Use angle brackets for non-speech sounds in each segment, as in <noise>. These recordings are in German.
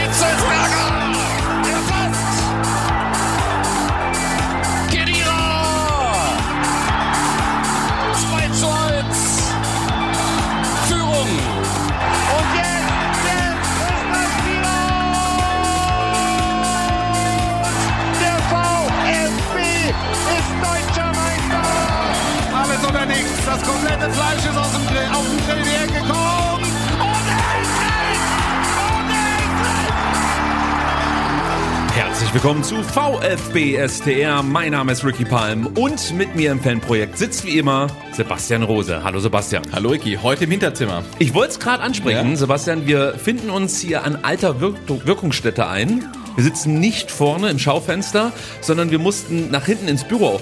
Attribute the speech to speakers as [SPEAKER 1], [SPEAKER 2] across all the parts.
[SPEAKER 1] Hitzelsberger! Der passt! Kedira! 2 zu 1. Führung.
[SPEAKER 2] Und jetzt, das
[SPEAKER 3] komplette Fleisch ist aus dem Grill, auf den Grill Ecke gekommen.
[SPEAKER 4] Herzlich willkommen zu VfB STR. Mein Name ist Ricky Palm und mit mir im Fanprojekt sitzt wie immer Sebastian Rose. Hallo Sebastian.
[SPEAKER 5] Hallo Iki, heute im Hinterzimmer.
[SPEAKER 4] Ich wollte es gerade ansprechen,
[SPEAKER 5] Ja?
[SPEAKER 4] Sebastian. Wir finden uns hier an alter Wirk Wirkungsstätte ein. Wir sitzen nicht vorne im Schaufenster, sondern wir mussten nach hinten ins Büro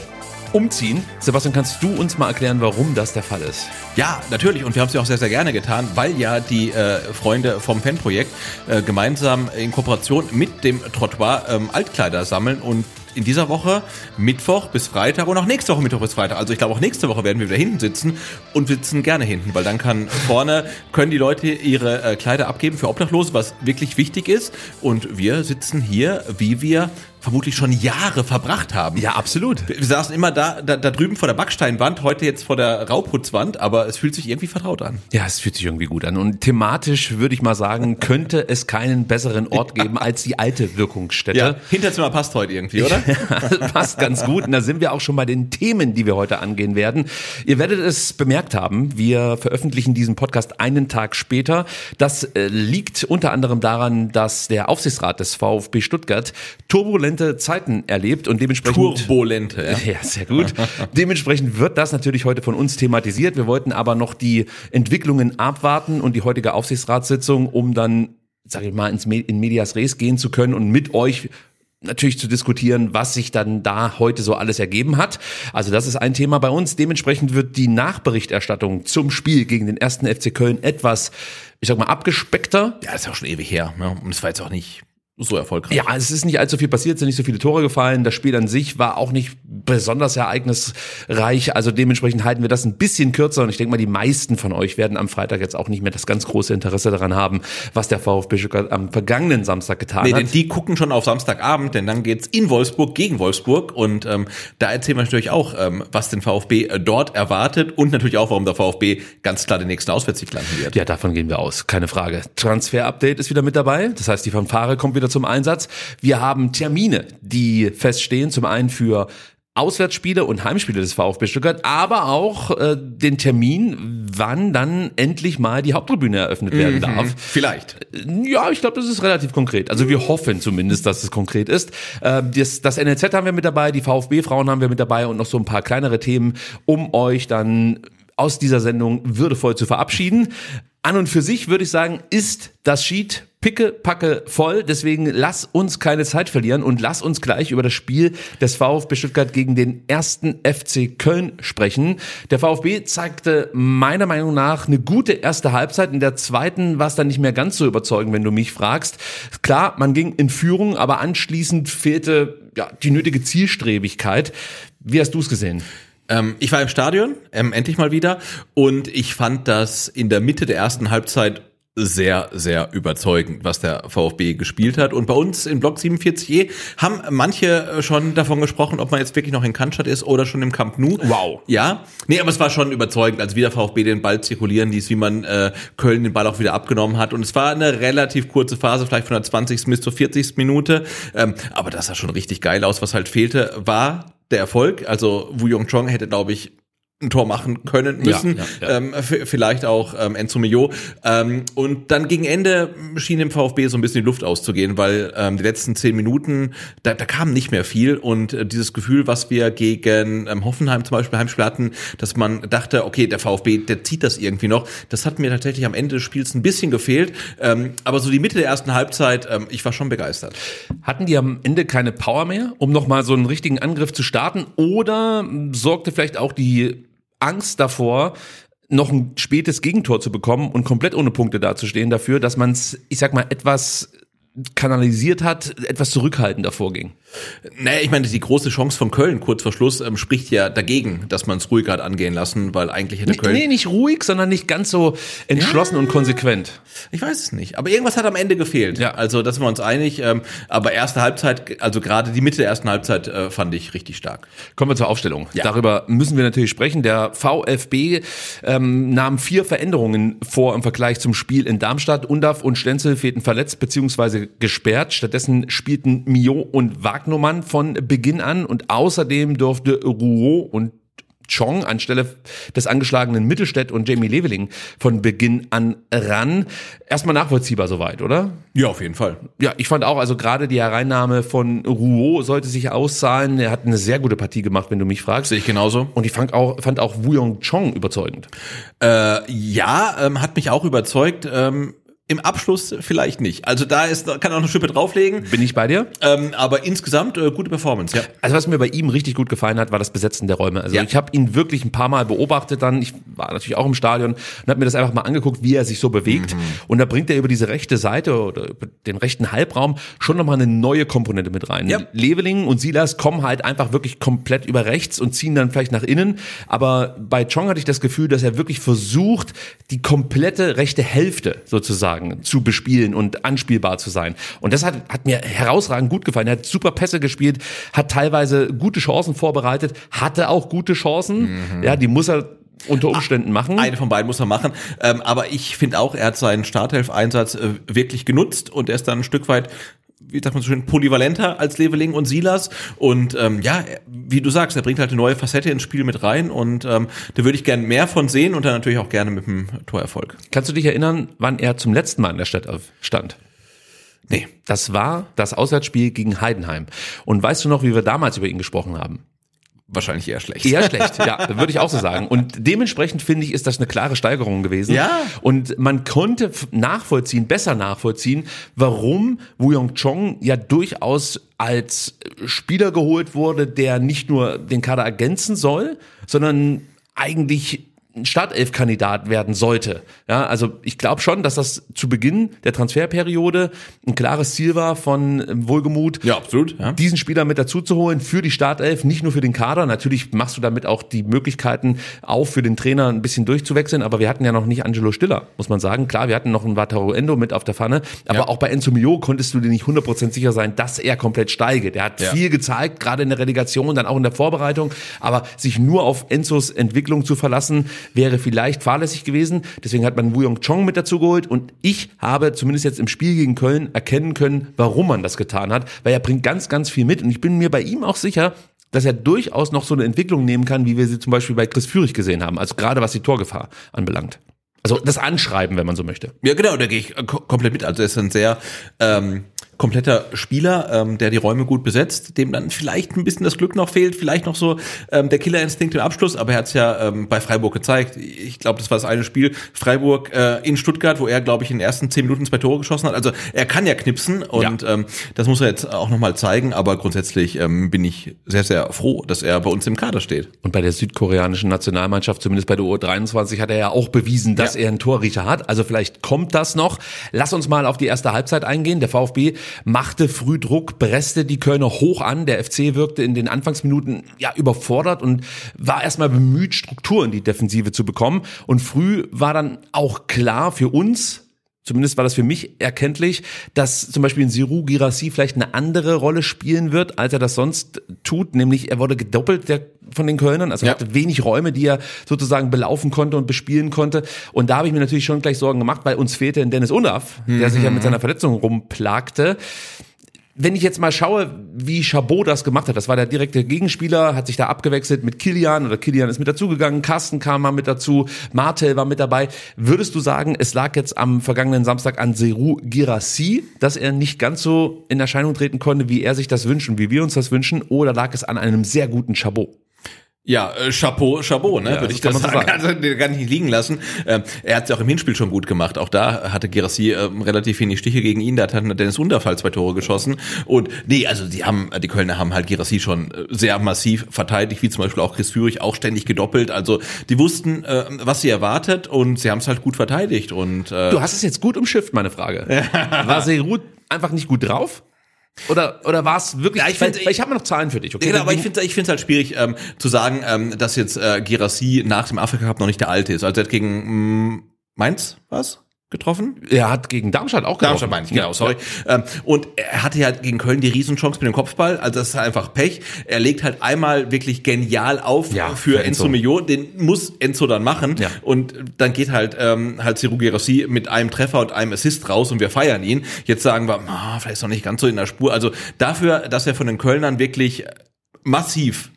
[SPEAKER 4] umziehen. Sebastian, kannst du uns mal erklären, warum das der Fall ist?
[SPEAKER 5] Ja, natürlich. Und wir haben es ja auch sehr, sehr gerne getan, weil ja die äh, Freunde vom Fanprojekt äh, gemeinsam in Kooperation mit dem Trottoir ähm, Altkleider sammeln und in dieser Woche Mittwoch bis Freitag und auch nächste Woche Mittwoch bis Freitag. Also ich glaube auch nächste Woche werden wir wieder hinten sitzen und sitzen gerne hinten, weil dann kann <laughs> vorne können die Leute ihre äh, Kleider abgeben für Obdachlose, was wirklich wichtig ist. Und wir sitzen hier, wie wir vermutlich schon Jahre verbracht haben.
[SPEAKER 4] Ja, absolut.
[SPEAKER 5] Wir saßen immer da, da, da drüben vor der Backsteinwand, heute jetzt vor der Rauputzwand, aber es fühlt sich irgendwie vertraut an.
[SPEAKER 4] Ja, es fühlt sich irgendwie gut an. Und thematisch würde ich mal sagen, könnte es keinen besseren Ort geben als die alte Wirkungsstätte.
[SPEAKER 5] Hinterzimmer passt heute irgendwie, oder? <laughs>
[SPEAKER 4] Passt ganz gut. Und da sind wir auch schon bei den Themen, die wir heute angehen werden. Ihr werdet es bemerkt haben, wir veröffentlichen diesen Podcast einen Tag später. Das äh, liegt unter anderem daran, dass der Aufsichtsrat des VfB Stuttgart turbulente Zeiten erlebt und dementsprechend
[SPEAKER 5] Turbulente, ja. <laughs>
[SPEAKER 4] ja, sehr gut. Dementsprechend wird das natürlich heute von uns thematisiert. Wir wollten aber noch die Entwicklungen abwarten und die heutige Aufsichtsratssitzung, um dann, sag ich mal, ins Me in Medias Res gehen zu können und mit euch natürlich zu diskutieren, was sich dann da heute so alles ergeben hat. Also das ist ein Thema bei uns. Dementsprechend wird die Nachberichterstattung zum Spiel gegen den ersten FC Köln etwas, ich sag mal, abgespeckter.
[SPEAKER 5] Ja, ist ja auch schon ewig her. Ne? Und es war jetzt auch nicht so erfolgreich.
[SPEAKER 4] Ja, es ist nicht allzu viel passiert, es sind nicht so viele Tore gefallen. Das Spiel an sich war auch nicht besonders ereignisreich. Also dementsprechend halten wir das ein bisschen kürzer. Und ich denke mal, die meisten von euch werden am Freitag jetzt auch nicht mehr das ganz große Interesse daran haben, was der VfB Stuttgart am vergangenen Samstag getan
[SPEAKER 5] Nee,
[SPEAKER 4] hat.
[SPEAKER 5] denn die gucken schon auf Samstagabend, denn dann geht's in Wolfsburg gegen Wolfsburg und ähm, da erzählen wir natürlich auch, ähm, was den VfB äh, dort erwartet und natürlich auch, warum der VfB ganz klar den nächsten Auswärtssieg landen wird.
[SPEAKER 4] Ja, davon gehen wir aus, keine Frage. Transfer-Update ist wieder mit dabei. Das heißt, die Fanfare kommt wieder zum Einsatz. Wir haben Termine, die feststehen. Zum einen für Auswärtsspiele und Heimspiele des VfB Stuttgart, aber auch äh, den Termin, wann dann endlich mal die Haupttribüne eröffnet werden darf.
[SPEAKER 5] Vielleicht.
[SPEAKER 4] Ja, ich glaube, das ist relativ konkret. Also wir hoffen zumindest, dass es konkret ist. Äh, Das, das NLZ haben wir mit dabei, die VfB-Frauen haben wir mit dabei und noch so ein paar kleinere Themen, um euch dann aus dieser Sendung würdevoll zu verabschieden. An und für sich würde ich sagen, ist das Sheet picke, packe voll. Deswegen lass uns keine Zeit verlieren und lass uns gleich über das Spiel des VfB Stuttgart gegen den ersten FC Köln sprechen. Der VfB zeigte meiner Meinung nach eine gute erste Halbzeit. In der zweiten war es dann nicht mehr ganz so überzeugend, wenn du mich fragst. Klar, man ging in Führung, aber anschließend fehlte ja, die nötige Zielstrebigkeit. Wie hast du es gesehen?
[SPEAKER 5] Ähm, ich war im Stadion, ähm, endlich mal wieder, und ich fand das in der Mitte der ersten Halbzeit sehr, sehr überzeugend, was der VfB gespielt hat. Und bei uns in Block 47e haben manche äh, schon davon gesprochen, ob man jetzt wirklich noch in Cannstatt ist oder schon im Camp Nou.
[SPEAKER 4] Wow.
[SPEAKER 5] Ja, nee, aber es war schon überzeugend, als wie der VfB den Ball zirkulieren ließ, wie man äh, Köln den Ball auch wieder abgenommen hat. Und es war eine relativ kurze Phase, vielleicht von der 20. bis zur 40. Minute. Ähm, aber das sah schon richtig geil aus. Was halt fehlte, war der Erfolg. Also Wu Yong Chong hätte, glaube ich, ein Tor machen können müssen.
[SPEAKER 4] Ja, ja, ja.
[SPEAKER 5] Ähm, vielleicht auch ähm, Enzo Mio. Ähm, und dann gegen Ende schien dem VfB so ein bisschen die Luft auszugehen, weil ähm, die letzten zehn Minuten, da, da kam nicht mehr viel. Und äh, dieses Gefühl, was wir gegen ähm, Hoffenheim zum Beispiel Heimspiel hatten, dass man dachte, okay, der VfB, der zieht das irgendwie noch. Das hat mir tatsächlich am Ende des Spiels ein bisschen gefehlt. Ähm, aber so die Mitte der ersten Halbzeit, ähm, ich war schon begeistert.
[SPEAKER 4] Hatten die am Ende keine Power mehr, um nochmal so einen richtigen Angriff zu starten? Oder sorgte vielleicht auch die Angst davor, noch ein spätes Gegentor zu bekommen und komplett ohne Punkte dazustehen dafür, dass man es, ich sag mal, etwas kanalisiert hat, etwas zurückhaltender vorging.
[SPEAKER 5] Naja, ich meine, die große Chance von Köln kurz vor Schluss ähm, spricht ja dagegen, dass man es ruhig hat angehen lassen, weil eigentlich hätte Köln.
[SPEAKER 4] Nee, nicht ruhig, sondern nicht ganz so entschlossen und konsequent.
[SPEAKER 5] Ich weiß es nicht. Aber irgendwas hat am Ende gefehlt.
[SPEAKER 4] Ja.
[SPEAKER 5] Also, da sind wir uns einig. Ähm, aber erste Halbzeit, also gerade die Mitte der ersten Halbzeit äh, fand ich richtig stark.
[SPEAKER 4] Kommen wir zur Aufstellung.
[SPEAKER 5] Ja.
[SPEAKER 4] Darüber müssen wir natürlich sprechen. Der VfB ähm, nahm vier Veränderungen vor im Vergleich zum Spiel in Darmstadt. Undav und Stenzel fehlten verletzt bzw. gesperrt. Stattdessen spielten Mio und Wagnumann von Beginn an und außerdem durfte Rouault und Chong anstelle des angeschlagenen Mittelstädt und Jamie Leveling von Beginn an ran. Erstmal nachvollziehbar soweit, oder?
[SPEAKER 5] Ja, auf jeden Fall.
[SPEAKER 4] Ja, ich fand auch, also gerade die Hereinnahme von Rouault sollte sich auszahlen. Er hat eine sehr gute Partie gemacht, wenn du mich fragst.
[SPEAKER 5] Sehe ich genauso.
[SPEAKER 4] Und ich fand auch, fand auch Wu Yong Chong überzeugend.
[SPEAKER 5] Äh, ja, ähm, hat mich auch überzeugt. Ähm, Im Abschluss vielleicht nicht. Also da ist, kann auch eine Schippe drauflegen.
[SPEAKER 4] Bin ich bei dir?
[SPEAKER 5] Ähm, aber insgesamt äh, gute Performance, ja.
[SPEAKER 4] Also was mir bei ihm richtig gut gefallen hat, war das Besetzen der Räume. Also
[SPEAKER 5] Ja.
[SPEAKER 4] ich habe ihn wirklich ein paar Mal beobachtet dann. Ich war natürlich auch im Stadion und habe mir das einfach mal angeguckt, wie er sich so bewegt. Und da bringt er über diese rechte Seite oder über den rechten Halbraum schon nochmal eine neue Komponente mit rein.
[SPEAKER 5] Ja.
[SPEAKER 4] Leveling und Silas kommen halt einfach wirklich komplett über rechts und ziehen dann vielleicht nach innen. Aber bei Chong hatte ich das Gefühl, dass er wirklich versucht, die komplette rechte Hälfte sozusagen zu bespielen und anspielbar zu sein. Und das hat, hat mir herausragend gut gefallen. Er hat super Pässe gespielt, hat teilweise gute Chancen vorbereitet, hatte auch gute Chancen. Ja, die muss er unter Umständen machen.
[SPEAKER 5] Eine von beiden muss er machen. Ähm, aber ich finde auch, er hat seinen Starthelf-Einsatz äh, wirklich genutzt und er ist dann ein Stück weit wie sagt man so schön, polyvalenter als Leveling und Silas. Und ähm, ja, wie du sagst, er bringt halt eine neue Facette ins Spiel mit rein und ähm, da würde ich gerne mehr von sehen und dann natürlich auch gerne mit dem Torerfolg.
[SPEAKER 4] Kannst du dich erinnern, wann er zum letzten Mal in der Stadt stand?
[SPEAKER 5] Nee.
[SPEAKER 4] Das war das Auswärtsspiel gegen Heidenheim. Und weißt du noch, wie wir damals über ihn gesprochen haben?
[SPEAKER 5] Wahrscheinlich eher schlecht.
[SPEAKER 4] Eher schlecht, ja, würde ich auch so sagen. Und dementsprechend finde ich, ist das eine klare Steigerung gewesen.
[SPEAKER 5] Ja.
[SPEAKER 4] Und man konnte nachvollziehen, besser nachvollziehen, warum Wu Yong Chong ja durchaus als Spieler geholt wurde, der nicht nur den Kader ergänzen soll, sondern eigentlich ein Startelf-Kandidat werden sollte. Ja, also ich glaube schon, dass das zu Beginn der Transferperiode ein klares Ziel war von ähm, Wohlgemut,
[SPEAKER 5] Ja, absolut. Ja.
[SPEAKER 4] diesen Spieler mit dazu zu holen für die Startelf, nicht nur für den Kader. Natürlich machst du damit auch die Möglichkeiten auf für den Trainer ein bisschen durchzuwechseln, aber wir hatten ja noch nicht Angelo Stiller, muss man sagen. Klar, wir hatten noch einen Wataru Endo mit auf der Pfanne, aber
[SPEAKER 5] Ja.
[SPEAKER 4] auch bei Enzo Mio konntest du dir nicht 100% sicher sein, dass er komplett steige. Der hat
[SPEAKER 5] Ja.
[SPEAKER 4] viel gezeigt, gerade in der Relegation, dann auch in der Vorbereitung, aber sich nur auf Enzos Entwicklung zu verlassen, wäre vielleicht fahrlässig gewesen. Deswegen hat man Wu Yong Chong mit dazu geholt und ich habe zumindest jetzt im Spiel gegen Köln erkennen können, warum man das getan hat, weil er bringt ganz, ganz viel mit und ich bin mir bei ihm auch sicher, dass er durchaus noch so eine Entwicklung nehmen kann, wie wir sie zum Beispiel bei Chris Führig gesehen haben, also gerade was die Torgefahr anbelangt. Also das Anschreiben, wenn man so möchte.
[SPEAKER 5] Ja, genau, da gehe ich ko- komplett mit. Also er ist ein sehr ähm, kompletter Spieler, ähm, der die Räume gut besetzt, dem dann vielleicht ein bisschen das Glück noch fehlt, vielleicht noch so ähm, der Killerinstinkt im Abschluss, aber er hat es ja ähm, bei Freiburg gezeigt. Ich glaube, das war das eine Spiel, Freiburg äh, in Stuttgart, wo er, glaube ich, in den ersten zehn Minuten zwei Tore geschossen hat. Also er kann ja knipsen und ähm, das muss er jetzt auch nochmal zeigen, aber grundsätzlich ähm, bin ich sehr, sehr froh, dass er bei uns im Kader steht.
[SPEAKER 4] Und bei der südkoreanischen Nationalmannschaft, zumindest bei der U23, hat er ja auch bewiesen, dass
[SPEAKER 5] Ja.
[SPEAKER 4] er einen Torriecher hat. Also vielleicht kommt das noch. Lass uns mal auf die erste Halbzeit eingehen. Der VfB machte früh Druck, presste die Kölner hoch an. Der FC wirkte in den Anfangsminuten ja überfordert und war erstmal bemüht, Struktur in die Defensive zu bekommen. Und früh war dann auch klar für uns, Zumindest war das für mich erkenntlich, dass zum Beispiel in Siru Girassi vielleicht eine andere Rolle spielen wird, als er das sonst tut. Nämlich er wurde gedoppelt der, von den Kölnern, also
[SPEAKER 5] Ja.
[SPEAKER 4] hatte wenig Räume, die er sozusagen belaufen konnte und bespielen konnte. Und da habe ich mir natürlich schon gleich Sorgen gemacht, weil uns fehlte ein Dennis Undaff, der sich ja mit seiner Verletzung rumplagte. Wenn ich jetzt mal schaue, wie Chabot das gemacht hat, das war der direkte Gegenspieler, hat sich da abgewechselt mit Kilian oder Kilian ist mit dazugegangen, Carsten kam mal mit dazu, Martel war mit dabei. Würdest du sagen, es lag jetzt am vergangenen Samstag an Seru Girassi, dass er nicht ganz so in Erscheinung treten konnte, wie er sich das wünscht und wie wir uns das wünschen, oder lag es an einem sehr guten Chabot?
[SPEAKER 5] Ja, äh, Chapeau, Chapeau, ne,
[SPEAKER 4] Ja,
[SPEAKER 5] würde ich
[SPEAKER 4] das
[SPEAKER 5] sagen.
[SPEAKER 4] man so
[SPEAKER 5] Also, den kann ich nicht liegen lassen. Ähm, er hat es ja auch im Hinspiel schon gut gemacht. Auch da hatte Gerassi ähm, relativ wenig Stiche gegen ihn. Da hat dann Dennis Unterfall zwei Tore geschossen. Und nee, also die haben, die Kölner haben halt Gerassi schon äh, sehr massiv verteidigt, wie zum Beispiel auch Chris Führig, auch ständig gedoppelt. Also die wussten, äh, was sie erwartet und sie haben es halt gut verteidigt. Und äh,
[SPEAKER 4] Du hast es jetzt gut umschifft, meine Frage. <laughs> War Seru einfach nicht gut drauf? Oder, oder war es wirklich,
[SPEAKER 5] Ja, ich
[SPEAKER 4] weil,
[SPEAKER 5] find-
[SPEAKER 4] weil ich habe noch Zahlen für dich, okay?
[SPEAKER 5] Genau, aber ich finde ich finde halt schwierig ähm, zu sagen, ähm, dass jetzt äh, Girassi nach dem Afrika Cup noch nicht der alte ist. Also er hat gegen mh, Mainz was getroffen?
[SPEAKER 4] er hat gegen Darmstadt auch getroffen.
[SPEAKER 5] Darmstadt meine ich, genau, sorry. Ähm, und er hatte ja gegen Köln die Riesenchance mit dem Kopfball, also das ist einfach Pech. Er legt halt einmal wirklich genial auf
[SPEAKER 4] Ja,
[SPEAKER 5] für
[SPEAKER 4] für
[SPEAKER 5] Enzo
[SPEAKER 4] Enzo.
[SPEAKER 5] Millot, den muss Enzo dann machen
[SPEAKER 4] Ja.
[SPEAKER 5] und dann geht halt ähm, halt Seru Girassi mit einem Treffer und einem Assist raus und wir feiern ihn. Jetzt sagen wir, ah, vielleicht ist noch nicht ganz so in der Spur. Also dafür, dass er von den Kölnern wirklich massiv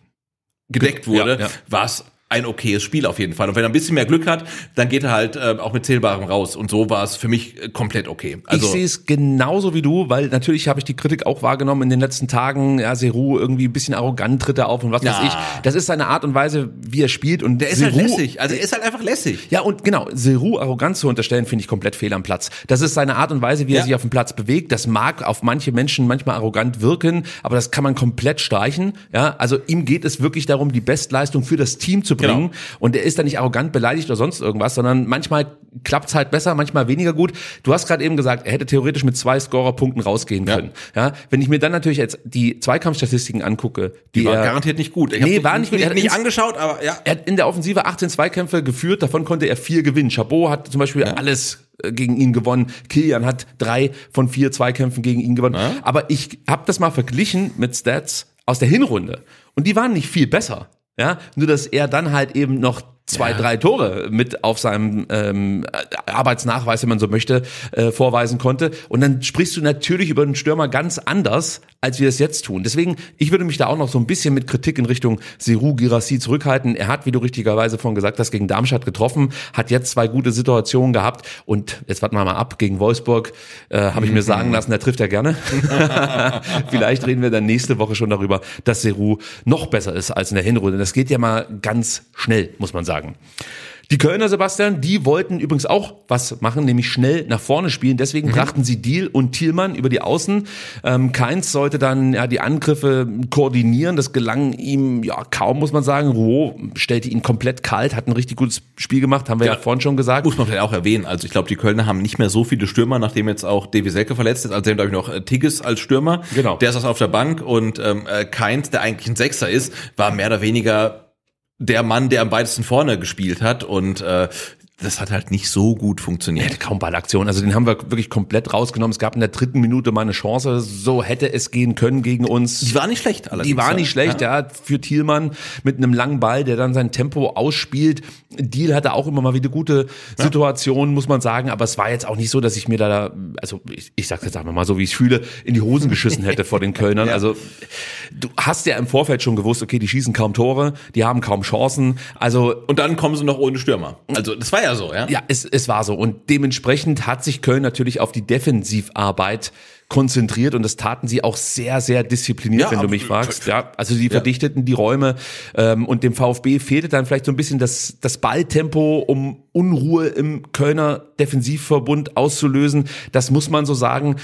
[SPEAKER 5] gedeckt wurde,
[SPEAKER 4] Ja, ja.
[SPEAKER 5] war es ein okayes Spiel auf jeden Fall. Und wenn er ein bisschen mehr Glück hat, dann geht er halt äh, auch mit Zählbarem raus. Und so war es für mich äh, komplett okay. Also
[SPEAKER 4] ich sehe es genauso wie du, weil natürlich habe ich die Kritik auch wahrgenommen in den letzten Tagen. Ja, Seru irgendwie ein bisschen arrogant tritt er auf und was
[SPEAKER 5] Ja.
[SPEAKER 4] weiß ich. Das ist seine Art und Weise, wie er spielt. Und
[SPEAKER 5] der ist halt lässig. Also er ist halt einfach lässig.
[SPEAKER 4] Ja, und genau, Seru arrogant zu unterstellen, finde ich komplett fehl am Platz. Das ist seine Art und Weise, wie
[SPEAKER 5] Ja.
[SPEAKER 4] er sich auf dem Platz bewegt. Das mag auf manche Menschen manchmal arrogant wirken, aber das kann man komplett streichen. Ja, also ihm geht es wirklich darum, die Bestleistung für das Team zu bringen.
[SPEAKER 5] Genau.
[SPEAKER 4] Und er ist da nicht arrogant beleidigt oder sonst irgendwas, sondern manchmal klappt's halt besser, manchmal weniger gut. Du hast gerade eben gesagt, er hätte theoretisch mit zwei Scorerpunkten rausgehen
[SPEAKER 5] Ja.
[SPEAKER 4] können. Ja, wenn ich mir dann natürlich jetzt die Zweikampfstatistiken angucke, die,
[SPEAKER 5] Die war
[SPEAKER 4] er,
[SPEAKER 5] garantiert nicht gut. Ich
[SPEAKER 4] Nee, war nicht gut. Er hat
[SPEAKER 5] nicht angeschaut, aber ja.
[SPEAKER 4] er hat in der Offensive 18 Zweikämpfe geführt, davon konnte er vier gewinnen. Chabot hat zum Beispiel alles äh, gegen ihn gewonnen. Kilian hat drei von vier Zweikämpfen gegen ihn gewonnen.
[SPEAKER 5] Ja.
[SPEAKER 4] Aber ich habe das mal verglichen mit Stats aus der Hinrunde. Und die waren nicht viel besser. Ja, nur dass er dann halt eben noch zwei, drei Tore mit auf seinem ähm, Arbeitsnachweis, wenn man so möchte, äh, vorweisen konnte. Und dann sprichst du natürlich über den Stürmer ganz anders, als wir es jetzt tun. Deswegen, ich würde mich da auch noch so ein bisschen mit Kritik in Richtung Seru Girassi zurückhalten. Er hat, wie du richtigerweise vorhin gesagt hast, gegen Darmstadt getroffen, hat jetzt zwei gute Situationen gehabt und jetzt warten wir mal ab, gegen Wolfsburg äh, habe ich mir sagen <laughs> lassen, da trifft er gerne. <laughs> Vielleicht reden wir dann nächste Woche schon darüber, dass Seru noch besser ist als in der Hinrunde. Das geht ja mal ganz schnell, muss man sagen. Die Kölner, Sebastian, die wollten übrigens auch was machen, nämlich schnell nach vorne spielen. Deswegen brachten sie Deal und Thielmann über die Außen. Ähm, Keins sollte dann ja die Angriffe koordinieren. Das gelang ihm ja kaum, muss man sagen. Rouault stellte ihn komplett kalt, hat ein richtig gutes Spiel gemacht, haben wir ja,
[SPEAKER 5] Ja.
[SPEAKER 4] vorhin schon gesagt.
[SPEAKER 5] Muss man vielleicht auch erwähnen. Also ich glaube, die Kölner haben nicht mehr so viele Stürmer, nachdem jetzt auch Davy Selke verletzt ist. Also sie haben, glaube ich, noch äh, Tigges als Stürmer.
[SPEAKER 4] Genau.
[SPEAKER 5] Der ist auf der Bank und ähm, äh, Keins, der eigentlich ein Sechser ist, war mehr oder weniger der Mann, der am weitesten vorne gespielt hat. Und äh, das hat halt nicht so gut
[SPEAKER 4] Er
[SPEAKER 5] funktioniert.
[SPEAKER 4] hatte kaum Ballaktion. Also den haben wir wirklich komplett rausgenommen. Es gab in der dritten Minute mal eine Chance. So hätte es gehen können gegen uns.
[SPEAKER 5] Die war nicht schlecht allerdings.
[SPEAKER 4] Die war nicht
[SPEAKER 5] ja.
[SPEAKER 4] schlecht, ja. für Thielmann mit einem langen Ball, der dann sein Tempo ausspielt. Deal hatte auch immer mal wieder gute Situationen, muss man sagen, aber es war jetzt auch nicht so, dass ich mir da, also ich, ich sag's jetzt einfach mal so, wie ich fühle, in die Hosen geschissen hätte vor den Kölnern. <laughs> Also du hast ja im Vorfeld schon gewusst, okay, die schießen kaum Tore, die haben kaum Chancen. Also
[SPEAKER 5] Und dann kommen sie noch ohne Stürmer. Also das war ja so, ja.
[SPEAKER 4] ja, es, es war so. Und dementsprechend hat sich Köln natürlich auf die Defensivarbeit konzentriert und das taten sie auch sehr, sehr diszipliniert,
[SPEAKER 5] Ja,
[SPEAKER 4] wenn du mich fragst. Ja, also sie verdichteten die Räume ähm, und dem VfB fehlte dann vielleicht so ein bisschen das, das Balltempo, um Unruhe im Kölner Defensivverbund auszulösen. Das muss man so sagen.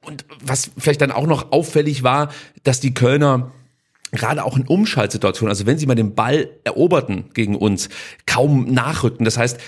[SPEAKER 4] Und was vielleicht dann auch noch auffällig war, dass die Kölner gerade auch in Umschaltsituationen, also wenn sie mal den Ball eroberten gegen uns, kaum nachrückten. Das heißt,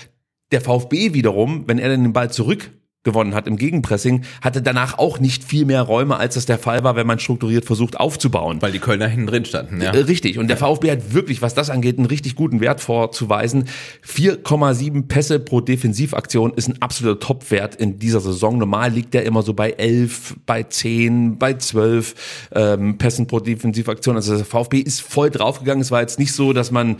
[SPEAKER 4] der VfB wiederum, wenn er dann den Ball zurück gewonnen hat im Gegenpressing, hatte danach auch nicht viel mehr Räume, als das der Fall war, wenn man strukturiert versucht aufzubauen.
[SPEAKER 5] Weil die Kölner hinten drin standen, ja.
[SPEAKER 4] Äh, Richtig. Und der VfB hat wirklich, was das angeht, einen richtig guten Wert vorzuweisen. 4,7 Pässe pro Defensivaktion ist ein absoluter Topwert in dieser Saison. Normal liegt der immer so bei 11, bei 10, bei 12 ähm, Pässen pro Defensivaktion. Also der VfB ist voll draufgegangen. Es war jetzt nicht so, dass man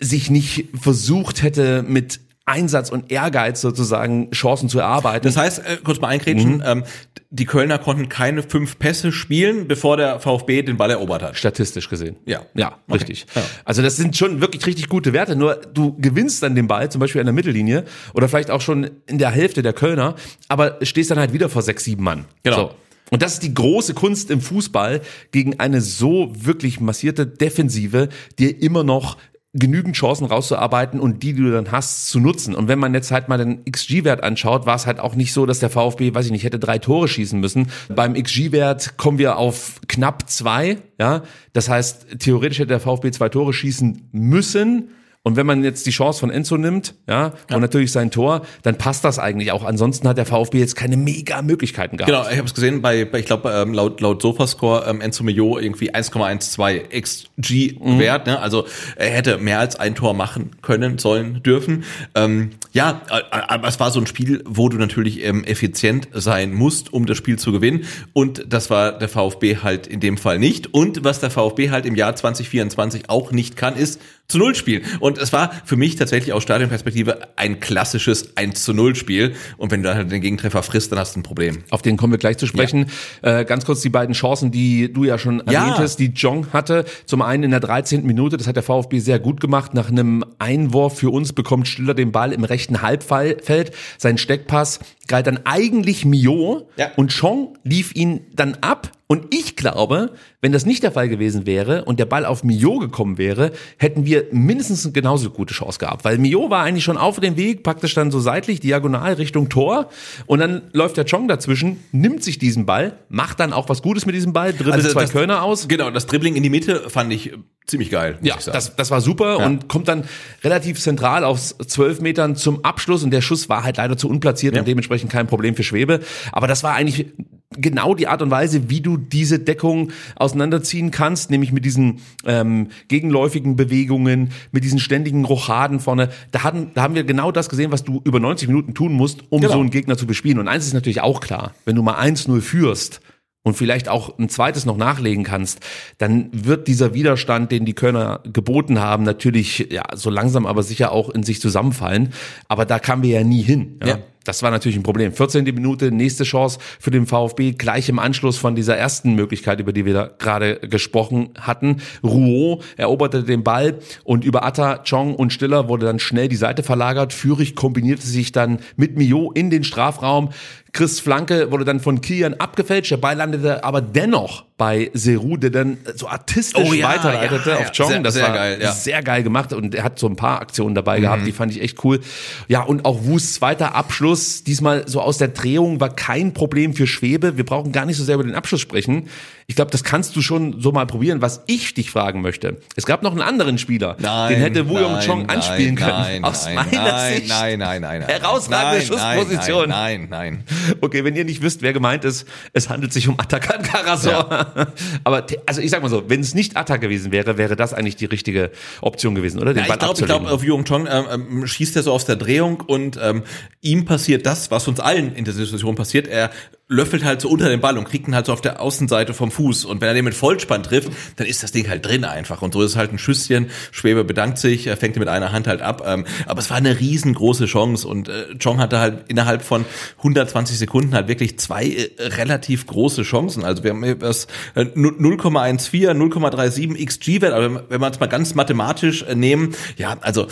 [SPEAKER 4] sich nicht versucht hätte, mit Einsatz und Ehrgeiz sozusagen Chancen zu erarbeiten.
[SPEAKER 5] Das heißt, äh, kurz mal einkrätschen,
[SPEAKER 4] Mhm.
[SPEAKER 5] ähm, die Kölner konnten keine fünf Pässe spielen, bevor der VfB den Ball erobert hat.
[SPEAKER 4] Statistisch gesehen.
[SPEAKER 5] Ja.
[SPEAKER 4] Ja,
[SPEAKER 5] Okay.
[SPEAKER 4] richtig.
[SPEAKER 5] Ja.
[SPEAKER 4] Also das sind schon wirklich richtig gute Werte. Nur du gewinnst dann den Ball, zum Beispiel an der Mittellinie oder vielleicht auch schon in der Hälfte der Kölner, aber stehst dann halt wieder vor sechs, sieben Mann.
[SPEAKER 5] Genau.
[SPEAKER 4] So. Und das ist die große Kunst im Fußball, gegen eine so wirklich massierte Defensive, dir immer noch genügend Chancen rauszuarbeiten und die, die du dann hast, zu nutzen. Und wenn man jetzt halt mal den XG-Wert anschaut, war es halt auch nicht so, dass der VfB, weiß ich nicht, hätte drei Tore schießen müssen. Beim XG-Wert kommen wir auf knapp zwei, ja. Das heißt, theoretisch hätte der VfB zwei Tore schießen müssen. Und wenn man jetzt die Chance von Enzo nimmt, ja, und natürlich sein Tor, dann passt das eigentlich auch. Ansonsten hat der VfB jetzt keine mega Möglichkeiten gehabt.
[SPEAKER 5] Genau, ich habe es gesehen bei, bei ich glaube ähm, laut laut Sofascore ähm, Enzo Mio irgendwie 1,12 XG Wert, ne? Also er hätte mehr als ein Tor machen können, sollen, dürfen. Ähm, ja, äh, aber es war so ein Spiel, wo du natürlich ähm, effizient sein musst, um das Spiel zu gewinnen und das war der VfB halt in dem Fall nicht und was der VfB halt im Jahr 2024 auch nicht kann, ist zu Null spielen. Und es war für mich tatsächlich aus Stadionperspektive ein klassisches 1 zu 0 Spiel. Und wenn du dann halt den Gegentreffer frisst, dann hast du ein Problem.
[SPEAKER 4] Auf den kommen wir gleich zu sprechen. Äh, ganz kurz die beiden Chancen, die du ja schon
[SPEAKER 5] Ja.
[SPEAKER 4] erwähntest, die Jong hatte. Zum einen in der 13. Minute, das hat der VfB sehr gut gemacht. Nach einem Einwurf für uns bekommt Stiller den Ball im rechten Halbfeld. Sein Steckpass galt dann eigentlich Mio
[SPEAKER 5] Ja.
[SPEAKER 4] und Chong lief ihn dann ab. Und ich glaube, wenn das nicht der Fall gewesen wäre und der Ball auf Mio gekommen wäre, hätten wir mindestens eine genauso gute Chance gehabt. Weil Mio war eigentlich schon auf dem Weg, praktisch dann so seitlich, diagonal Richtung Tor. Und dann läuft der Chong dazwischen, nimmt sich diesen Ball, macht dann auch was Gutes mit diesem Ball, dribbelt zwei
[SPEAKER 5] das,
[SPEAKER 4] Kölner aus.
[SPEAKER 5] Genau, das Dribbling in die Mitte fand ich äh, ziemlich geil. muss
[SPEAKER 4] Ja,
[SPEAKER 5] ich sagen.
[SPEAKER 4] das, das war super
[SPEAKER 5] Ja.
[SPEAKER 4] und kommt dann relativ zentral aus zwölf Metern zum Abschluss und der Schuss war halt leider zu unplatziert
[SPEAKER 5] Ja.
[SPEAKER 4] und dementsprechend kein Problem für Schwebe. Aber das war eigentlich genau die Art und Weise, wie du diese Deckung auseinanderziehen kannst, nämlich mit diesen ähm, gegenläufigen Bewegungen, mit diesen ständigen Rochaden vorne. Da, hatten, da haben wir genau das gesehen, was du über 90 Minuten tun musst, um
[SPEAKER 5] Genau.
[SPEAKER 4] so einen Gegner zu bespielen. Und eins ist natürlich auch klar, wenn du mal 1-0 führst, und vielleicht auch ein zweites noch nachlegen kannst, dann wird dieser Widerstand, den die Kölner geboten haben, natürlich ja so langsam aber sicher auch in sich zusammenfallen. Aber da kamen wir ja nie hin. Ja.
[SPEAKER 5] Ja.
[SPEAKER 4] Das war natürlich ein Problem. 14. Minute, nächste Chance für den VfB, gleich im Anschluss von dieser ersten Möglichkeit, über die wir da gerade gesprochen hatten. Rouault eroberte den Ball und über Atta, Chong und Stiller wurde dann schnell die Seite verlagert. Führig kombinierte sich dann mit Mio in den Strafraum. Chris Flanke wurde dann von Kian abgefälscht. Der Ball landete aber dennoch bei Seru, der dann so artistisch
[SPEAKER 5] Oh ja,
[SPEAKER 4] weiterleitete
[SPEAKER 5] ja,
[SPEAKER 4] auf
[SPEAKER 5] ja.
[SPEAKER 4] Chong.
[SPEAKER 5] Sehr-
[SPEAKER 4] das
[SPEAKER 5] sehr
[SPEAKER 4] war
[SPEAKER 5] geil, ja.
[SPEAKER 4] sehr geil gemacht und er hat so ein paar Aktionen dabei
[SPEAKER 5] Mhm.
[SPEAKER 4] gehabt, die fand ich echt cool. Ja, und auch Wus zweiter Abschluss, diesmal so aus der Drehung, war kein Problem für Schwebe. Wir brauchen gar nicht so sehr über den Abschluss sprechen. Ich glaube, das kannst du schon so mal probieren. Was ich dich fragen möchte, es gab noch einen anderen Spieler, den hätte Wu Yong Chong
[SPEAKER 5] nein,
[SPEAKER 4] anspielen können.
[SPEAKER 5] Nein,
[SPEAKER 4] aus
[SPEAKER 5] nein,
[SPEAKER 4] meiner
[SPEAKER 5] nein,
[SPEAKER 4] Sicht.
[SPEAKER 5] nein, nein, nein, nein.
[SPEAKER 4] Herausragende
[SPEAKER 5] nein,
[SPEAKER 4] Schussposition.
[SPEAKER 5] Nein, nein, nein.
[SPEAKER 4] Okay, wenn ihr nicht wisst, wer gemeint ist, es handelt sich um Atakan Karasor. <laughs> Aber also ich sag mal so, wenn es nicht Atta gewesen wäre, wäre das eigentlich die richtige Option gewesen, oder? Den
[SPEAKER 5] Ja, ich glaube, ich
[SPEAKER 4] abzulegen.
[SPEAKER 5] glaub, auf Jung Chong ähm, ähm, schießt er so aus der Drehung und ähm, ihm passiert das, was uns allen in der Situation passiert. Er löffelt halt so unter den Ball und kriegt ihn halt so auf der Außenseite vom Fuß. Und wenn er den mit Vollspann trifft, dann ist das Ding halt drin einfach. Und so ist es halt ein Schüsschen. Schwebe bedankt sich, fängt ihn mit einer Hand halt ab. Ähm, aber es war eine riesengroße Chance und äh, Chong hatte halt innerhalb von 120 Sekunden halt wirklich zwei äh, relativ große Chancen. Also wir haben das äh, 0,14, 0,37 XG-Wert, aber wenn- wenn wir es mal ganz mathematisch äh, nehmen, ja, also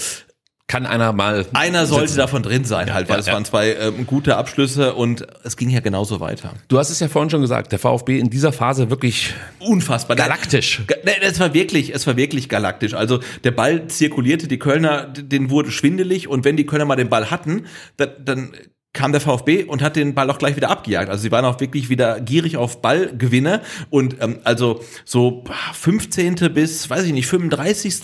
[SPEAKER 4] kann einer mal.
[SPEAKER 5] einer sollte
[SPEAKER 4] sitzen.
[SPEAKER 5] davon drin sein halt, weil
[SPEAKER 4] ja,
[SPEAKER 5] es
[SPEAKER 4] ja.
[SPEAKER 5] waren zwei ähm, gute Abschlüsse und es ging ja genauso weiter.
[SPEAKER 4] Du hast es ja vorhin schon gesagt, der VfB in dieser Phase wirklich
[SPEAKER 5] Unfassbar.
[SPEAKER 4] galaktisch.
[SPEAKER 5] Es war wirklich, es war wirklich galaktisch. Also der Ball zirkulierte, die Kölner, den wurde schwindelig und wenn die Kölner mal den Ball hatten, dann, dann kam der VfB und hat den Ball auch gleich wieder abgejagt. Also sie waren auch wirklich wieder gierig auf Ballgewinne und ähm, also so 15. bis, weiß ich nicht, 35.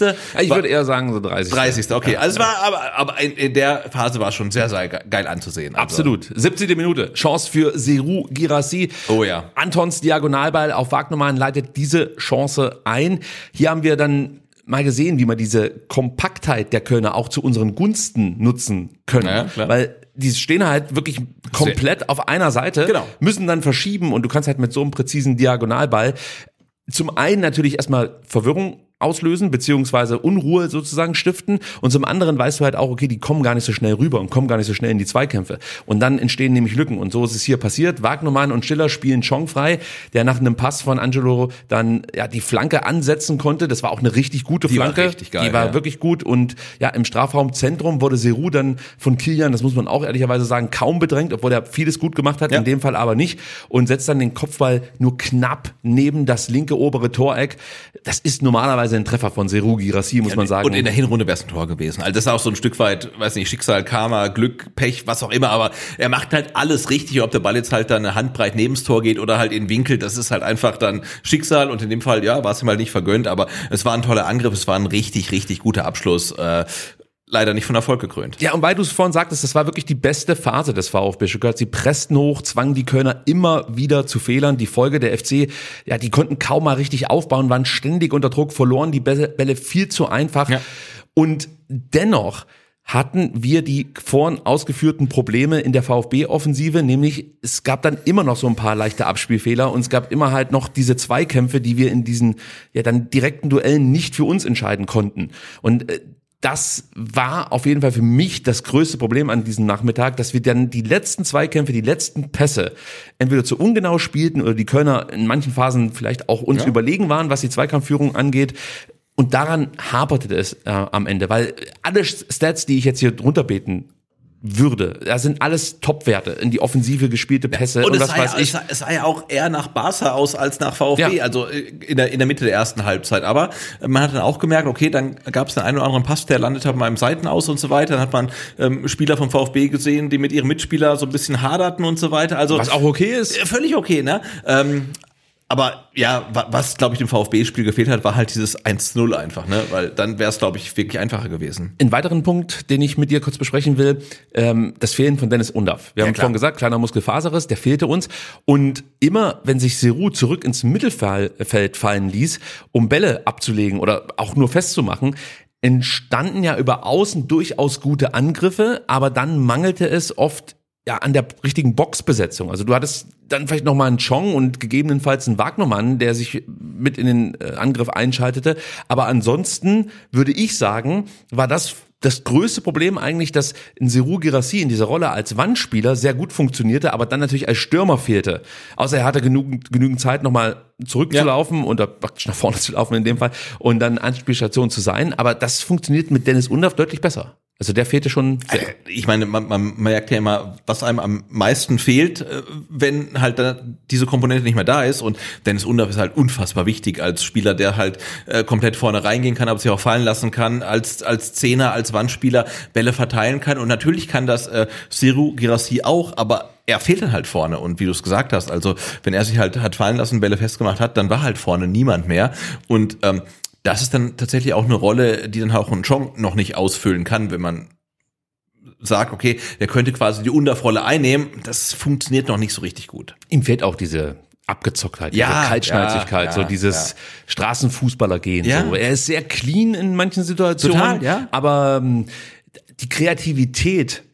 [SPEAKER 4] Ich würde eher sagen so 30.
[SPEAKER 5] 30. Okay, also es war aber, aber in, in der Phase war es schon sehr, sehr ge- geil anzusehen. Also,
[SPEAKER 4] Absolut. 17. Minute. Chance für Seru Girassi.
[SPEAKER 5] Oh ja.
[SPEAKER 4] Antons Diagonalball auf Wagnermann leitet diese Chance ein. Hier haben wir dann mal gesehen, wie man diese Kompaktheit der Kölner auch zu unseren Gunsten nutzen können.
[SPEAKER 5] Ja.
[SPEAKER 4] Weil die stehen halt wirklich komplett auf einer Seite,
[SPEAKER 5] Genau.
[SPEAKER 4] müssen dann verschieben und du kannst halt mit so einem präzisen Diagonalball zum einen natürlich erstmal Verwirrung auslösen, beziehungsweise Unruhe sozusagen stiften. Und zum anderen weißt du halt auch, okay, die kommen gar nicht so schnell rüber und kommen gar nicht so schnell in die Zweikämpfe. Und dann entstehen nämlich Lücken. Und so ist es hier passiert. Wagnermann und Schiller spielen Chong frei, der nach einem Pass von Angelo dann ja die Flanke ansetzen konnte. Das war auch eine richtig gute
[SPEAKER 5] Die war
[SPEAKER 4] Flanke.
[SPEAKER 5] richtig geil,
[SPEAKER 4] die war
[SPEAKER 5] ja.
[SPEAKER 4] wirklich gut. Und ja, im Strafraumzentrum wurde Seru dann von Kilian, das muss man auch ehrlicherweise sagen, kaum bedrängt, obwohl er vieles gut gemacht hat,
[SPEAKER 5] Ja.
[SPEAKER 4] in dem Fall aber nicht. Und setzt dann den Kopfball nur knapp neben das linke obere Toreck. Das ist normalerweise ein Treffer von Seru Girassi, muss man sagen.
[SPEAKER 5] Und in der Hinrunde wäre es ein Tor gewesen. Also das ist auch so ein Stück weit, weiß nicht, Schicksal, Karma, Glück, Pech, was auch immer, aber er macht halt alles richtig, ob der Ball jetzt halt dann eine Handbreit nebens Tor geht oder halt in den Winkel, das ist halt einfach dann Schicksal und in dem Fall, ja, war es ihm halt nicht vergönnt, aber es war ein toller Angriff, es war ein richtig, richtig guter Abschluss. Äh, leider nicht von Erfolg gekrönt.
[SPEAKER 4] Ja, und weil du es vorhin sagtest, das war wirklich die beste Phase des VfB Stuttgart. Sie pressten hoch, zwangen die Kölner immer wieder zu Fehlern. Die Folge der FC, ja, die konnten kaum mal richtig aufbauen, waren ständig unter Druck, verloren die Bälle viel zu einfach.
[SPEAKER 5] Ja.
[SPEAKER 4] Und dennoch hatten wir die vorhin ausgeführten Probleme in der VfB-Offensive, nämlich es gab dann immer noch so ein paar leichte Abspielfehler und es gab immer halt noch diese Zweikämpfe, die wir in diesen ja dann direkten Duellen nicht für uns entscheiden konnten. Und äh, das war auf jeden Fall für mich das größte Problem an diesem Nachmittag, dass wir dann die letzten Zweikämpfe, die letzten Pässe entweder zu ungenau spielten oder die Kölner in manchen Phasen vielleicht auch uns überlegen waren, was die Zweikampfführung angeht. Und daran haperte es äh, am Ende, weil alle Stats, die ich jetzt hier runterbeten würde, da sind alles Topwerte in die Offensive gespielte Pässe und,
[SPEAKER 5] Und, es,
[SPEAKER 4] was weiß
[SPEAKER 5] ja,
[SPEAKER 4] ich.
[SPEAKER 5] es, sah, ja auch eher nach Barca aus als nach VfB,
[SPEAKER 4] Ja.
[SPEAKER 5] also äh, in der, in der Mitte der ersten Halbzeit. Aber man hat dann auch gemerkt, okay, dann gab es den einen oder anderen Pass, der landete bei einem Seitenaus und so weiter. Dann hat man ähm, Spieler vom VfB gesehen, die mit ihrem Mitspieler so ein bisschen haderten und so weiter. Also
[SPEAKER 4] Was auch okay ist.
[SPEAKER 5] völlig okay, ne? Ähm, aber ja, wa- was, glaube ich, dem VfB-Spiel gefehlt hat, war halt dieses 1-0 einfach, ne? Weil dann wäre es, glaube ich, wirklich einfacher gewesen.
[SPEAKER 4] Ein weiteren Punkt, den ich mit dir kurz besprechen will, ähm, das Fehlen von Dennis Undaff. Wir haben
[SPEAKER 5] klar.
[SPEAKER 4] vorhin gesagt, kleiner Muskelfaserriss, der fehlte uns. Und immer, wenn sich Seru zurück ins Mittelfeld fallen ließ, um Bälle abzulegen oder auch nur festzumachen, entstanden ja über außen durchaus gute Angriffe, aber dann mangelte es oft ja, an der richtigen Boxbesetzung. Also du hattest dann vielleicht noch mal einen Chong und gegebenenfalls einen Wagnermann, der sich mit in den äh, Angriff einschaltete. Aber ansonsten würde ich sagen, war das das größte Problem eigentlich, dass ein Seru Girassi in dieser Rolle als Wandspieler sehr gut funktionierte, aber dann natürlich als Stürmer fehlte. Außer er hatte genügend, genügend Zeit, nochmal zurückzulaufen oder praktisch nach vorne zu laufen in dem Fall und dann Anspielstation zu sein. Aber das funktioniert mit Dennis Undaff deutlich besser. Also der fehlte schon sehr.
[SPEAKER 5] Ich meine, man, man merkt ja immer, was einem am meisten fehlt, äh, wenn halt diese Komponente nicht mehr da ist. Und Dennis Undaff ist halt unfassbar wichtig als Spieler, der halt äh, komplett vorne reingehen kann, aber sich auch fallen lassen kann, als als Zehner, als Wandspieler Bälle verteilen kann. Und natürlich kann das äh, Siru Girassi auch, aber er fehlt dann halt vorne. Und wie du es gesagt hast, also wenn er sich halt hat fallen lassen, Bälle festgemacht hat, dann war halt vorne niemand mehr. Und ähm, das ist dann tatsächlich auch eine Rolle, die dann auch ein Chong noch nicht ausfüllen kann, wenn man sagt, okay, der könnte quasi die Unterrolle einnehmen. Das funktioniert noch nicht so richtig gut.
[SPEAKER 4] Ihm fehlt auch diese Abgezocktheit, diese
[SPEAKER 5] Ja,
[SPEAKER 4] Kaltschnäuzigkeit,
[SPEAKER 5] ja,
[SPEAKER 4] so
[SPEAKER 5] ja,
[SPEAKER 4] dieses Straßenfußballergehen.
[SPEAKER 5] Ja.
[SPEAKER 4] So. Er ist sehr clean in manchen Situationen,
[SPEAKER 5] Total, ja.
[SPEAKER 4] aber ähm, die Kreativität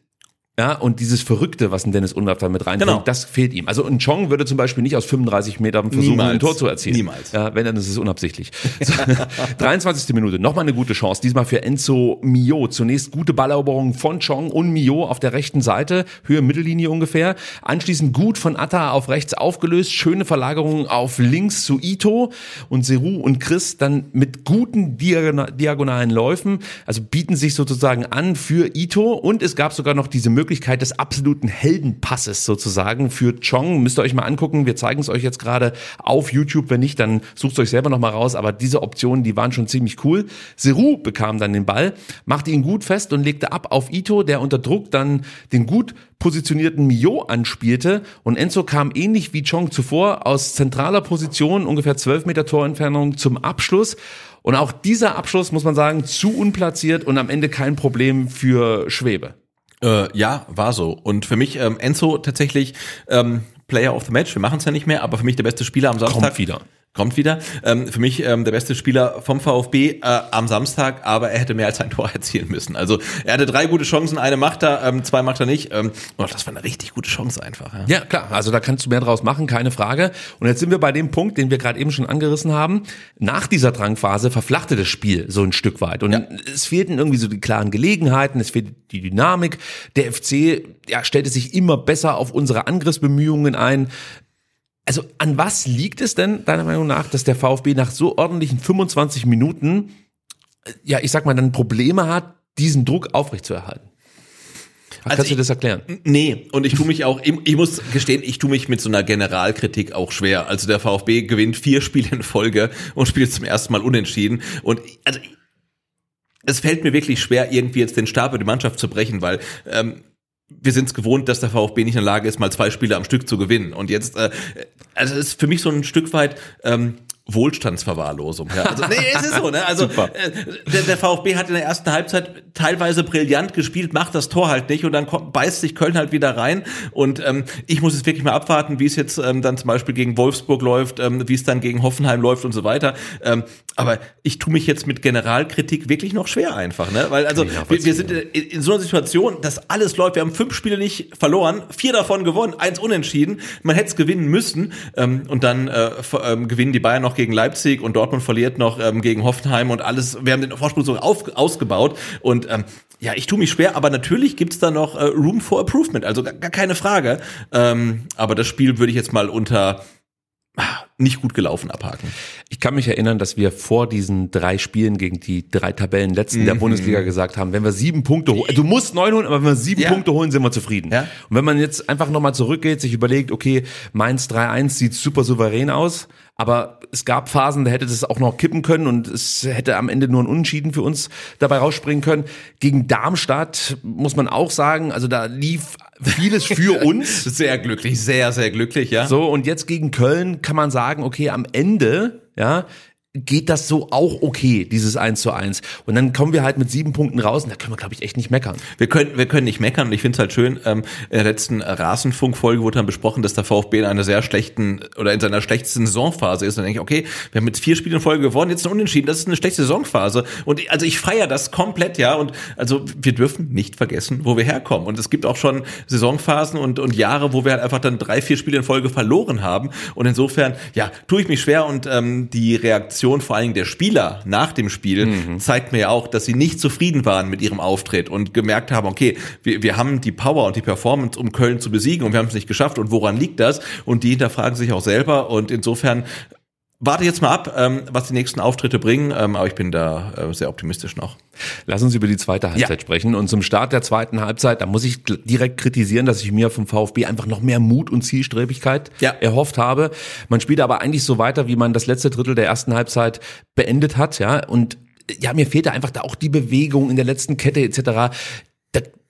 [SPEAKER 4] ja, und dieses Verrückte, was ein Dennis Undaff da mit reinbringt,
[SPEAKER 5] Genau.
[SPEAKER 4] das fehlt ihm. Also ein Chong würde zum Beispiel nicht aus 35 Metern versuchen,
[SPEAKER 5] Niemals.
[SPEAKER 4] ein Tor zu erzielen.
[SPEAKER 5] Niemals.
[SPEAKER 4] Ja, wenn, dann ist es unabsichtlich. So, <laughs> 23. Minute, nochmal eine gute Chance, diesmal für Enzo Mio. Zunächst gute Balleroberung von Chong und Mio auf der rechten Seite, Höhe Mittellinie ungefähr. Anschließend gut von Atta auf rechts aufgelöst, schöne Verlagerung auf links zu Ito und Seru und Chris dann mit guten Diagona diagonalen Läufen, also bieten sich sozusagen an für Ito und es gab sogar noch diese Möglichkeit des absoluten Heldenpasses sozusagen für Chong. Müsst ihr euch mal angucken, wir zeigen es euch jetzt gerade auf YouTube, wenn nicht, dann sucht euch selber noch mal raus, aber diese Optionen, die waren schon ziemlich cool. Seru bekam dann den Ball, machte ihn gut fest und legte ab auf Ito, der unter Druck dann den gut positionierten Mio anspielte und Enzo kam ähnlich wie Chong zuvor aus zentraler Position, ungefähr 12 Meter Torentfernung zum Abschluss. Und auch dieser Abschluss, muss man sagen, zu unplatziert und am Ende kein Problem für Schwebe.
[SPEAKER 5] Äh, ja, war so. Und für mich ähm, Enzo tatsächlich ähm, Player of the Match. Wir machen es ja nicht mehr, aber für mich der beste Spieler am Samstag.
[SPEAKER 4] Kommt wieder.
[SPEAKER 5] Kommt wieder. Ähm, für mich ähm, der beste Spieler vom VfB äh, am Samstag, aber er hätte mehr als ein <laughs> Tor erzielen müssen. Also er hatte drei gute Chancen, eine macht er, ähm, zwei macht er nicht. Ähm, und das war eine richtig gute Chance einfach. Ja.
[SPEAKER 4] Ja, klar, also da kannst du mehr draus machen, keine Frage. Und jetzt sind wir bei dem Punkt, den wir gerade eben schon angerissen haben. Nach dieser Drangphase verflachte das Spiel so ein Stück weit. Und
[SPEAKER 5] Ja.
[SPEAKER 4] es fehlten irgendwie so die klaren Gelegenheiten, es fehlt die Dynamik. Der FC ja, stellte sich immer besser auf unsere Angriffsbemühungen ein. Also an was liegt es denn deiner Meinung nach, dass der VfB nach so ordentlichen 25 Minuten, äh, ja, ich sag mal, dann Probleme hat, diesen Druck aufrechtzuerhalten?
[SPEAKER 5] Also
[SPEAKER 4] Kannst du
[SPEAKER 5] ich-
[SPEAKER 4] das erklären?
[SPEAKER 5] Nee, und ich tue mich auch, ich, ich muss gestehen, ich tue mich mit so einer Generalkritik auch schwer. Also der VfB gewinnt vier Spiele in Folge und spielt zum ersten Mal unentschieden. Und also es fällt mir wirklich schwer, irgendwie jetzt den Stab über die Mannschaft zu brechen, weil ähm, wir sind es gewohnt, dass der VfB nicht in der Lage ist, mal zwei Spiele am Stück zu gewinnen. Und jetzt, äh, also es ist für mich so ein Stück weit ähm, Wohlstandsverwahrlosung. Ja. Also, nee, es ist so, ne? Also äh, der, der VfB hat in der ersten Halbzeit teilweise brillant gespielt, macht das Tor halt nicht und dann kommt, beißt sich Köln halt wieder rein. Und ähm, ich muss jetzt wirklich mal abwarten, wie es jetzt ähm, dann zum Beispiel gegen Wolfsburg läuft, ähm, wie es dann gegen Hoffenheim läuft und so weiter. Ähm, aber ich tue mich jetzt mit Generalkritik wirklich noch schwer einfach, ne? Weil also wir, wir sind in, in so einer Situation, dass alles läuft. Wir haben fünf Spiele nicht verloren, vier davon gewonnen, eins unentschieden. Man hätte es gewinnen müssen ähm, und dann äh, ähm, gewinnen die Bayern noch gegen Leipzig und Dortmund verliert noch ähm, gegen Hoffenheim und alles. Wir haben den Vorsprung so auf, ausgebaut und ähm, ja, ich tue mich schwer, aber natürlich gibt's da noch äh, Room for Improvement, also gar, gar keine Frage. Ähm, aber das Spiel würde ich jetzt mal unter ah, nicht gut gelaufen abhaken.
[SPEAKER 4] Ich kann mich erinnern, dass wir vor diesen drei Spielen gegen die drei Tabellenletzten
[SPEAKER 5] Mhm.
[SPEAKER 4] der Bundesliga gesagt haben, wenn wir sieben Punkte holen, du musst neun holen, aber wenn wir sieben
[SPEAKER 5] Ja.
[SPEAKER 4] Punkte holen, sind wir zufrieden.
[SPEAKER 5] Ja.
[SPEAKER 4] Und wenn man jetzt einfach nochmal zurückgeht, sich überlegt, okay, Mainz 3-1 sieht super souverän aus, aber es gab Phasen, da hätte das auch noch kippen können und es hätte am Ende nur ein Unentschieden für uns dabei rausspringen können. Gegen Darmstadt muss man auch sagen, also da lief vieles für <laughs> uns.
[SPEAKER 5] Sehr glücklich, sehr, sehr glücklich, ja.
[SPEAKER 4] So, und jetzt gegen Köln kann man sagen, okay, am Ende, ja, geht das so auch okay, dieses 1 zu 1. Und dann kommen wir halt mit sieben Punkten raus und da können wir, glaube ich, echt nicht meckern.
[SPEAKER 5] Wir können, wir können nicht meckern und ich finde es halt schön, ähm, in der letzten Rasenfunk-Folge wurde dann besprochen, dass der VfB in einer sehr schlechten oder in seiner schlechtesten Saisonphase ist. Und dann denke ich, okay, wir haben jetzt vier Spiele in Folge gewonnen, jetzt ein Unentschieden, das ist eine schlechte Saisonphase. Und ich- also ich feiere das komplett, ja. Und also wir dürfen nicht vergessen, wo wir herkommen. Und es gibt auch schon Saisonphasen und, und Jahre, wo wir halt einfach dann drei, vier Spiele in Folge verloren haben. Und insofern, ja, tue ich mich schwer und ähm, die Reaktion vor allen Dingen der Spieler nach dem Spiel zeigt mir ja auch, dass sie nicht zufrieden waren mit ihrem Auftritt und gemerkt haben, okay, wir, wir haben die Power und die Performance, um Köln zu besiegen und wir haben es nicht geschafft. Und woran liegt das? Und die hinterfragen sich auch selber. Und insofern warte jetzt mal ab, ähm, was die nächsten Auftritte bringen, ähm, aber ich bin da äh, sehr optimistisch noch.
[SPEAKER 4] Lass uns über die zweite Halbzeit sprechen. Und zum Start der zweiten Halbzeit, da muss ich direkt kritisieren, dass ich mir vom VfB einfach noch mehr Mut und Zielstrebigkeit
[SPEAKER 5] Ja.
[SPEAKER 4] erhofft habe. Man spielt aber eigentlich so weiter, wie man das letzte Drittel der ersten Halbzeit beendet hat, ja. Und ja, mir fehlte einfach da auch die Bewegung in der letzten Kette etc.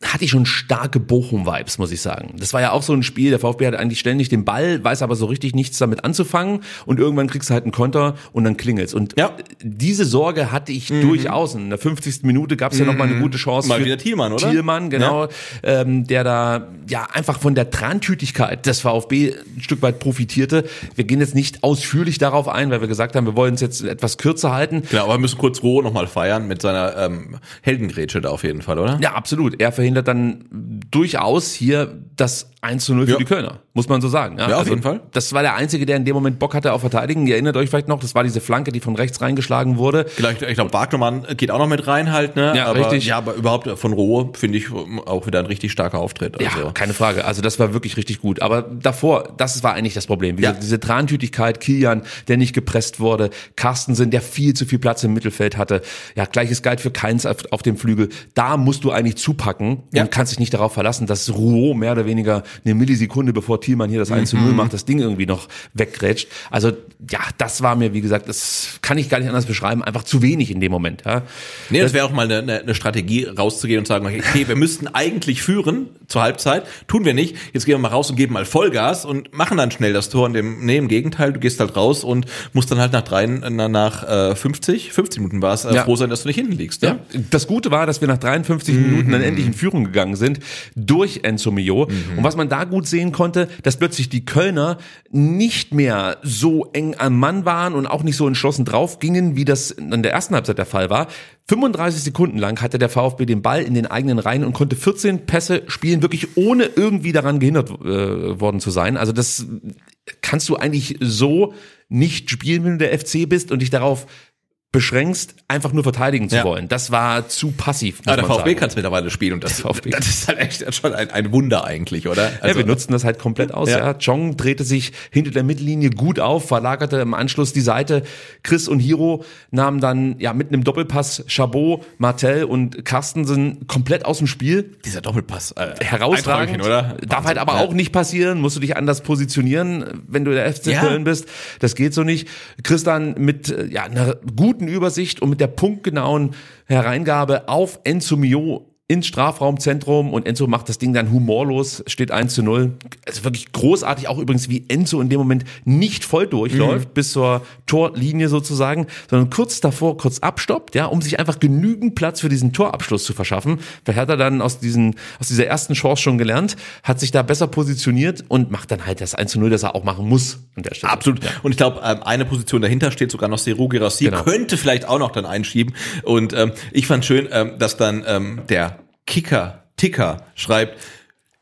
[SPEAKER 4] Hatte ich schon starke Bochum-Vibes, muss ich sagen. Das war ja auch so ein Spiel, der VfB hat eigentlich ständig den Ball, weiß aber so richtig nichts damit anzufangen und irgendwann kriegst du halt einen Konter und dann klingelt's. Und
[SPEAKER 5] Ja.
[SPEAKER 4] diese Sorge hatte ich durchaus. In der 50. Minute gab's ja noch mal eine gute Chance
[SPEAKER 5] Mal
[SPEAKER 4] für
[SPEAKER 5] wieder Thielmann, oder?
[SPEAKER 4] Thielmann, genau, ähm, der da ja einfach von der Trantütigkeit des VfB ein Stück weit profitierte. Wir gehen jetzt nicht ausführlich darauf ein, weil wir gesagt haben, wir wollen es jetzt etwas kürzer halten.
[SPEAKER 5] Genau, aber wir müssen kurz Roh nochmal feiern mit seiner ähm, Heldengrätsche da auf jeden Fall, oder?
[SPEAKER 4] Ja, absolut. Er verhindert dann durchaus hier das 1 zu 0 für
[SPEAKER 5] Ja.
[SPEAKER 4] die Kölner, muss man so sagen.
[SPEAKER 5] Ja, auf jeden Fall.
[SPEAKER 4] Das war der Einzige, der in dem Moment Bock hatte auf Verteidigen. Ihr erinnert euch vielleicht noch, das war diese Flanke, die von rechts reingeschlagen wurde.
[SPEAKER 5] Vielleicht, ich glaube, Wagnermann geht auch noch mit rein halt, ne?
[SPEAKER 4] Ja,
[SPEAKER 5] aber,
[SPEAKER 4] richtig.
[SPEAKER 5] Ja, aber überhaupt von Rohe finde ich auch wieder ein richtig starker Auftritt.
[SPEAKER 4] Ja,
[SPEAKER 5] Also.
[SPEAKER 4] keine Frage. Also das war wirklich richtig gut. Aber davor, das war eigentlich das Problem. Wie
[SPEAKER 5] Ja.
[SPEAKER 4] Diese Trantütigkeit, Kilian, der nicht gepresst wurde, Carstensen, der viel zu viel Platz im Mittelfeld hatte. Ja, gleiches galt für Keins auf, auf dem Flügel. Da musst du eigentlich zupacken
[SPEAKER 5] Ja.
[SPEAKER 4] und kannst dich nicht darauf verlassen, dass Rouault mehr oder weniger eine Millisekunde, bevor Thielmann hier das 1 zu 0
[SPEAKER 5] Mhm.
[SPEAKER 4] macht, das Ding irgendwie noch weggrätscht. Also ja, das war mir, wie gesagt, das kann ich gar nicht anders beschreiben, einfach zu wenig in dem Moment. Ja.
[SPEAKER 5] Nee, das wäre auch mal eine, eine, Strategie, rauszugehen und sagen, okay, wir müssten eigentlich führen zur Halbzeit, tun wir nicht. Jetzt gehen wir mal raus und geben mal Vollgas und machen dann schnell das Tor. Und dem, nee, im Gegenteil, du gehst halt raus und musst dann halt nach drei, na, nach äh, 50, 50 Minuten war es, äh,
[SPEAKER 4] Ja.
[SPEAKER 5] froh sein, dass du nicht hinten liegst.
[SPEAKER 4] Ja. Das Gute war, dass wir nach 53 Minuten dann endlich einen Führung gegangen sind durch Enzo Mio. Und was man da gut sehen konnte, dass plötzlich die Kölner nicht mehr so eng am Mann waren und auch nicht so entschlossen drauf gingen, wie das in der ersten Halbzeit der Fall war. 35 Sekunden lang hatte der VfB den Ball in den eigenen Reihen und konnte 14 Pässe spielen, wirklich ohne irgendwie daran gehindert äh, worden zu sein. Also das kannst du eigentlich so nicht spielen, wenn du der FC bist und dich darauf beschränkst, einfach nur verteidigen zu
[SPEAKER 5] Ja.
[SPEAKER 4] wollen. Das war zu passiv.
[SPEAKER 5] Ja, der
[SPEAKER 4] man
[SPEAKER 5] VfB kann es mittlerweile spielen und das,
[SPEAKER 4] Der VfB.
[SPEAKER 5] das ist halt echt schon ein, ein Wunder eigentlich, oder?
[SPEAKER 4] ja, wir nutzten das halt komplett aus. Ja.
[SPEAKER 5] Ja.
[SPEAKER 4] Chong drehte sich hinter der Mittellinie gut auf, verlagerte im Anschluss die Seite. Chris und Hiro nahmen dann ja mit einem Doppelpass Chabot, Martel und Carstensen komplett aus dem Spiel.
[SPEAKER 5] dieser Doppelpass. Äh,
[SPEAKER 4] Herausragend,
[SPEAKER 5] oder?
[SPEAKER 4] Darf halt aber auch nicht passieren. Musst du dich anders positionieren, wenn du der FC. Köln bist. Das geht so nicht. Chris dann mit äh, ja, einer guten Übersicht und mit der punktgenauen Hereingabe auf Enzo Mio ins Strafraumzentrum und Enzo macht das Ding dann humorlos, steht 1 zu 0. Es ist wirklich großartig, auch übrigens, wie Enzo in dem Moment nicht voll durchläuft,
[SPEAKER 5] Mhm.
[SPEAKER 4] bis zur Torlinie sozusagen, sondern kurz davor kurz abstoppt, ja, um sich einfach genügend Platz für diesen Torabschluss zu verschaffen. Vielleicht hat er dann aus, diesen, aus dieser ersten Chance schon gelernt, hat sich da besser positioniert und macht dann halt das 1 zu 0, das er auch machen muss an der Stelle.
[SPEAKER 5] Absolut. Und ich glaube, ähm, eine Position dahinter steht sogar noch Seru Girassi,
[SPEAKER 4] Genau.
[SPEAKER 5] könnte vielleicht auch noch dann einschieben. Und ähm, ich fand schön, ähm, dass dann ähm, der Kicker, Ticker schreibt,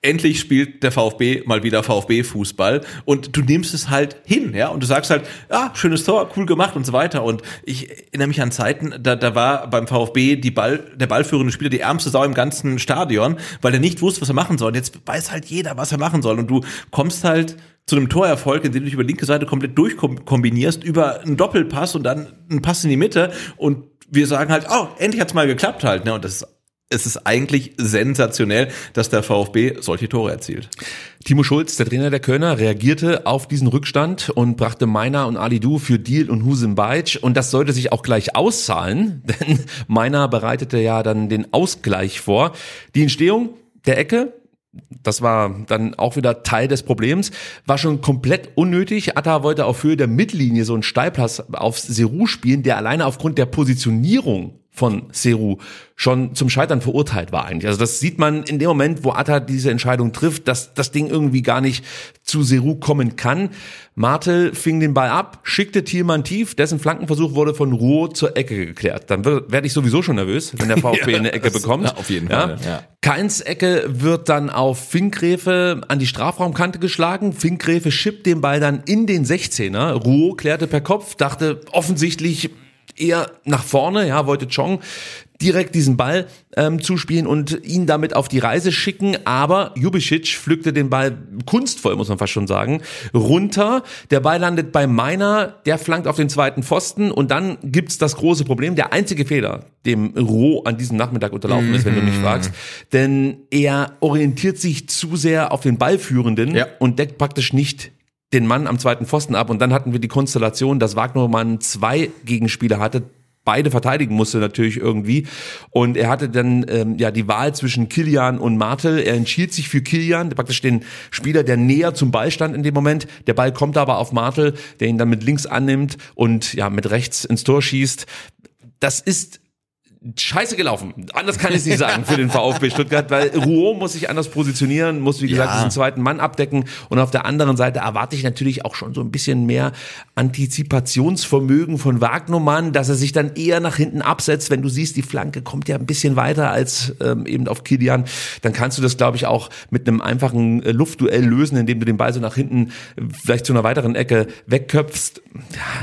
[SPEAKER 5] endlich spielt der VfB mal wieder VfB-Fußball und du nimmst es halt hin, ja, und du sagst halt, ja, schönes Tor, cool gemacht und so weiter. Und ich erinnere mich an Zeiten, da, da war beim VfB die Ball, der ballführende Spieler die ärmste Sau im ganzen Stadion, weil er nicht wusste, was er machen soll. Und jetzt weiß halt jeder, was er machen soll. Und du kommst halt zu einem Torerfolg, indem du dich über linke Seite komplett durchkombinierst, über einen Doppelpass und dann einen Pass in die Mitte und wir sagen halt, oh, endlich hat's mal geklappt halt, ne? Und das ist es ist eigentlich sensationell, dass der VfB solche Tore erzielt.
[SPEAKER 4] Timo Schulz, der Trainer der Kölner, reagierte auf diesen Rückstand und brachte Meiner und Ali Du für Deal und Husem Baic. Und das sollte sich auch gleich auszahlen, <laughs> denn Meiner bereitete ja dann den Ausgleich vor. Die Entstehung der Ecke, das war dann auch wieder Teil des Problems, war schon komplett unnötig. Atta wollte auf Höhe der Mittellinie so einen Steilpass auf Seru spielen, der alleine aufgrund der Positionierung von Seru schon zum Scheitern verurteilt war eigentlich. Also das sieht man in dem Moment, wo Atta diese Entscheidung trifft, dass das Ding irgendwie gar nicht zu Seru kommen kann. Martel fing den Ball ab, schickte Thielmann tief, dessen Flankenversuch wurde von Ruhr zur Ecke geklärt. Dann werde ich sowieso schon nervös, wenn der <laughs> VfB
[SPEAKER 5] Ja,
[SPEAKER 4] eine Ecke bekommt.
[SPEAKER 5] ja, auf jeden Fall, ja.
[SPEAKER 4] Keins Ecke wird dann auf Finkgräfe an die Strafraumkante geschlagen. Finkgräfe schippt den Ball dann in den 16er. Ruo klärte per Kopf, dachte offensichtlich eher nach vorne, ja, wollte Chong direkt diesen Ball ähm, zuspielen und ihn damit auf die Reise schicken, aber Jubicic pflückte den Ball kunstvoll, muss man fast schon sagen, runter. Der Ball landet bei Meiner, der flankt auf den zweiten Pfosten und dann gibt's das große Problem, der einzige Fehler, dem Roh an diesem Nachmittag unterlaufen ist, wenn du mich fragst, denn er orientiert sich zu sehr auf den Ballführenden
[SPEAKER 5] Ja.
[SPEAKER 4] und deckt praktisch nicht den Mann am zweiten Pfosten ab. Und dann hatten wir die Konstellation, dass Wagnermann zwei Gegenspieler hatte, beide verteidigen musste natürlich irgendwie. Und er hatte dann ähm, ja die Wahl zwischen Kilian und Martel. Er entschied sich für Kilian, praktisch den Spieler, der näher zum Ball stand in dem Moment. Der Ball kommt aber auf Martel, der ihn dann mit links annimmt und ja mit rechts ins Tor schießt. Das ist scheiße gelaufen. Anders kann ich es nicht sagen für den VfB Stuttgart, weil Rouault muss sich anders positionieren, muss wie gesagt
[SPEAKER 5] Ja.
[SPEAKER 4] diesen zweiten Mann abdecken und auf der anderen Seite erwarte ich natürlich auch schon so ein bisschen mehr Antizipationsvermögen von Wagnermann, dass er sich dann eher nach hinten absetzt, wenn du siehst, die Flanke kommt ja ein bisschen weiter als ähm, eben auf Kilian, dann kannst du das glaube ich auch mit einem einfachen äh, Luftduell lösen, indem du den Ball so nach hinten vielleicht zu einer weiteren Ecke wegköpfst.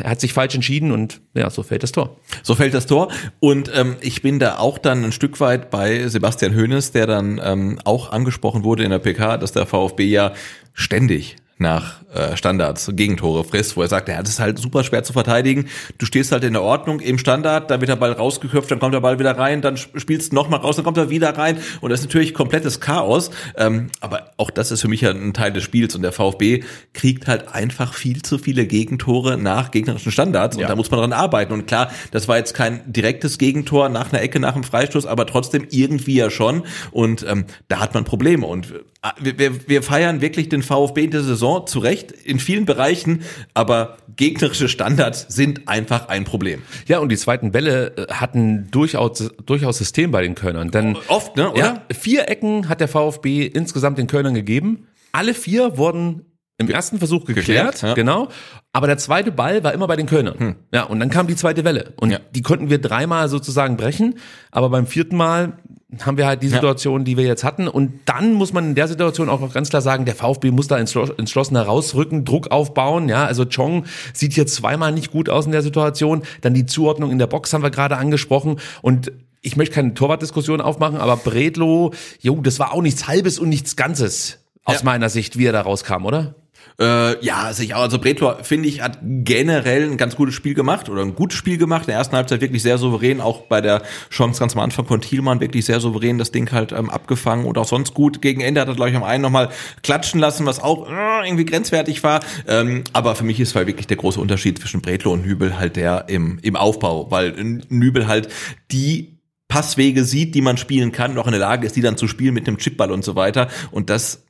[SPEAKER 4] Er hat sich falsch entschieden und ja, so fällt das Tor.
[SPEAKER 5] So fällt das Tor. Und ähm, ich bin da auch dann ein Stück weit bei Sebastian Hoeneß, der dann ähm, auch angesprochen wurde in der PK, dass der VfB ja ständig nach äh, Standards Gegentore frisst, wo er sagt, ja, das ist halt super schwer zu verteidigen. Du stehst halt in der Ordnung im Standard, da wird der Ball rausgeköpft, dann kommt der Ball wieder rein, dann sp- spielst du nochmal raus, dann kommt er wieder rein und das ist natürlich komplettes Chaos. Ähm, aber auch das ist für mich ja ein Teil des Spiels und der VfB kriegt halt einfach viel zu viele Gegentore nach gegnerischen Standards und
[SPEAKER 4] Ja.
[SPEAKER 5] da muss man dran arbeiten. Und klar, das war jetzt kein direktes Gegentor nach einer Ecke, nach einem Freistoß, aber trotzdem irgendwie ja schon. Und ähm, da hat man Probleme. Und äh, wir, wir, wir feiern wirklich den VfB in der Saison Saison zu Recht in vielen Bereichen, aber gegnerische Standards sind einfach ein Problem.
[SPEAKER 4] Ja, und die zweiten Bälle äh, hatten durchaus, durchaus System bei den Kölnern. Denn
[SPEAKER 5] Oft, ne, oder?
[SPEAKER 4] Ja, vier Ecken hat der VfB insgesamt den Kölnern gegeben. Alle vier wurden im ersten Versuch geklärt,
[SPEAKER 5] Geklärt, ja.
[SPEAKER 4] genau. Aber der zweite Ball war immer bei den Kölnern. Ja, und dann kam die zweite Welle. Und
[SPEAKER 5] Ja.
[SPEAKER 4] die konnten wir dreimal sozusagen brechen. Aber beim vierten Mal haben wir halt die Situation, die wir jetzt hatten. Und dann muss man in der Situation auch noch ganz klar sagen, der VfB muss da entschlo- entschlossen herausrücken, Druck aufbauen. Ja, also Chong sieht hier zweimal nicht gut aus in der Situation. Dann die Zuordnung in der Box haben wir gerade angesprochen. Und ich möchte keine Torwartdiskussion aufmachen, aber Bredlo, jo, das war auch nichts Halbes und nichts Ganzes. Aus
[SPEAKER 5] Ja.
[SPEAKER 4] meiner Sicht, wie er da rauskam, oder?
[SPEAKER 5] Äh, ja, sicher. Also Bretlo, finde ich, hat generell ein ganz gutes Spiel gemacht oder ein gutes Spiel gemacht. In der ersten Halbzeit wirklich sehr souverän, auch bei der Chance ganz am Anfang von Thielmann wirklich sehr souverän das Ding halt ähm, abgefangen und auch sonst gut. Gegen Ende hat er, glaube ich, am einen nochmal klatschen lassen, was auch äh, irgendwie grenzwertig war. Ähm, aber für mich ist halt wirklich der große Unterschied zwischen Bretlo und Nübel halt der im, im Aufbau, weil Nübel halt die Passwege sieht, die man spielen kann auch in der Lage ist, die dann zu spielen mit einem Chipball und so weiter. Und das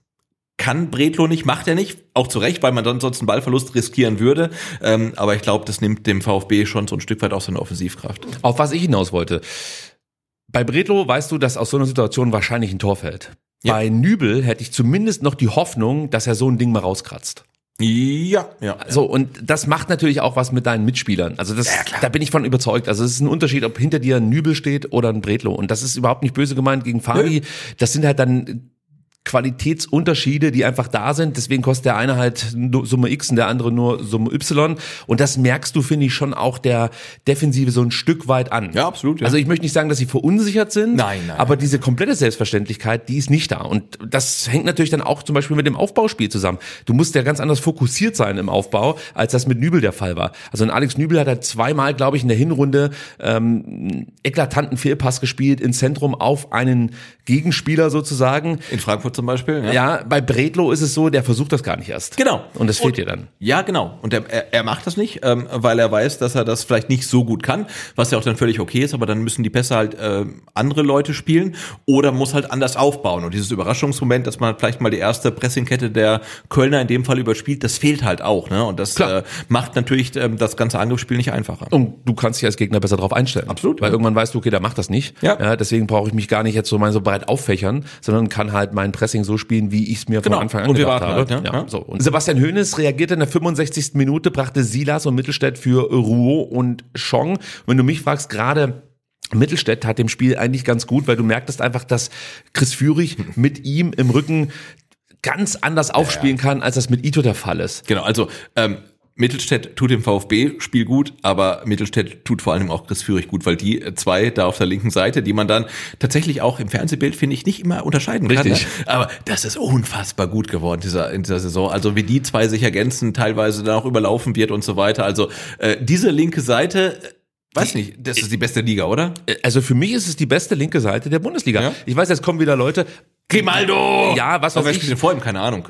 [SPEAKER 5] kann Bretlo nicht, macht er nicht, auch zu Recht, weil man dann sonst einen Ballverlust riskieren würde. Ähm, aber ich glaube, das nimmt dem VfB schon so ein Stück weit auch seine Offensivkraft.
[SPEAKER 4] Auf was ich hinaus wollte. Bei Bredlo weißt du, dass aus so einer Situation wahrscheinlich ein Tor fällt.
[SPEAKER 5] Ja.
[SPEAKER 4] Bei Nübel hätte ich zumindest noch die Hoffnung, dass er so ein Ding mal rauskratzt.
[SPEAKER 5] Ja, ja.
[SPEAKER 4] So, und das macht natürlich auch was mit deinen Mitspielern. Also das, da bin ich von überzeugt. Also es ist ein Unterschied, ob hinter dir ein Nübel steht oder ein Bredlo. Und das ist überhaupt nicht böse gemeint gegen Fabi. Das sind halt dann Qualitätsunterschiede, die einfach da sind. Deswegen kostet der eine halt nur Summe X und der andere nur Summe Y. Und das merkst du, finde ich, schon auch der Defensive so ein Stück weit an.
[SPEAKER 5] Ja, absolut, ja.
[SPEAKER 4] Also ich möchte nicht sagen, dass sie verunsichert sind.
[SPEAKER 5] Nein, nein,
[SPEAKER 4] Aber diese komplette Selbstverständlichkeit, die ist nicht da. Und das hängt natürlich dann auch zum Beispiel mit dem Aufbauspiel zusammen. Du musst ja ganz anders fokussiert sein im Aufbau, als das mit Nübel der Fall war. Also ein Alex Nübel hat halt zweimal, glaube ich, in der Hinrunde ähm, eklatanten Fehlpass gespielt ins Zentrum auf einen Gegenspieler sozusagen.
[SPEAKER 5] In Frankfurt zum Beispiel. Ja.
[SPEAKER 4] Ja, bei Bredlo ist es so, der versucht das gar nicht erst.
[SPEAKER 5] Genau.
[SPEAKER 4] Und das fehlt dir dann.
[SPEAKER 5] Ja, genau. Und er, er, er macht das nicht, ähm, weil er weiß, dass er das vielleicht nicht so gut kann, was ja auch dann völlig okay ist, aber dann müssen die Pässe halt äh, andere Leute spielen oder muss halt anders aufbauen. Und dieses Überraschungsmoment, dass man vielleicht mal die erste Pressingkette der Kölner in dem Fall überspielt, das fehlt halt auch. Ne? Und das
[SPEAKER 4] Klar.
[SPEAKER 5] äh, macht natürlich ähm, das ganze Angriffsspiel nicht einfacher.
[SPEAKER 4] Und du kannst dich als Gegner besser darauf einstellen.
[SPEAKER 5] Absolut,
[SPEAKER 4] Weil
[SPEAKER 5] ja.
[SPEAKER 4] irgendwann weißt du, okay, der macht das nicht.
[SPEAKER 5] Ja.
[SPEAKER 4] deswegen brauche ich mich gar nicht jetzt so mal so breit auffächern, sondern kann halt mein Pressing so spielen, wie ich es mir
[SPEAKER 5] Genau.
[SPEAKER 4] von Anfang an
[SPEAKER 5] Und
[SPEAKER 4] gedacht
[SPEAKER 5] warten
[SPEAKER 4] habe.
[SPEAKER 5] halt, ne?
[SPEAKER 4] ja,
[SPEAKER 5] Ja.
[SPEAKER 4] so. Und Sebastian Hoeneß reagierte in der 65. Minute, brachte Silas und Mittelstädt für Rouault und Chong. Wenn du mich fragst, gerade Mittelstädt hat dem Spiel eigentlich ganz gut, weil du merktest einfach, dass Chris Führig mit ihm im Rücken ganz anders aufspielen kann, als das mit Ito der Fall ist.
[SPEAKER 5] Genau, also ähm, Mittelstädt tut dem VfB Spiel gut, aber Mittelstädt tut vor allem auch Chris Führig gut, weil die äh, zwei da auf der linken Seite, die man dann tatsächlich auch im Fernsehbild, finde ich, nicht immer unterscheiden kann.
[SPEAKER 4] Richtig.
[SPEAKER 5] Ne? Aber das ist unfassbar gut geworden dieser, in dieser Saison. Also wie die zwei sich ergänzen, teilweise dann auch überlaufen wird und so weiter. Also äh, diese linke Seite, äh, weiß nicht, das ist die beste Liga, oder?
[SPEAKER 4] Also für mich ist es die beste linke Seite der Bundesliga.
[SPEAKER 5] Ja?
[SPEAKER 4] Ich weiß, jetzt kommen wieder Leute.
[SPEAKER 5] Grimaldo!
[SPEAKER 4] Ja, was weiß
[SPEAKER 5] spielt
[SPEAKER 4] ich.
[SPEAKER 5] vor ihm? Keine Ahnung.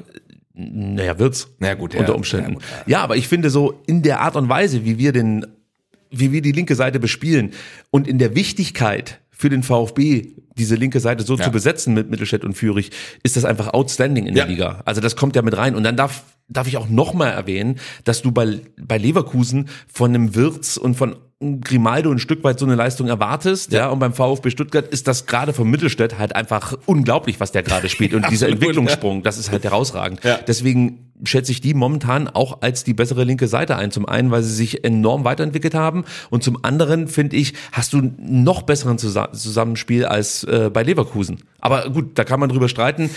[SPEAKER 4] Naja, wird's.
[SPEAKER 5] Na ja, gut, ja.
[SPEAKER 4] unter Umständen.
[SPEAKER 5] Ja, gut,
[SPEAKER 4] Ja, aber ich finde so in der Art und Weise, wie wir den, wie wir die linke Seite bespielen und in der Wichtigkeit für den VfB diese linke Seite so
[SPEAKER 5] Ja.
[SPEAKER 4] zu besetzen mit Mittelstädt und Führig, ist das einfach outstanding in der
[SPEAKER 5] Ja.
[SPEAKER 4] Liga. Also das kommt ja mit rein. Und dann darf, darf ich auch nochmal erwähnen, dass du bei, bei Leverkusen von einem Wirtz und von Grimaldo ein Stück weit so eine Leistung erwartest, ja, und beim VfB Stuttgart ist das gerade von Mittelstädt halt einfach unglaublich, was der gerade spielt und <laughs> dieser Entwicklungssprung, das ist halt herausragend.
[SPEAKER 5] Ja.
[SPEAKER 4] Deswegen schätze ich die momentan auch als die bessere linke Seite ein. Zum einen, weil sie sich enorm weiterentwickelt haben und zum anderen finde ich, hast du noch besseren Zusa Zusammenspiel als äh, bei Leverkusen. Aber gut, da kann man drüber streiten.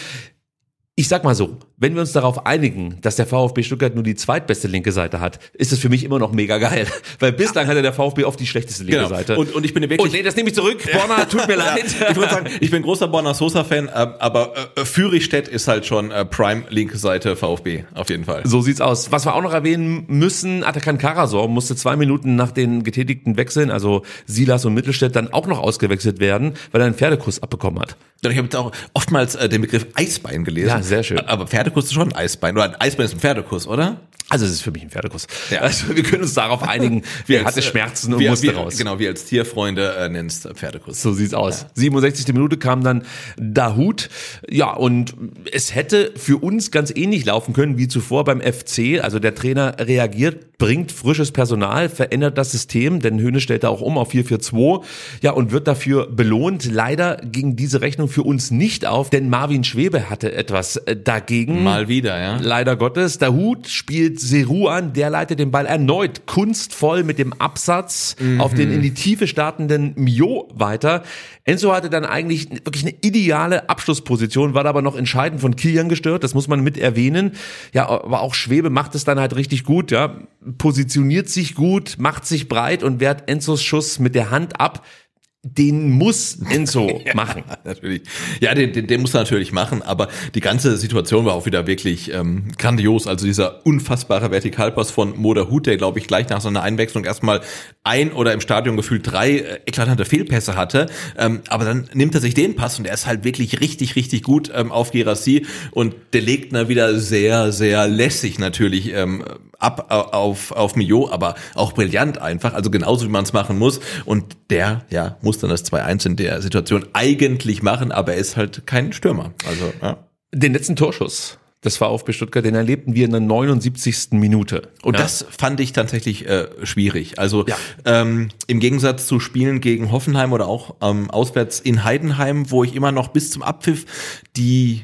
[SPEAKER 4] Ich sag mal so, wenn wir uns darauf einigen, dass der VfB Stuttgart nur die zweitbeste linke Seite hat, ist es für mich immer noch mega geil. <laughs> Weil bislang hatte der VfB oft die schlechteste linke
[SPEAKER 5] Genau.
[SPEAKER 4] Seite.
[SPEAKER 5] Und- und ich bin wirklich-
[SPEAKER 4] Und nee, das nehme ich zurück. <laughs> Borna, tut mir leid.
[SPEAKER 5] Ich würde sagen, ich bin großer Borna Sosa-Fan, äh, aber äh, Führigstedt ist halt schon äh, Prime linke Seite VfB, auf jeden Fall.
[SPEAKER 4] So sieht's aus. Was wir auch noch erwähnen müssen, Atakan Karasor musste zwei Minuten nach den getätigten Wechseln, also Silas und Mittelstädt, dann auch noch ausgewechselt werden, weil er einen Pferdekuss abbekommen hat.
[SPEAKER 5] Ich habe jetzt auch oftmals äh, den Begriff Eisbein gelesen.
[SPEAKER 4] Ja, sehr schön.
[SPEAKER 5] Aber Pferdekuss ist schon ein Eisbein. Oder ein Eisbein ist ein Pferdekuss, oder?
[SPEAKER 4] Also es ist für mich ein Pferdekuss.
[SPEAKER 5] Ja.
[SPEAKER 4] Also wir können uns darauf einigen, wer hatte
[SPEAKER 5] als, äh,
[SPEAKER 4] Schmerzen und
[SPEAKER 5] wir,
[SPEAKER 4] musste
[SPEAKER 5] wir,
[SPEAKER 4] raus.
[SPEAKER 5] Genau, wie als Tierfreunde äh, nennst Pferdekuss.
[SPEAKER 4] So sieht's aus. 67. Minute kam dann Dahut. Ja, und es hätte für uns ganz ähnlich laufen können wie zuvor beim FC. Also der Trainer reagiert, bringt frisches Personal, verändert das System, denn Höhne stellt da auch um auf 4-4-2. Ja, und wird dafür belohnt. Leider ging diese Rechnung für uns nicht auf, denn Marvin Schwebe hatte etwas äh, dagegen.
[SPEAKER 5] Mal wieder, ja.
[SPEAKER 4] Leider Gottes. Dahut spielt Seru an, der leitet den Ball erneut kunstvoll mit dem Absatz auf den in die Tiefe startenden Mio weiter. Enzo hatte dann eigentlich wirklich eine ideale Abschlussposition, war aber noch entscheidend von Kilian gestört, das muss man mit erwähnen. Ja, aber auch Schwebe macht es dann halt richtig gut, ja, positioniert sich gut, macht sich breit und wehrt Enzos Schuss mit der Hand ab. Den muss Enzo <laughs> machen.
[SPEAKER 5] natürlich. Ja, den, den, den muss er natürlich machen, aber die ganze Situation war auch wieder wirklich ähm, grandios. Also dieser unfassbare Vertikalpass von Moda Hut, der, glaube ich, gleich nach so einer Einwechslung erstmal ein oder im Stadion gefühlt drei äh, eklatante Fehlpässe hatte. Ähm, aber dann nimmt er sich den Pass und der ist halt wirklich richtig, richtig gut ähm, auf Gerassi und der legt na wieder sehr, sehr lässig natürlich ähm, ab äh, auf, auf Mio, aber auch brillant einfach, also genauso wie man es machen muss. Und der, ja, muss dann das 2-1 in der Situation eigentlich machen, aber er ist halt kein Stürmer. Also, ja.
[SPEAKER 4] Den letzten Torschuss des VfB Stuttgart, den erlebten wir in der 79. Minute.
[SPEAKER 5] Und
[SPEAKER 4] Ja.
[SPEAKER 5] das fand ich tatsächlich äh, schwierig. Also
[SPEAKER 4] Ja.
[SPEAKER 5] ähm, im Gegensatz zu Spielen gegen Hoffenheim oder auch ähm, auswärts in Heidenheim, wo ich immer noch bis zum Abpfiff die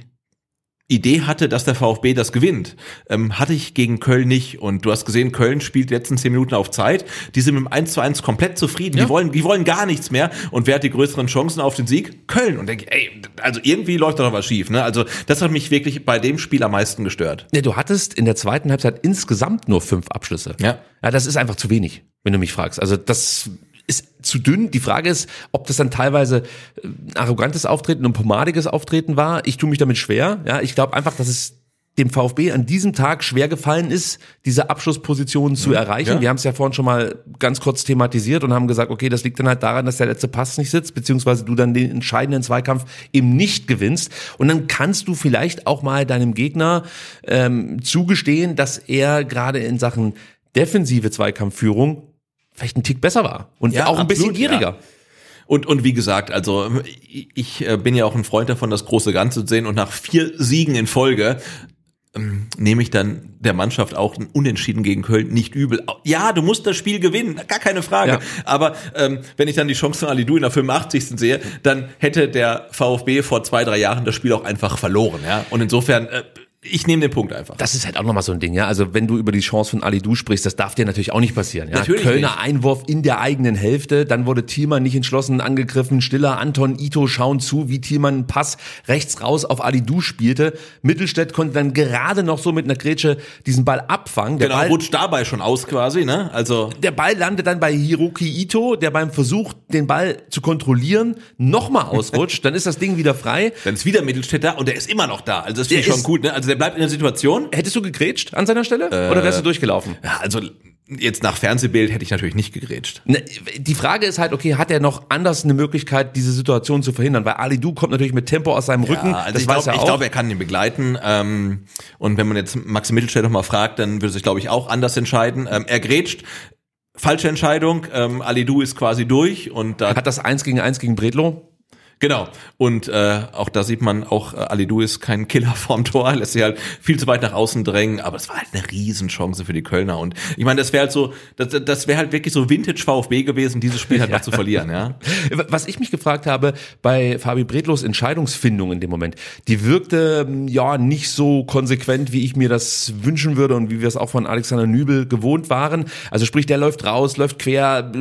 [SPEAKER 5] Idee hatte, dass der VfB das gewinnt, ähm, hatte ich gegen Köln nicht. Und du hast gesehen, Köln spielt die letzten zehn Minuten auf Zeit. Die sind mit dem 1 zu 1 komplett zufrieden. Die wollen, die wollen gar nichts mehr. Und wer hat die größeren Chancen auf den Sieg? Köln. Und denke, ey, also irgendwie läuft da noch was schief. Ne? Also das hat mich wirklich bei dem Spiel am meisten gestört.
[SPEAKER 4] Ja, du hattest in der zweiten Halbzeit insgesamt nur fünf Abschlüsse.
[SPEAKER 5] Ja.
[SPEAKER 4] Ja, das ist einfach zu wenig, wenn du mich fragst. Also das ist zu dünn. Die Frage ist, ob das dann teilweise äh, ein arrogantes Auftreten und pomadiges Auftreten war. Ich tue mich damit schwer. Ja, ich glaube einfach, dass es dem VfB an diesem Tag schwer gefallen ist, diese Abschlussposition zu erreichen.
[SPEAKER 5] ja.
[SPEAKER 4] Wir haben es ja vorhin schon mal ganz kurz thematisiert und haben gesagt, okay, das liegt dann halt daran, dass der letzte Pass nicht sitzt, beziehungsweise du dann den entscheidenden Zweikampf eben nicht gewinnst. Und dann kannst du vielleicht auch mal deinem Gegner ähm, zugestehen, dass er gerade in Sachen defensive Zweikampfführung vielleicht ein Tick besser war und
[SPEAKER 5] Ja,
[SPEAKER 4] auch ein bisschen
[SPEAKER 5] absolut, ja.
[SPEAKER 4] gieriger.
[SPEAKER 5] Und, und wie gesagt, also ich, ich äh, bin ja auch ein Freund davon, das große Ganze zu sehen und nach vier Siegen in Folge ähm, nehme ich dann der Mannschaft auch ein Unentschieden gegen Köln nicht übel. Ja, du musst das Spiel gewinnen, gar keine Frage.
[SPEAKER 4] Ja.
[SPEAKER 5] Aber ähm, wenn ich dann die Chance von Alidu in der 85. sehe, dann hätte der VfB vor zwei, drei Jahren das Spiel auch einfach verloren. Ja? Und insofern, äh, ich nehme den Punkt einfach.
[SPEAKER 4] Das ist halt auch nochmal so ein Ding, ja. Also wenn du über die Chance von Ali Du sprichst, das darf dir natürlich auch nicht passieren. Ja?
[SPEAKER 5] Natürlich
[SPEAKER 4] Kölner
[SPEAKER 5] nicht.
[SPEAKER 4] Einwurf in der eigenen Hälfte, dann wurde Thielmann nicht entschlossen angegriffen, Stiller, Anton, Ito schauen zu, wie Thielmann einen Pass rechts raus auf Ali Du spielte. Mittelstädt konnte dann gerade noch so mit einer Grätsche diesen Ball abfangen. Der
[SPEAKER 5] genau,
[SPEAKER 4] Ball,
[SPEAKER 5] rutscht dabei schon aus quasi, ne? Also
[SPEAKER 4] der Ball landet dann bei Hiroki Ito, der beim Versuch, den Ball zu kontrollieren, nochmal ausrutscht. <laughs> dann ist das Ding wieder frei.
[SPEAKER 5] dann ist wieder Mittelstädt da und der ist immer noch da. Also das finde ich schon gut, ne? Also der bleibt in der Situation.
[SPEAKER 4] Hättest du gegrätscht an seiner Stelle? Oder wärst du durchgelaufen?
[SPEAKER 5] Ja, also jetzt nach Fernsehbild hätte ich natürlich nicht gegrätscht.
[SPEAKER 4] Ne, Die Frage ist halt, okay, hat er noch anders eine Möglichkeit, diese Situation zu verhindern? Weil Ali Du kommt natürlich mit Tempo aus seinem Rücken.
[SPEAKER 5] Ja, also
[SPEAKER 4] das
[SPEAKER 5] ich
[SPEAKER 4] weiß
[SPEAKER 5] glaube,
[SPEAKER 4] er
[SPEAKER 5] glaube, er kann ihn begleiten. Ähm, und wenn man jetzt Max Mittelstädt noch mal fragt, dann würde sich, glaube ich, auch anders entscheiden. Ähm, er grätscht. Falsche Entscheidung. Ähm, Ali Du ist quasi durch und da
[SPEAKER 4] hat das Eins gegen Eins gegen Bredlo?
[SPEAKER 5] Genau. Und äh, auch da sieht man, auch äh, Alidu ist kein Killer <laughs> vorm Tor, lässt sich halt viel zu weit nach außen drängen, aber es war halt eine Riesenchance für die Kölner. Und ich meine, das wäre halt so, das, das wäre halt wirklich so Vintage VfB gewesen, dieses Spiel halt noch zu <laughs> verlieren, ja.
[SPEAKER 4] Was ich mich gefragt habe bei Fabi Bredlos Entscheidungsfindung in dem Moment, die wirkte ähm, ja nicht so konsequent, wie ich mir das wünschen würde und wie wir es auch von Alexander Nübel gewohnt waren. Also sprich, der läuft raus, läuft quer,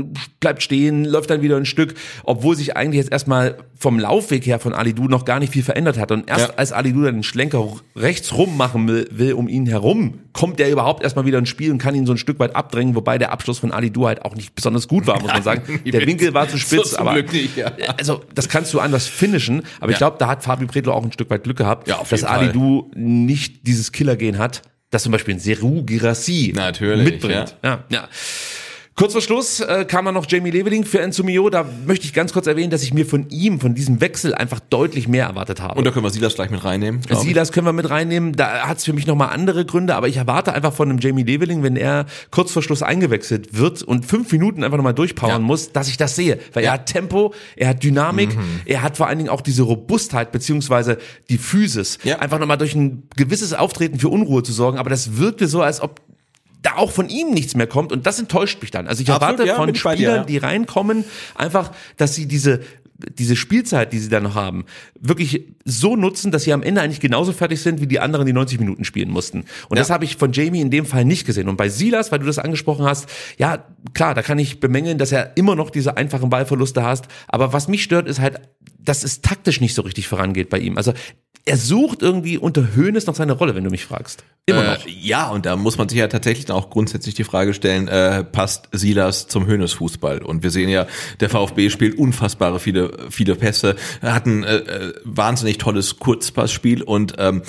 [SPEAKER 4] bleibt stehen, läuft dann wieder ein Stück, obwohl sich eigentlich jetzt erstmal vom Laufweg her von Alidu noch gar nicht viel verändert hat. Und erst
[SPEAKER 5] Ja.
[SPEAKER 4] als Alidu dann den Schlenker rechts rum machen will, will um ihn herum, kommt er überhaupt erstmal wieder ins Spiel und kann ihn so ein Stück weit abdrängen, wobei der Abschluss von Alidu halt auch nicht besonders gut war, muss man sagen. <laughs> Der Winkel war zu spitz,
[SPEAKER 5] So
[SPEAKER 4] aber
[SPEAKER 5] nicht, ja.
[SPEAKER 4] also das kannst du anders finishen, aber ich
[SPEAKER 5] Ja.
[SPEAKER 4] glaube, da hat Fabi Predlo auch ein Stück weit Glück gehabt, dass. Ali Du nicht dieses Killergehen hat, das zum Beispiel ein Seru Girassi mitbringt. Ja. Ja. Kurz vor Schluss äh, kam dann noch Jamie Leveling für Enzo Mio. Da möchte ich ganz kurz erwähnen, dass ich mir von ihm, von diesem Wechsel einfach deutlich mehr erwartet habe.
[SPEAKER 5] Und da können wir Silas gleich mit reinnehmen.
[SPEAKER 4] Silas können wir mit reinnehmen. Da hat es für mich nochmal andere Gründe, aber ich erwarte einfach von einem Jamie Leveling, wenn er kurz vor Schluss eingewechselt wird und fünf Minuten einfach nochmal durchpowern
[SPEAKER 5] Ja.
[SPEAKER 4] muss, dass ich das sehe. Weil er hat Tempo, er hat Dynamik,
[SPEAKER 5] Mhm.
[SPEAKER 4] er hat vor allen Dingen auch diese Robustheit beziehungsweise die Physis.
[SPEAKER 5] Ja.
[SPEAKER 4] Einfach nochmal durch ein gewisses Auftreten für Unruhe zu sorgen, aber das wirkte so, als ob da auch von ihm nichts mehr kommt und das enttäuscht mich dann. Also ich
[SPEAKER 5] Absolut,
[SPEAKER 4] erwarte
[SPEAKER 5] ja,
[SPEAKER 4] von
[SPEAKER 5] bei dir,
[SPEAKER 4] Spielern,
[SPEAKER 5] ja.
[SPEAKER 4] die reinkommen, einfach, dass sie diese diese Spielzeit, die sie da noch haben, wirklich so nutzen, dass sie am Ende eigentlich genauso fertig sind, wie die anderen, die 90 Minuten spielen mussten. Und das habe ich von Jamie in dem Fall nicht gesehen. Und bei Silas, weil du das angesprochen hast, ja, klar, da kann ich bemängeln, dass er immer noch diese einfachen Ballverluste hast. Aber was mich stört, ist halt, dass es taktisch nicht so richtig vorangeht bei ihm. Also er sucht irgendwie unter Höhnes noch seine Rolle, wenn du mich fragst. Immer
[SPEAKER 5] Äh,
[SPEAKER 4] noch.
[SPEAKER 5] ja, und da muss man sich ja tatsächlich auch grundsätzlich die Frage stellen, äh, passt Silas zum Hönes-Fußball? Und wir sehen ja, der VfB spielt unfassbare viele, viele Pässe, hat ein äh, äh, wahnsinnig tolles Kurzpassspiel und ähm,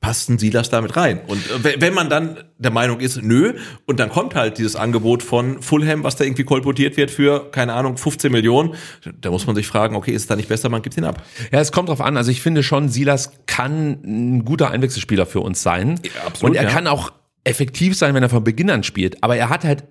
[SPEAKER 5] passt ein Silas damit rein? Und äh, wenn- wenn man dann der Meinung ist, nö, und dann kommt halt dieses Angebot von Fulham, was da irgendwie kolportiert wird für, keine Ahnung, 15 Millionen, da muss man sich fragen, okay, ist es da nicht besser, man gibt ihn ab.
[SPEAKER 4] Ja, es kommt drauf an. Also ich finde schon, Silas kann ein guter Einwechselspieler für uns sein.
[SPEAKER 5] Ja, absolut,
[SPEAKER 4] Und er
[SPEAKER 5] ja.
[SPEAKER 4] kann auch effektiv sein, wenn er von Beginn an spielt. Aber er hat halt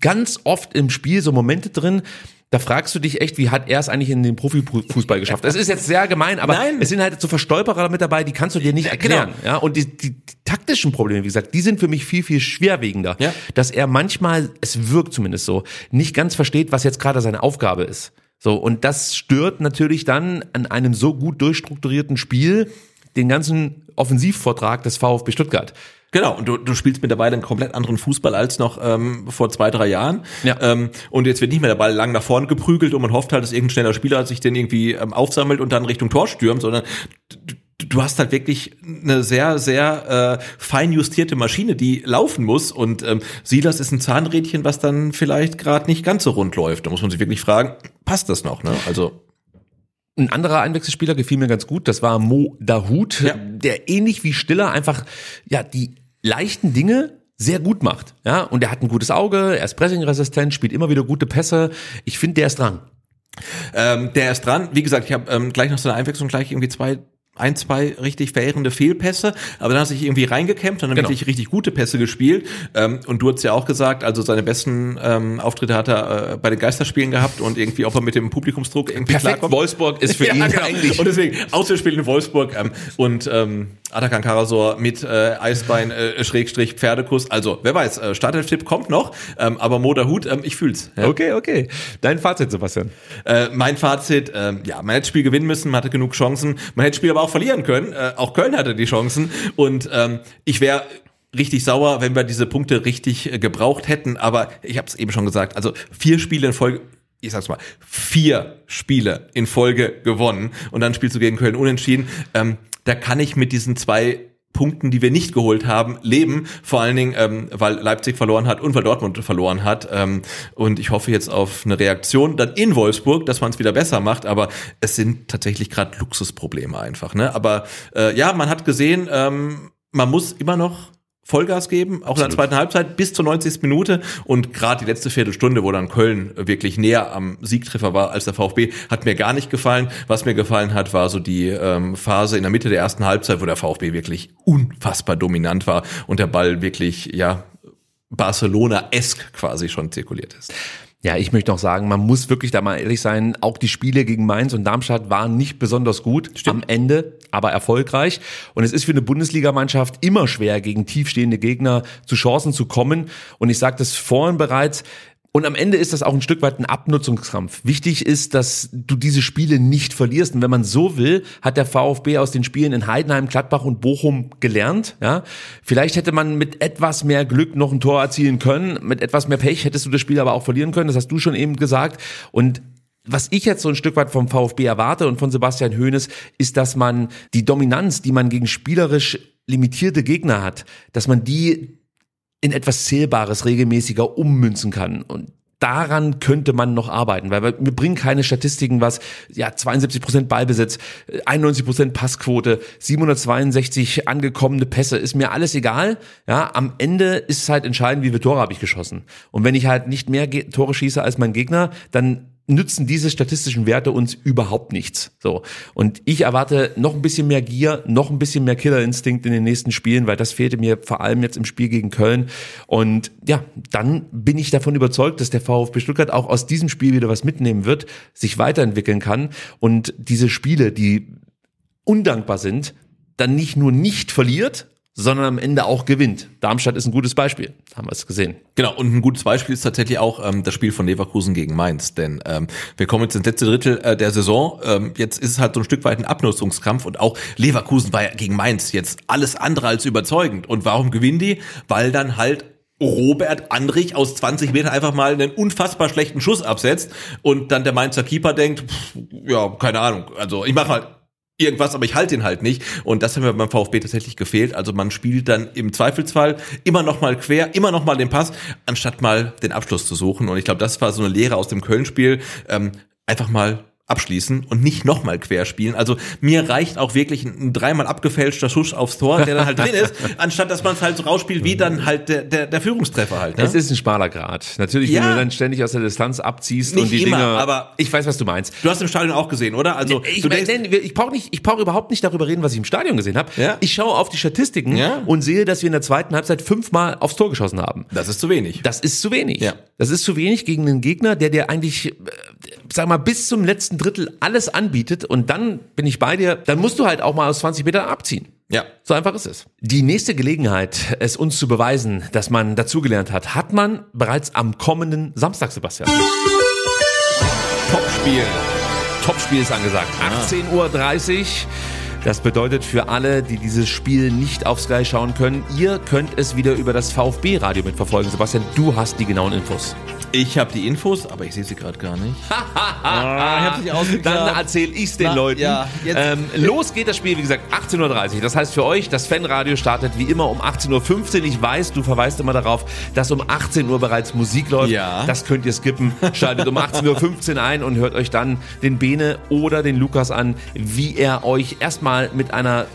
[SPEAKER 4] ganz oft im Spiel so Momente drin, da fragst du dich echt, wie hat er es eigentlich in den Profifußball geschafft? Das ist jetzt sehr gemein, aber
[SPEAKER 5] Nein.
[SPEAKER 4] es sind halt so Verstolperer mit dabei, die kannst du dir nicht erklären. Ja, und die, die, die taktischen Probleme, wie gesagt, die sind für mich viel, viel schwerwiegender.
[SPEAKER 5] Ja.
[SPEAKER 4] Dass er manchmal, es wirkt zumindest so, nicht ganz versteht, was jetzt gerade seine Aufgabe ist. So, und das stört natürlich dann an einem so gut durchstrukturierten Spiel den ganzen Offensivvortrag des VfB Stuttgart.
[SPEAKER 5] Genau, und du, du spielst mittlerweile einen komplett anderen Fußball als noch ähm, vor zwei, drei Jahren.
[SPEAKER 4] Ja.
[SPEAKER 5] Ähm, und jetzt wird nicht mehr der Ball lang nach vorne geprügelt und man hofft halt, dass irgendein schneller Spieler sich den irgendwie ähm, aufsammelt und dann Richtung Tor stürmt, sondern du, hast halt wirklich eine sehr, sehr äh, fein justierte Maschine, die laufen muss. Und ähm, Silas ist ein Zahnrädchen, was dann vielleicht gerade nicht ganz so rund läuft. Da muss man sich wirklich fragen, passt das noch? Ne? Also
[SPEAKER 4] Ein anderer Einwechselspieler gefiel mir ganz gut, das war Mo Dahut,
[SPEAKER 5] Ja.
[SPEAKER 4] der ähnlich wie Stiller einfach ja die leichten Dinge sehr gut macht. Ja, und er hat ein gutes Auge, er ist pressingresistent, spielt immer wieder gute Pässe. Ich finde, der ist dran.
[SPEAKER 5] Ähm, der ist dran. Wie gesagt, ich habe ähm, gleich nach seiner Einwechslung gleich irgendwie zwei ein, zwei richtig verheerende Fehlpässe, aber dann hat er sich irgendwie reingekämpft und dann
[SPEAKER 4] Genau.
[SPEAKER 5] wirklich richtig gute Pässe gespielt. Ähm, und du hast ja auch gesagt, also seine besten ähm, Auftritte hat er äh, bei den Geisterspielen gehabt und irgendwie, ob er mit dem Publikumsdruck irgendwie
[SPEAKER 4] Perfekt,
[SPEAKER 5] klarkommt.
[SPEAKER 4] Wolfsburg ist für <laughs> ihn eigentlich-
[SPEAKER 5] Und deswegen Auswärtsspiel in Wolfsburg ähm, und ähm, Atakan Karasor mit äh, Eisbein, äh, Schrägstrich, Pferdekuss. Also, wer weiß, äh, Startelf-Tipp kommt noch, ähm, aber Moda Hut, ähm, ich fühl's. Ja.
[SPEAKER 4] Okay, okay. Dein Fazit, Sebastian.
[SPEAKER 5] Äh, mein Fazit, ähm, ja, man hätte das Spiel gewinnen müssen, man hatte genug Chancen, man hätte das Spiel aber auch verlieren können. Äh, auch Köln hatte die Chancen und ähm, ich wäre richtig sauer, wenn wir diese Punkte richtig äh, gebraucht hätten. Aber ich habe es eben schon gesagt, also vier Spiele in Folge. Ich sag's mal, vier Spiele in Folge gewonnen und dann spielst du gegen Köln unentschieden. Ähm, da kann ich mit diesen zwei Punkten, die wir nicht geholt haben, leben. Vor allen Dingen, ähm, weil Leipzig verloren hat und weil Dortmund verloren hat. Ähm, und ich hoffe jetzt auf eine Reaktion dann in Wolfsburg, dass man es wieder besser macht. Aber es sind tatsächlich gerade Luxusprobleme einfach. Ne? Aber äh, ja, man hat gesehen, ähm, man muss immer noch Vollgas geben, auch in der zweiten Halbzeit bis zur 90. Minute und gerade die letzte Viertelstunde, wo dann Köln wirklich näher am Siegtreffer war als der VfB, hat mir gar nicht gefallen. Was mir gefallen hat, war so die ähm, Phase in der Mitte der ersten Halbzeit, wo der VfB wirklich unfassbar dominant war und der Ball wirklich, ja, Barcelona-esk quasi schon zirkuliert ist.
[SPEAKER 4] Ja, ich möchte noch sagen, man muss wirklich da mal ehrlich sein, auch die Spiele gegen Mainz und Darmstadt waren nicht besonders gut am Ende, aber erfolgreich. Und es ist für eine Bundesligamannschaft immer schwer, gegen tiefstehende Gegner zu Chancen zu kommen. Und ich sagte es vorhin bereits, und am Ende ist das auch ein Stück weit ein Abnutzungskampf. Wichtig ist, dass du diese Spiele nicht verlierst. Und wenn man so will, hat der VfB aus den Spielen in Heidenheim, Gladbach und Bochum gelernt. Ja, vielleicht hätte man mit etwas mehr Glück noch ein Tor erzielen können. Mit etwas mehr Pech hättest du das Spiel aber auch verlieren können. Das hast du schon eben gesagt. Und was ich jetzt so ein Stück weit vom VfB erwarte und von Sebastian Hoeneß, ist, dass man die Dominanz, die man gegen spielerisch limitierte Gegner hat, dass man die in etwas Zählbares regelmäßiger ummünzen kann. Und daran könnte man noch arbeiten, weil wir bringen keine Statistiken, was ja 72% Ballbesitz, 91% Passquote, 762 angekommene Pässe, ist mir alles egal. Ja, am Ende ist es halt entscheidend, wie viele Tore habe ich geschossen. Und wenn ich halt nicht mehr Tore schieße als mein Gegner, dann nützen diese statistischen Werte uns überhaupt nichts. So. Und ich erwarte noch ein bisschen mehr Gier, noch ein bisschen mehr Killerinstinkt in den nächsten Spielen, weil das fehlte mir vor allem jetzt im Spiel gegen Köln. Und ja, dann bin ich davon überzeugt, dass der VfB Stuttgart auch aus diesem Spiel wieder was mitnehmen wird, sich weiterentwickeln kann und diese Spiele, die undankbar sind, dann nicht nur nicht verliert, sondern am Ende auch gewinnt. Darmstadt ist ein gutes Beispiel, haben wir es gesehen.
[SPEAKER 5] Genau, und ein gutes Beispiel ist tatsächlich auch ähm, das Spiel von Leverkusen gegen Mainz. Denn ähm, wir kommen jetzt ins letzte Drittel äh, der Saison. Ähm, jetzt ist es halt so ein Stück weit ein Abnutzungskampf und auch Leverkusen war ja gegen Mainz jetzt alles andere als überzeugend. Und warum gewinnen die? Weil dann halt Robert Andrich aus 20 Metern einfach mal einen unfassbar schlechten Schuss absetzt und dann der Mainzer Keeper denkt, pff, ja, keine Ahnung, also ich mache halt irgendwas, aber ich halte ihn halt nicht. Und das haben wir beim VfB tatsächlich gefehlt. Also man spielt dann im Zweifelsfall immer noch mal quer, immer noch mal den Pass, anstatt mal den Abschluss zu suchen. Und ich glaube, das war so eine Lehre aus dem Köln-Spiel. Ähm, einfach mal abschließen und nicht nochmal quer spielen. Also mir reicht auch wirklich ein dreimal abgefälschter Schuss aufs Tor, der dann halt drin ist, <laughs> anstatt dass man es halt so rausspielt, wie dann halt der, der, der Führungstreffer halt. Ne?
[SPEAKER 4] Es ist ein schmaler Grad. Natürlich,
[SPEAKER 5] Ja.
[SPEAKER 4] wenn du dann ständig aus der Distanz abziehst
[SPEAKER 5] Nicht
[SPEAKER 4] und die
[SPEAKER 5] immer,
[SPEAKER 4] Dinger.
[SPEAKER 5] aber-
[SPEAKER 4] ich weiß, was du meinst.
[SPEAKER 5] Du hast im Stadion auch gesehen, oder? Also
[SPEAKER 4] Ich, nein, ich brauche nicht, ich brauche überhaupt nicht darüber reden, was ich im Stadion gesehen habe.
[SPEAKER 5] Ja.
[SPEAKER 4] Ich schaue auf die Statistiken
[SPEAKER 5] Ja.
[SPEAKER 4] und sehe, dass wir in der zweiten Halbzeit fünfmal aufs Tor geschossen haben.
[SPEAKER 5] das ist zu wenig.
[SPEAKER 4] Das ist zu wenig.
[SPEAKER 5] Ja.
[SPEAKER 4] Das ist zu wenig gegen einen Gegner, der dir eigentlich, äh, sag mal, bis zum letzten Drittel alles anbietet und dann bin ich bei dir, dann musst du halt auch mal aus 20 Metern abziehen.
[SPEAKER 5] Ja.
[SPEAKER 4] So einfach ist es. Die nächste Gelegenheit, es uns zu beweisen, dass man dazugelernt hat, hat man bereits am kommenden Samstag, Sebastian.
[SPEAKER 5] Topspiel.
[SPEAKER 4] Topspiel ist angesagt. 18.30 Uhr. Das bedeutet für alle, die dieses Spiel nicht auf Sky schauen können, ihr könnt es wieder über das VfB-Radio mitverfolgen. Sebastian, du hast die genauen Infos.
[SPEAKER 5] Ich habe die Infos, aber ich sehe sie gerade gar nicht. ah, ich habe sie ausgeklammert.
[SPEAKER 4] Dann erzähle ich's den
[SPEAKER 5] Na,
[SPEAKER 4] Leuten.
[SPEAKER 5] ja,
[SPEAKER 4] ähm, los geht das Spiel, wie gesagt, 18.30 Uhr. Das heißt für euch, das Fanradio startet wie immer um 18.15 Uhr. Ich weiß, du verweist immer darauf, dass um 18 Uhr bereits Musik läuft.
[SPEAKER 5] Ja.
[SPEAKER 4] Das könnt ihr skippen. Schaltet um 18.15 Uhr ein und hört euch dann den Bene oder den Lukas an, wie er euch erstmal mit einer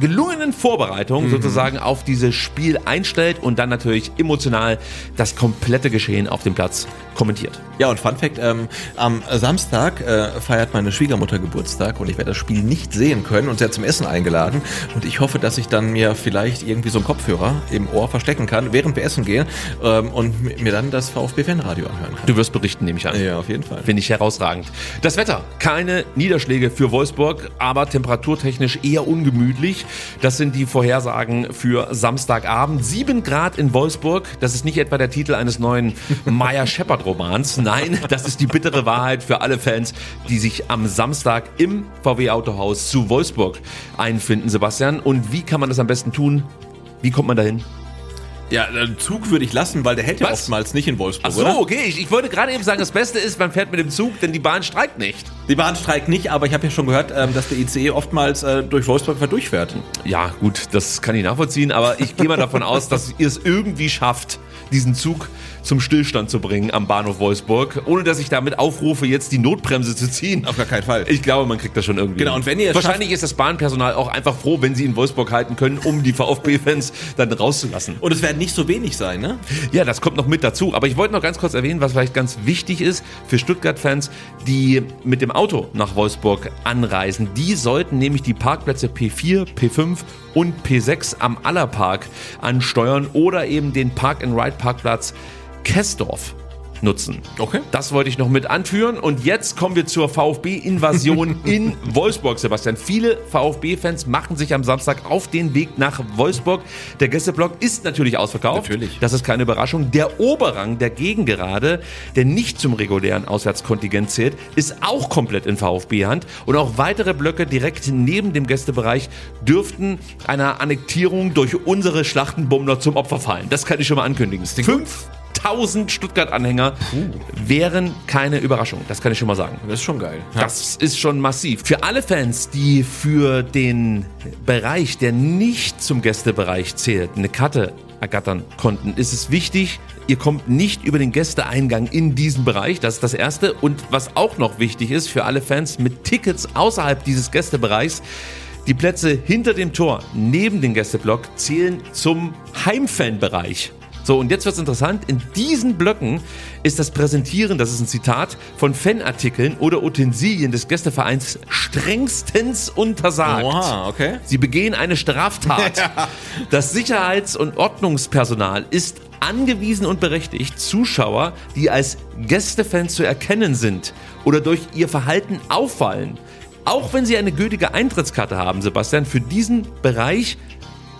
[SPEAKER 4] gelungenen Vorbereitung
[SPEAKER 5] Mhm.
[SPEAKER 4] sozusagen auf dieses Spiel einstellt und dann natürlich emotional das komplette Geschehen auf dem Platz kommentiert.
[SPEAKER 5] Ja, und Fun Fact, ähm, am Samstag äh, feiert meine Schwiegermutter Geburtstag und ich werde das Spiel nicht sehen können und sie hat zum Essen eingeladen. Und ich hoffe, dass ich dann mir vielleicht irgendwie so einen Kopfhörer im Ohr verstecken kann, während wir essen gehen ähm, und mi- mir dann das VfB-Fanradio anhören kann.
[SPEAKER 4] Du wirst berichten, nehme ich an.
[SPEAKER 5] Ja, auf jeden Fall.
[SPEAKER 4] Finde ich herausragend. Das Wetter, keine Niederschläge für Wolfsburg, aber temperaturtechnisch eher ungemütlich. Das sind die Vorhersagen für Samstagabend. Sieben Grad in Wolfsburg. Das ist nicht etwa der Titel eines neuen Maya Shepard Romans. Nein, das ist die bittere Wahrheit für alle Fans, die sich am Samstag im VW Autohaus zu Wolfsburg einfinden, Sebastian. Und wie kann man das am besten tun? Wie kommt man dahin?
[SPEAKER 5] Ja, den Zug würde ich lassen, weil der hält ja
[SPEAKER 4] Was?
[SPEAKER 5] oftmals nicht in Wolfsburg,
[SPEAKER 4] Ach so,
[SPEAKER 5] oder?
[SPEAKER 4] okay. Ich, ich wollte gerade eben sagen, das Beste ist, man fährt mit dem Zug, denn die Bahn streikt nicht.
[SPEAKER 5] Die Bahn streikt nicht, aber ich habe ja schon gehört, ähm, dass der ICE oftmals äh, durch Wolfsburg durchfährt.
[SPEAKER 4] Ja, gut, das kann ich nachvollziehen, aber ich gehe mal davon aus, dass ihr es irgendwie schafft, diesen Zug zum Stillstand zu bringen am Bahnhof Wolfsburg, ohne dass ich damit aufrufe, jetzt die Notbremse zu ziehen.
[SPEAKER 5] Auf gar keinen Fall.
[SPEAKER 4] Ich glaube, man kriegt das schon irgendwie.
[SPEAKER 5] Genau, und wenn ihr
[SPEAKER 4] Wahrscheinlich ist das Bahnpersonal auch einfach froh, wenn sie in Wolfsburg halten können, um die VfB-Fans dann rauszulassen.
[SPEAKER 5] Und es werden nicht so wenig sein, ne?
[SPEAKER 4] Ja, das kommt noch mit dazu. Aber ich wollte noch ganz kurz erwähnen, was vielleicht ganz wichtig ist für Stuttgart-Fans, die mit dem Auto nach Wolfsburg anreisen. Die sollten nämlich die Parkplätze P4, P5 und P6 am Allerpark ansteuern oder eben den Park-and-Ride-Parkplatz Kessdorf nutzen.
[SPEAKER 5] Okay.
[SPEAKER 4] Das wollte ich noch mit anführen. Und jetzt kommen wir zur VfB-Invasion <laughs> in Wolfsburg, Sebastian. Viele VfB-Fans machen sich am Samstag auf den Weg nach Wolfsburg. Der Gästeblock ist natürlich ausverkauft.
[SPEAKER 5] Natürlich.
[SPEAKER 4] Das ist keine Überraschung. Der Oberrang der Gegengerade, der nicht zum regulären Auswärtskontingent zählt, ist auch komplett in VfB-Hand. Und auch weitere Blöcke direkt neben dem Gästebereich dürften einer Annektierung durch unsere Schlachtenbummler zum Opfer fallen. Das kann ich schon mal ankündigen. 5000 Stuttgart-Anhänger wären keine Überraschung. Das kann ich schon mal sagen.
[SPEAKER 5] Das ist schon geil.
[SPEAKER 4] Das ist schon massiv. Für alle Fans, die für den Bereich, der nicht zum Gästebereich zählt, eine Karte ergattern konnten, ist es wichtig, ihr kommt nicht über den Gästeeingang in diesen Bereich. Das ist das Erste. Und was auch noch wichtig ist für alle Fans mit Tickets außerhalb dieses Gästebereichs, die Plätze hinter dem Tor, neben dem Gästeblock, zählen zum Heimfanbereich. So, und jetzt wird's interessant. In diesen Blöcken ist das Präsentieren, das ist ein Zitat, von Fanartikeln oder Utensilien des Gästevereins strengstens untersagt.
[SPEAKER 5] Oha, okay.
[SPEAKER 4] Sie begehen eine Straftat. <laughs> Das Sicherheits- und Ordnungspersonal ist angewiesen und berechtigt, Zuschauer, die als Gästefans zu erkennen sind oder durch ihr Verhalten auffallen, auch wenn sie eine gültige Eintrittskarte haben, Sebastian, für diesen Bereich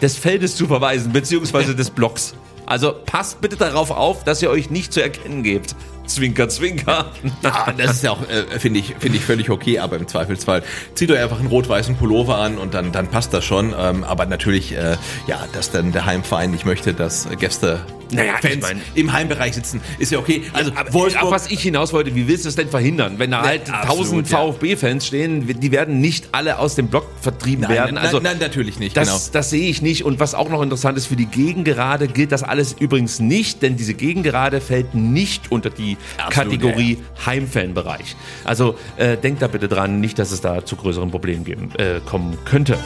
[SPEAKER 4] des Feldes zu verweisen, beziehungsweise des Blocks. Also passt bitte darauf auf, dass ihr euch nicht zu erkennen gebt. Zwinker, zwinker.
[SPEAKER 5] Ja, das ist ja auch, äh, finde ich, finde ich völlig okay, aber im Zweifelsfall zieht euch einfach einen rot-weißen Pullover an und dann, dann passt das schon. Ähm, aber natürlich, äh, ja, dass dann der Heimverein nicht möchte, dass Gäste
[SPEAKER 4] Naja, ich
[SPEAKER 5] Fans
[SPEAKER 4] mein-
[SPEAKER 5] im Heimbereich sitzen, ist ja okay. Also
[SPEAKER 4] Aber
[SPEAKER 5] Wolfsburg,
[SPEAKER 4] auf was ich hinaus wollte, wie willst du es denn verhindern? Wenn da halt 1000
[SPEAKER 5] ja.
[SPEAKER 4] VfB-Fans stehen, die werden nicht alle aus dem Block vertrieben
[SPEAKER 5] nein,
[SPEAKER 4] werden.
[SPEAKER 5] nein,
[SPEAKER 4] Also
[SPEAKER 5] nein, natürlich nicht,
[SPEAKER 4] das,
[SPEAKER 5] genau.
[SPEAKER 4] das sehe ich nicht. Und was auch noch interessant ist, für die Gegengerade gilt das alles übrigens nicht, denn diese Gegengerade fällt nicht unter die
[SPEAKER 5] Absolut,
[SPEAKER 4] Kategorie Heimfanbereich. Also äh, denkt da bitte dran, nicht, dass es da zu größeren Problemen geben, äh, kommen könnte.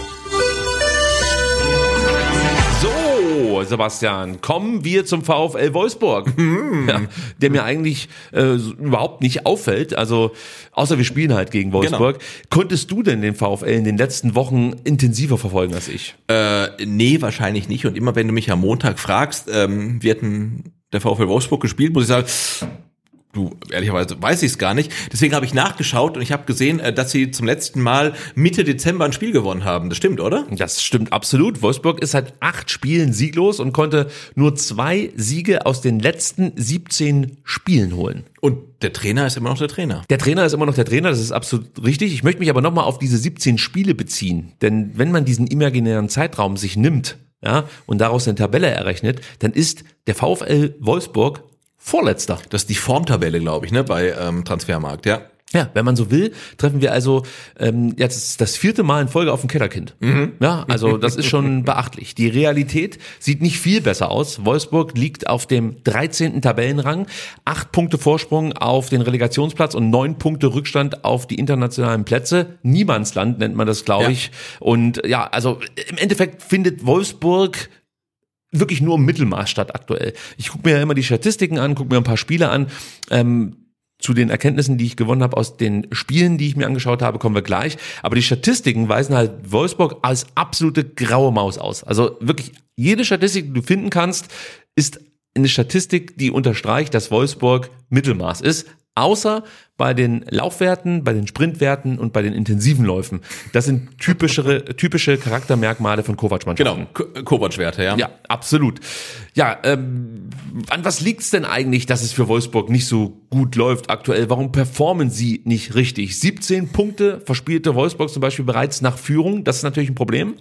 [SPEAKER 4] So, Sebastian, kommen wir zum VfL Wolfsburg, <laughs> ja, der mir eigentlich äh, überhaupt nicht auffällt. Also, außer wir spielen halt gegen Wolfsburg. Konntest du denn den VfL in den letzten Wochen intensiver verfolgen als ich?
[SPEAKER 5] Äh, nee, wahrscheinlich nicht. Und immer wenn du mich am Montag fragst, ähm, wir hatten der VfL Wolfsburg gespielt, muss ich sagen, du, ehrlicherweise weiß ich es gar nicht. Deswegen habe ich nachgeschaut und ich habe gesehen, äh, dass sie zum letzten Mal Mitte Dezember ein Spiel gewonnen haben. Das stimmt, oder?
[SPEAKER 4] Das stimmt absolut. Wolfsburg ist seit acht Spielen sieglos und konnte nur zwei Siege aus den letzten 17 Spielen holen.
[SPEAKER 5] Und der Trainer ist immer noch der Trainer.
[SPEAKER 4] Der Trainer ist immer noch der Trainer, das ist absolut richtig. Ich möchte mich aber nochmal auf diese 17 Spiele beziehen. Denn wenn man diesen imaginären Zeitraum sich nimmt ja, und daraus eine Tabelle errechnet, dann ist der VfL Wolfsburg Vorletzter.
[SPEAKER 5] Das ist die Formtabelle, glaube ich, ne, bei ähm, Transfermarkt, ja.
[SPEAKER 4] Ja, wenn man so will, treffen wir also ähm, jetzt das vierte Mal in Folge auf ein Kellerkind. Ja, also das ist schon <laughs> beachtlich. Die Realität sieht nicht viel besser aus. Wolfsburg liegt auf dem 13. Tabellenrang, acht Punkte Vorsprung auf den Relegationsplatz und neun Punkte Rückstand auf die internationalen Plätze. Niemandsland nennt man das, glaube
[SPEAKER 5] Ja.
[SPEAKER 4] ich. Und ja, also im Endeffekt findet Wolfsburg wirklich nur im Mittelmaß statt aktuell. Ich gucke mir ja immer die Statistiken an, gucke mir ein paar Spiele an. Ähm, zu den Erkenntnissen, die ich gewonnen habe aus den Spielen, die ich mir angeschaut habe, kommen wir gleich. Aber die Statistiken weisen halt Wolfsburg als absolute graue Maus aus. Also wirklich jede Statistik, die du finden kannst, ist eine Statistik, die unterstreicht, dass Wolfsburg Mittelmaß ist. Außer bei den Laufwerten, bei den Sprintwerten und bei den intensiven Läufen. Das sind typischere, <laughs> typische Charaktermerkmale von Kovac-Mannschaften.
[SPEAKER 5] Genau, Ko- Kovac-Werte, ja.
[SPEAKER 4] Ja, absolut. Ja, ähm, an was liegt's denn eigentlich, dass es für Wolfsburg nicht so gut läuft aktuell? Warum performen sie nicht richtig? 17 Punkte verspielte Wolfsburg zum Beispiel bereits nach Führung. Das ist natürlich ein Problem.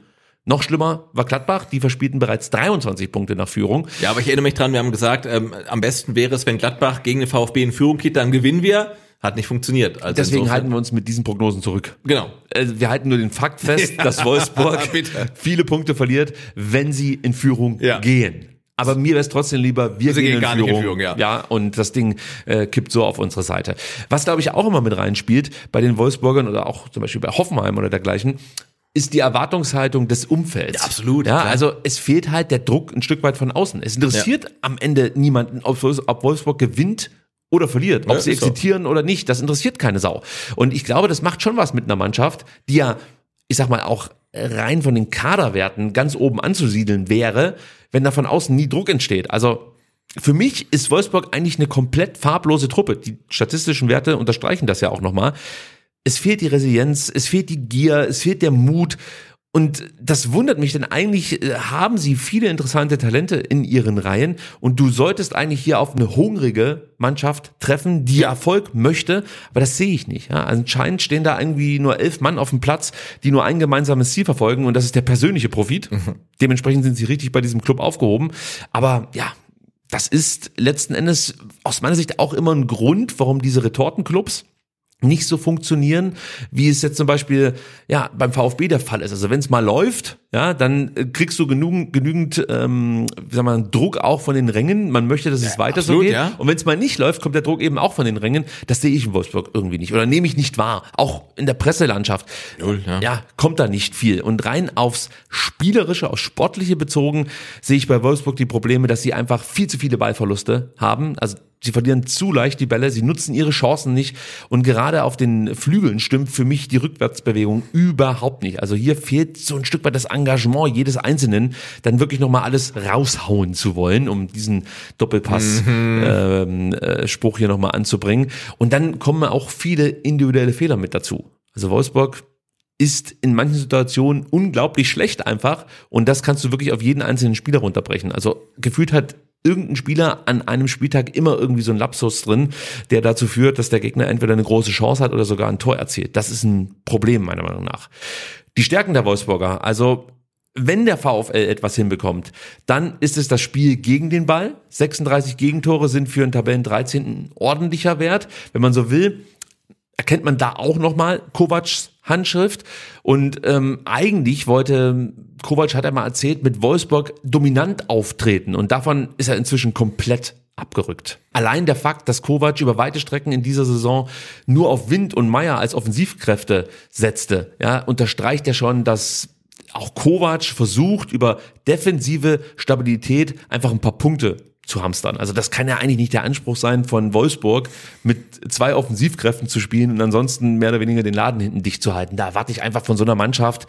[SPEAKER 4] Noch schlimmer war Gladbach, die verspielten bereits 23 Punkte nach Führung.
[SPEAKER 5] Ja, aber ich erinnere mich dran, wir haben gesagt, ähm, am besten wäre es, wenn Gladbach gegen den VfB in Führung geht, dann gewinnen wir. Hat nicht funktioniert. Also
[SPEAKER 4] Deswegen halten wir uns mit diesen Prognosen zurück.
[SPEAKER 5] Genau.
[SPEAKER 4] Äh, Wir halten nur den Fakt fest, <laughs> dass Wolfsburg <laughs> viele Punkte verliert, wenn sie in Führung
[SPEAKER 5] Ja.
[SPEAKER 4] gehen. Aber mir wäre es trotzdem lieber, wir
[SPEAKER 5] Sie
[SPEAKER 4] gehen
[SPEAKER 5] gehen
[SPEAKER 4] in
[SPEAKER 5] gar nicht
[SPEAKER 4] Führung.
[SPEAKER 5] in Führung, ja.
[SPEAKER 4] ja, und das Ding äh, kippt so auf unsere Seite. Was, glaube ich, auch immer mit reinspielt bei den Wolfsburgern oder auch zum Beispiel bei Hoffenheim oder dergleichen, ist die Erwartungshaltung des Umfelds.
[SPEAKER 5] Ja, absolut,
[SPEAKER 4] Ja,
[SPEAKER 5] klar.
[SPEAKER 4] also es fehlt halt der Druck ein Stück weit von außen. Es interessiert am Ende niemanden, ob, ob Wolfsburg gewinnt oder verliert, ob
[SPEAKER 5] Ja,
[SPEAKER 4] sie
[SPEAKER 5] ist so.
[SPEAKER 4] oder nicht. Das interessiert keine Sau. Und ich glaube, das macht schon was mit einer Mannschaft, die ja, ich sag mal, auch rein von den Kaderwerten ganz oben anzusiedeln wäre, wenn da von außen nie Druck entsteht. Also für mich ist Wolfsburg eigentlich eine komplett farblose Truppe. Die statistischen Werte unterstreichen das ja auch nochmal. Es fehlt die Resilienz, es fehlt die Gier, es fehlt der Mut. Und das wundert mich, denn eigentlich äh, haben sie viele interessante Talente in ihren Reihen und du solltest eigentlich hier auf eine hungrige Mannschaft treffen, die Erfolg möchte, aber das sehe ich nicht. Ja? Anscheinend stehen da irgendwie nur elf Mann auf dem Platz, die nur ein gemeinsames Ziel verfolgen und das ist der persönliche Profit. Dementsprechend sind sie richtig bei diesem Club aufgehoben. Aber ja, das ist letzten Endes aus meiner Sicht auch immer ein Grund, warum diese Retortenclubs nicht so funktionieren, wie es jetzt zum Beispiel ja beim VfB der Fall ist. Also wenn es mal läuft, ja, dann äh, kriegst du genügend, genügend ähm, wie soll man, Druck auch von den Rängen. Man möchte, dass es weiter so
[SPEAKER 5] absolut,
[SPEAKER 4] geht.
[SPEAKER 5] ja.
[SPEAKER 4] Und wenn es mal nicht läuft, kommt der Druck eben auch von den Rängen. Das sehe ich in Wolfsburg irgendwie nicht oder nehme ich nicht wahr. Auch in der Presselandschaft.
[SPEAKER 5] Null, ja.
[SPEAKER 4] ja, kommt da nicht viel. Und rein aufs Spielerische, aufs Sportliche bezogen, sehe ich bei Wolfsburg die Probleme, dass sie einfach viel zu viele Ballverluste haben. Also sie verlieren zu leicht die Bälle, sie nutzen ihre Chancen nicht. Und gerade auf den Flügeln stimmt für mich die Rückwärtsbewegung überhaupt nicht. Also hier fehlt so ein Stück weit das Engagement jedes Einzelnen, dann wirklich nochmal alles raushauen zu wollen, um diesen Doppelpass-Spruch hier nochmal anzubringen. Und dann kommen auch viele individuelle Fehler mit dazu. Also Wolfsburg ist in manchen Situationen unglaublich schlecht einfach und das kannst du wirklich auf jeden einzelnen Spieler runterbrechen. Also gefühlt hat irgendein Spieler an einem Spieltag immer irgendwie so ein Lapsus drin, der dazu führt, dass der Gegner entweder eine große Chance hat oder sogar ein Tor erzielt. Das ist ein Problem meiner Meinung nach. Die Stärken der Wolfsburger, also wenn der VfL etwas hinbekommt, dann ist es das Spiel gegen den Ball. 36 Gegentore sind für einen Tabellen 13. ordentlicher Wert. Wenn man so will, erkennt man da auch nochmal Kovacs Handschrift. Und ähm, eigentlich wollte Kovac, hat er mal erzählt, mit Wolfsburg dominant auftreten. Und davon ist er inzwischen komplett abgerückt. Allein der Fakt, dass Kovac über weite Strecken in dieser Saison nur auf Wind und Meier als Offensivkräfte setzte, ja, unterstreicht ja schon, dass auch Kovac versucht, über defensive Stabilität einfach ein paar Punkte zu hamstern. Also das kann ja eigentlich nicht der Anspruch sein von Wolfsburg, mit zwei Offensivkräften zu spielen und ansonsten mehr oder weniger den Laden hinten dicht zu halten. Da erwarte ich einfach von so einer Mannschaft,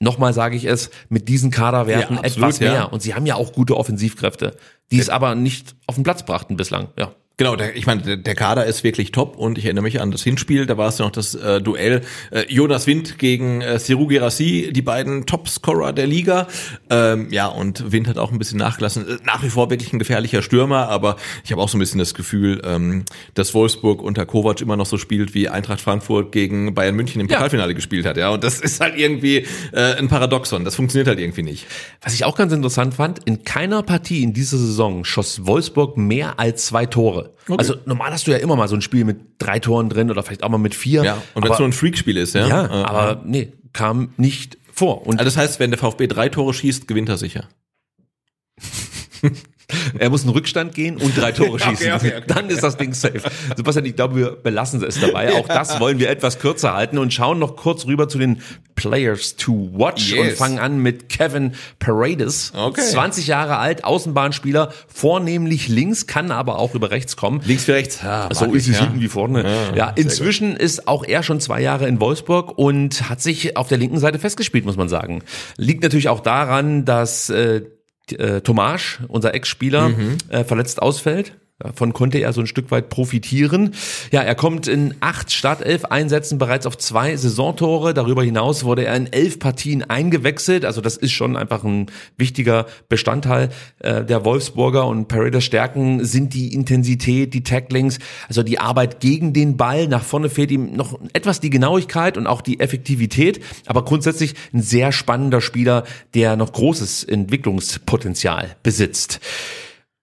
[SPEAKER 4] nochmal sage ich es, mit diesen Kaderwerten
[SPEAKER 5] Ja, absolut,
[SPEAKER 4] etwas mehr.
[SPEAKER 5] ja.
[SPEAKER 4] Und sie haben ja auch gute Offensivkräfte, die es aber nicht auf den Platz brachten bislang. Ja.
[SPEAKER 5] Genau, der, ich meine, der, der Kader ist wirklich top und ich erinnere mich an das Hinspiel, da war es ja noch das äh, Duell äh, Jonas Wind gegen äh, Seru Girassi, die beiden Topscorer der Liga. Ähm, ja, und Wind hat auch ein bisschen nachgelassen. Äh, Nach wie vor wirklich ein gefährlicher Stürmer, aber ich habe auch so ein bisschen das Gefühl, ähm, dass Wolfsburg unter Kovac immer noch so spielt, wie Eintracht Frankfurt gegen Bayern München im
[SPEAKER 4] Ja.
[SPEAKER 5] Pokalfinale gespielt hat. Ja, und das ist halt irgendwie äh, ein Paradoxon. Das funktioniert halt irgendwie nicht.
[SPEAKER 4] Was ich auch ganz interessant fand, in keiner Partie in dieser Saison schoss Wolfsburg mehr als zwei Tore. Also normal hast du ja immer mal so ein Spiel mit drei Toren drin oder vielleicht auch mal mit vier.
[SPEAKER 5] Ja, und wenn es so ein Freakspiel ist, ja.
[SPEAKER 4] ja,
[SPEAKER 5] Äh,
[SPEAKER 4] aber nee, kam nicht vor. Und
[SPEAKER 5] Also das heißt, wenn der VfB drei Tore schießt, gewinnt er sicher. <laughs>
[SPEAKER 4] er muss einen Rückstand gehen und drei Tore <laughs> schießen.
[SPEAKER 5] okay, okay,
[SPEAKER 4] Dann ist das Ding safe. Sebastian, ich glaube, wir belassen es dabei. Auch das wollen wir etwas kürzer halten und schauen noch kurz rüber zu den Players to watch
[SPEAKER 5] Yes.
[SPEAKER 4] und fangen an mit Kevin Paredes.
[SPEAKER 5] Okay.
[SPEAKER 4] 20 Jahre alt, Außenbahnspieler, vornehmlich links, kann aber auch über rechts kommen.
[SPEAKER 5] Links wie rechts. Ja,
[SPEAKER 4] So
[SPEAKER 5] mag
[SPEAKER 4] ist es
[SPEAKER 5] ja.
[SPEAKER 4] hinten wie vorne. Ja, inzwischen ist auch er schon zwei Jahre in Wolfsburg und hat sich auf der linken Seite festgespielt, muss man sagen. Liegt natürlich auch daran, dass äh, äh, Tomasch, unser Ex-Spieler, äh, verletzt ausfällt. Davon konnte er so ein Stück weit profitieren. Ja, er kommt in acht Startelf-Einsätzen bereits auf zwei Saisontore. Darüber hinaus wurde er in elf Partien eingewechselt. Also das ist schon einfach ein wichtiger Bestandteil äh, der Wolfsburger. Und Paredes Stärken sind die Intensität, die Tacklings, also die Arbeit gegen den Ball. Nach vorne fehlt ihm noch etwas die Genauigkeit und auch die Effektivität. Aber grundsätzlich ein sehr spannender Spieler, der noch großes Entwicklungspotenzial besitzt.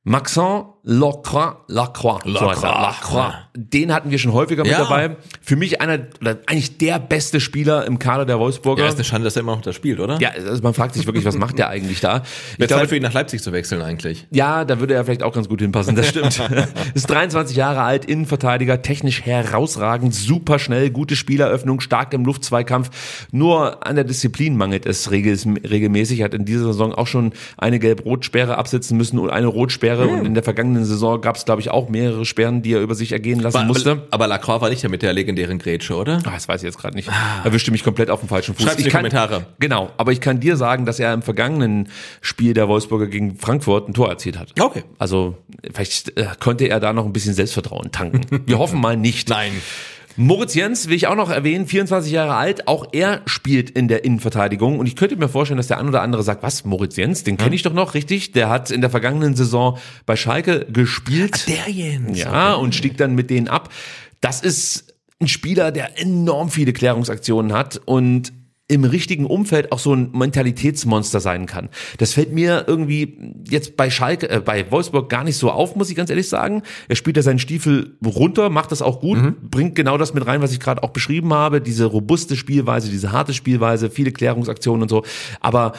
[SPEAKER 4] Maxence Lacroix, Lacroix, so heißt er, Lacroix. Den hatten wir schon häufiger mit
[SPEAKER 5] Ja.
[SPEAKER 4] dabei. Für mich einer, oder eigentlich der beste Spieler im Kader der Wolfsburger.
[SPEAKER 5] Ja, ist eine Schande, dass er immer noch das spielt, oder?
[SPEAKER 4] Ja, also man fragt sich wirklich, was macht der eigentlich da?
[SPEAKER 5] Wäre Zeit für ihn nach Leipzig zu wechseln eigentlich.
[SPEAKER 4] ja, da würde er vielleicht auch ganz gut hinpassen, das stimmt. <laughs> ist 23 Jahre alt, Innenverteidiger, technisch herausragend, super schnell, gute Spieleröffnung, stark im Luftzweikampf. Nur an der Disziplin mangelt es regel- regelmäßig. Hat in dieser Saison auch schon eine Gelb-Rot-Sperre absitzen müssen und eine Rotsperre. Und in der vergangenen Saison gab es, glaube ich, auch mehrere Sperren, die er über sich ergehen lassen musste.
[SPEAKER 5] Aber, aber Lacroix war nicht der mit der legendären Grätsche, oder?
[SPEAKER 4] Ah, das weiß ich jetzt gerade nicht. Erwischte mich komplett auf dem falschen Fuß.
[SPEAKER 5] Schreibt's in die Kommentare.
[SPEAKER 4] Genau, aber ich kann dir sagen, dass er im vergangenen Spiel der Wolfsburger gegen Frankfurt ein Tor erzielt hat.
[SPEAKER 5] Okay.
[SPEAKER 4] Also vielleicht äh, konnte er da noch ein bisschen Selbstvertrauen tanken. Wir <laughs> hoffen mal nicht.
[SPEAKER 5] Nein.
[SPEAKER 4] Moritz Jens will ich auch noch erwähnen, 24 Jahre alt, auch er spielt in der Innenverteidigung und ich könnte mir vorstellen, dass der ein oder andere sagt, was, Moritz Jens, den kenne ich doch noch, richtig? Der hat in der vergangenen Saison bei Schalke gespielt.
[SPEAKER 5] Der Jens.
[SPEAKER 4] Ja, und stieg dann mit denen ab. Das ist ein Spieler, der enorm viele Klärungsaktionen hat und im richtigen Umfeld auch so ein Mentalitätsmonster sein kann. Das fällt mir irgendwie jetzt bei Schalke, äh, bei Wolfsburg gar nicht so auf, muss ich ganz ehrlich sagen. Er spielt da seinen Stiefel runter, macht das auch gut, bringt genau das mit rein, was ich gerade auch beschrieben habe, diese robuste Spielweise, diese harte Spielweise, viele Klärungsaktionen und so. Aber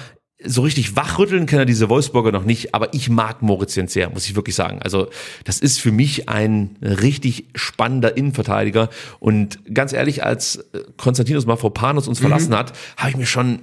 [SPEAKER 4] so richtig wachrütteln kann er diese Wolfsburger noch nicht, aber ich mag Moritz Jens sehr, muss ich wirklich sagen. Also das ist für mich ein richtig spannender Innenverteidiger und ganz ehrlich, als äh, Konstantinos Mafropanos uns verlassen hat, habe ich mir schon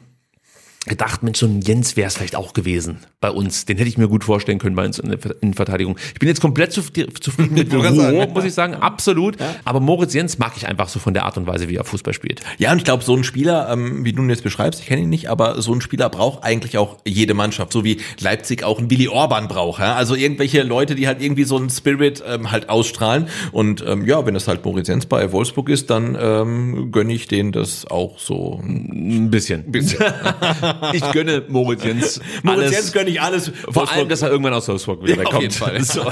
[SPEAKER 4] gedacht, Mensch, so ein Jens wäre es vielleicht auch gewesen bei uns. Den hätte ich mir gut vorstellen können bei uns in der Innenverteidigung. Ich bin jetzt komplett zuf- zufrieden mit <laughs>
[SPEAKER 5] sagen.
[SPEAKER 4] muss ich sagen, absolut. Aber Moritz Jens mag ich einfach so von der Art und Weise, wie er Fußball spielt.
[SPEAKER 5] Ja, und ich glaube, so ein Spieler, ähm, wie du ihn jetzt beschreibst, ich kenne ihn nicht, aber so ein Spieler braucht eigentlich auch jede Mannschaft, so wie Leipzig auch einen Willi Orban braucht. Ja? Also irgendwelche Leute, die halt irgendwie so einen Spirit ähm, halt ausstrahlen. Und ähm, ja, wenn das halt Moritz Jens bei Wolfsburg ist, dann ähm, gönne ich denen das auch so.
[SPEAKER 4] Ein bisschen. <laughs> ich gönne Moritz Jens <laughs>
[SPEAKER 5] Moritz
[SPEAKER 4] alles.
[SPEAKER 5] Jens gönne ich alles.
[SPEAKER 4] Vor allem, dass er irgendwann aus Wolfsburg wieder
[SPEAKER 5] Ja, auf
[SPEAKER 4] wegkommt.
[SPEAKER 5] jeden Fall. <laughs>
[SPEAKER 4] So.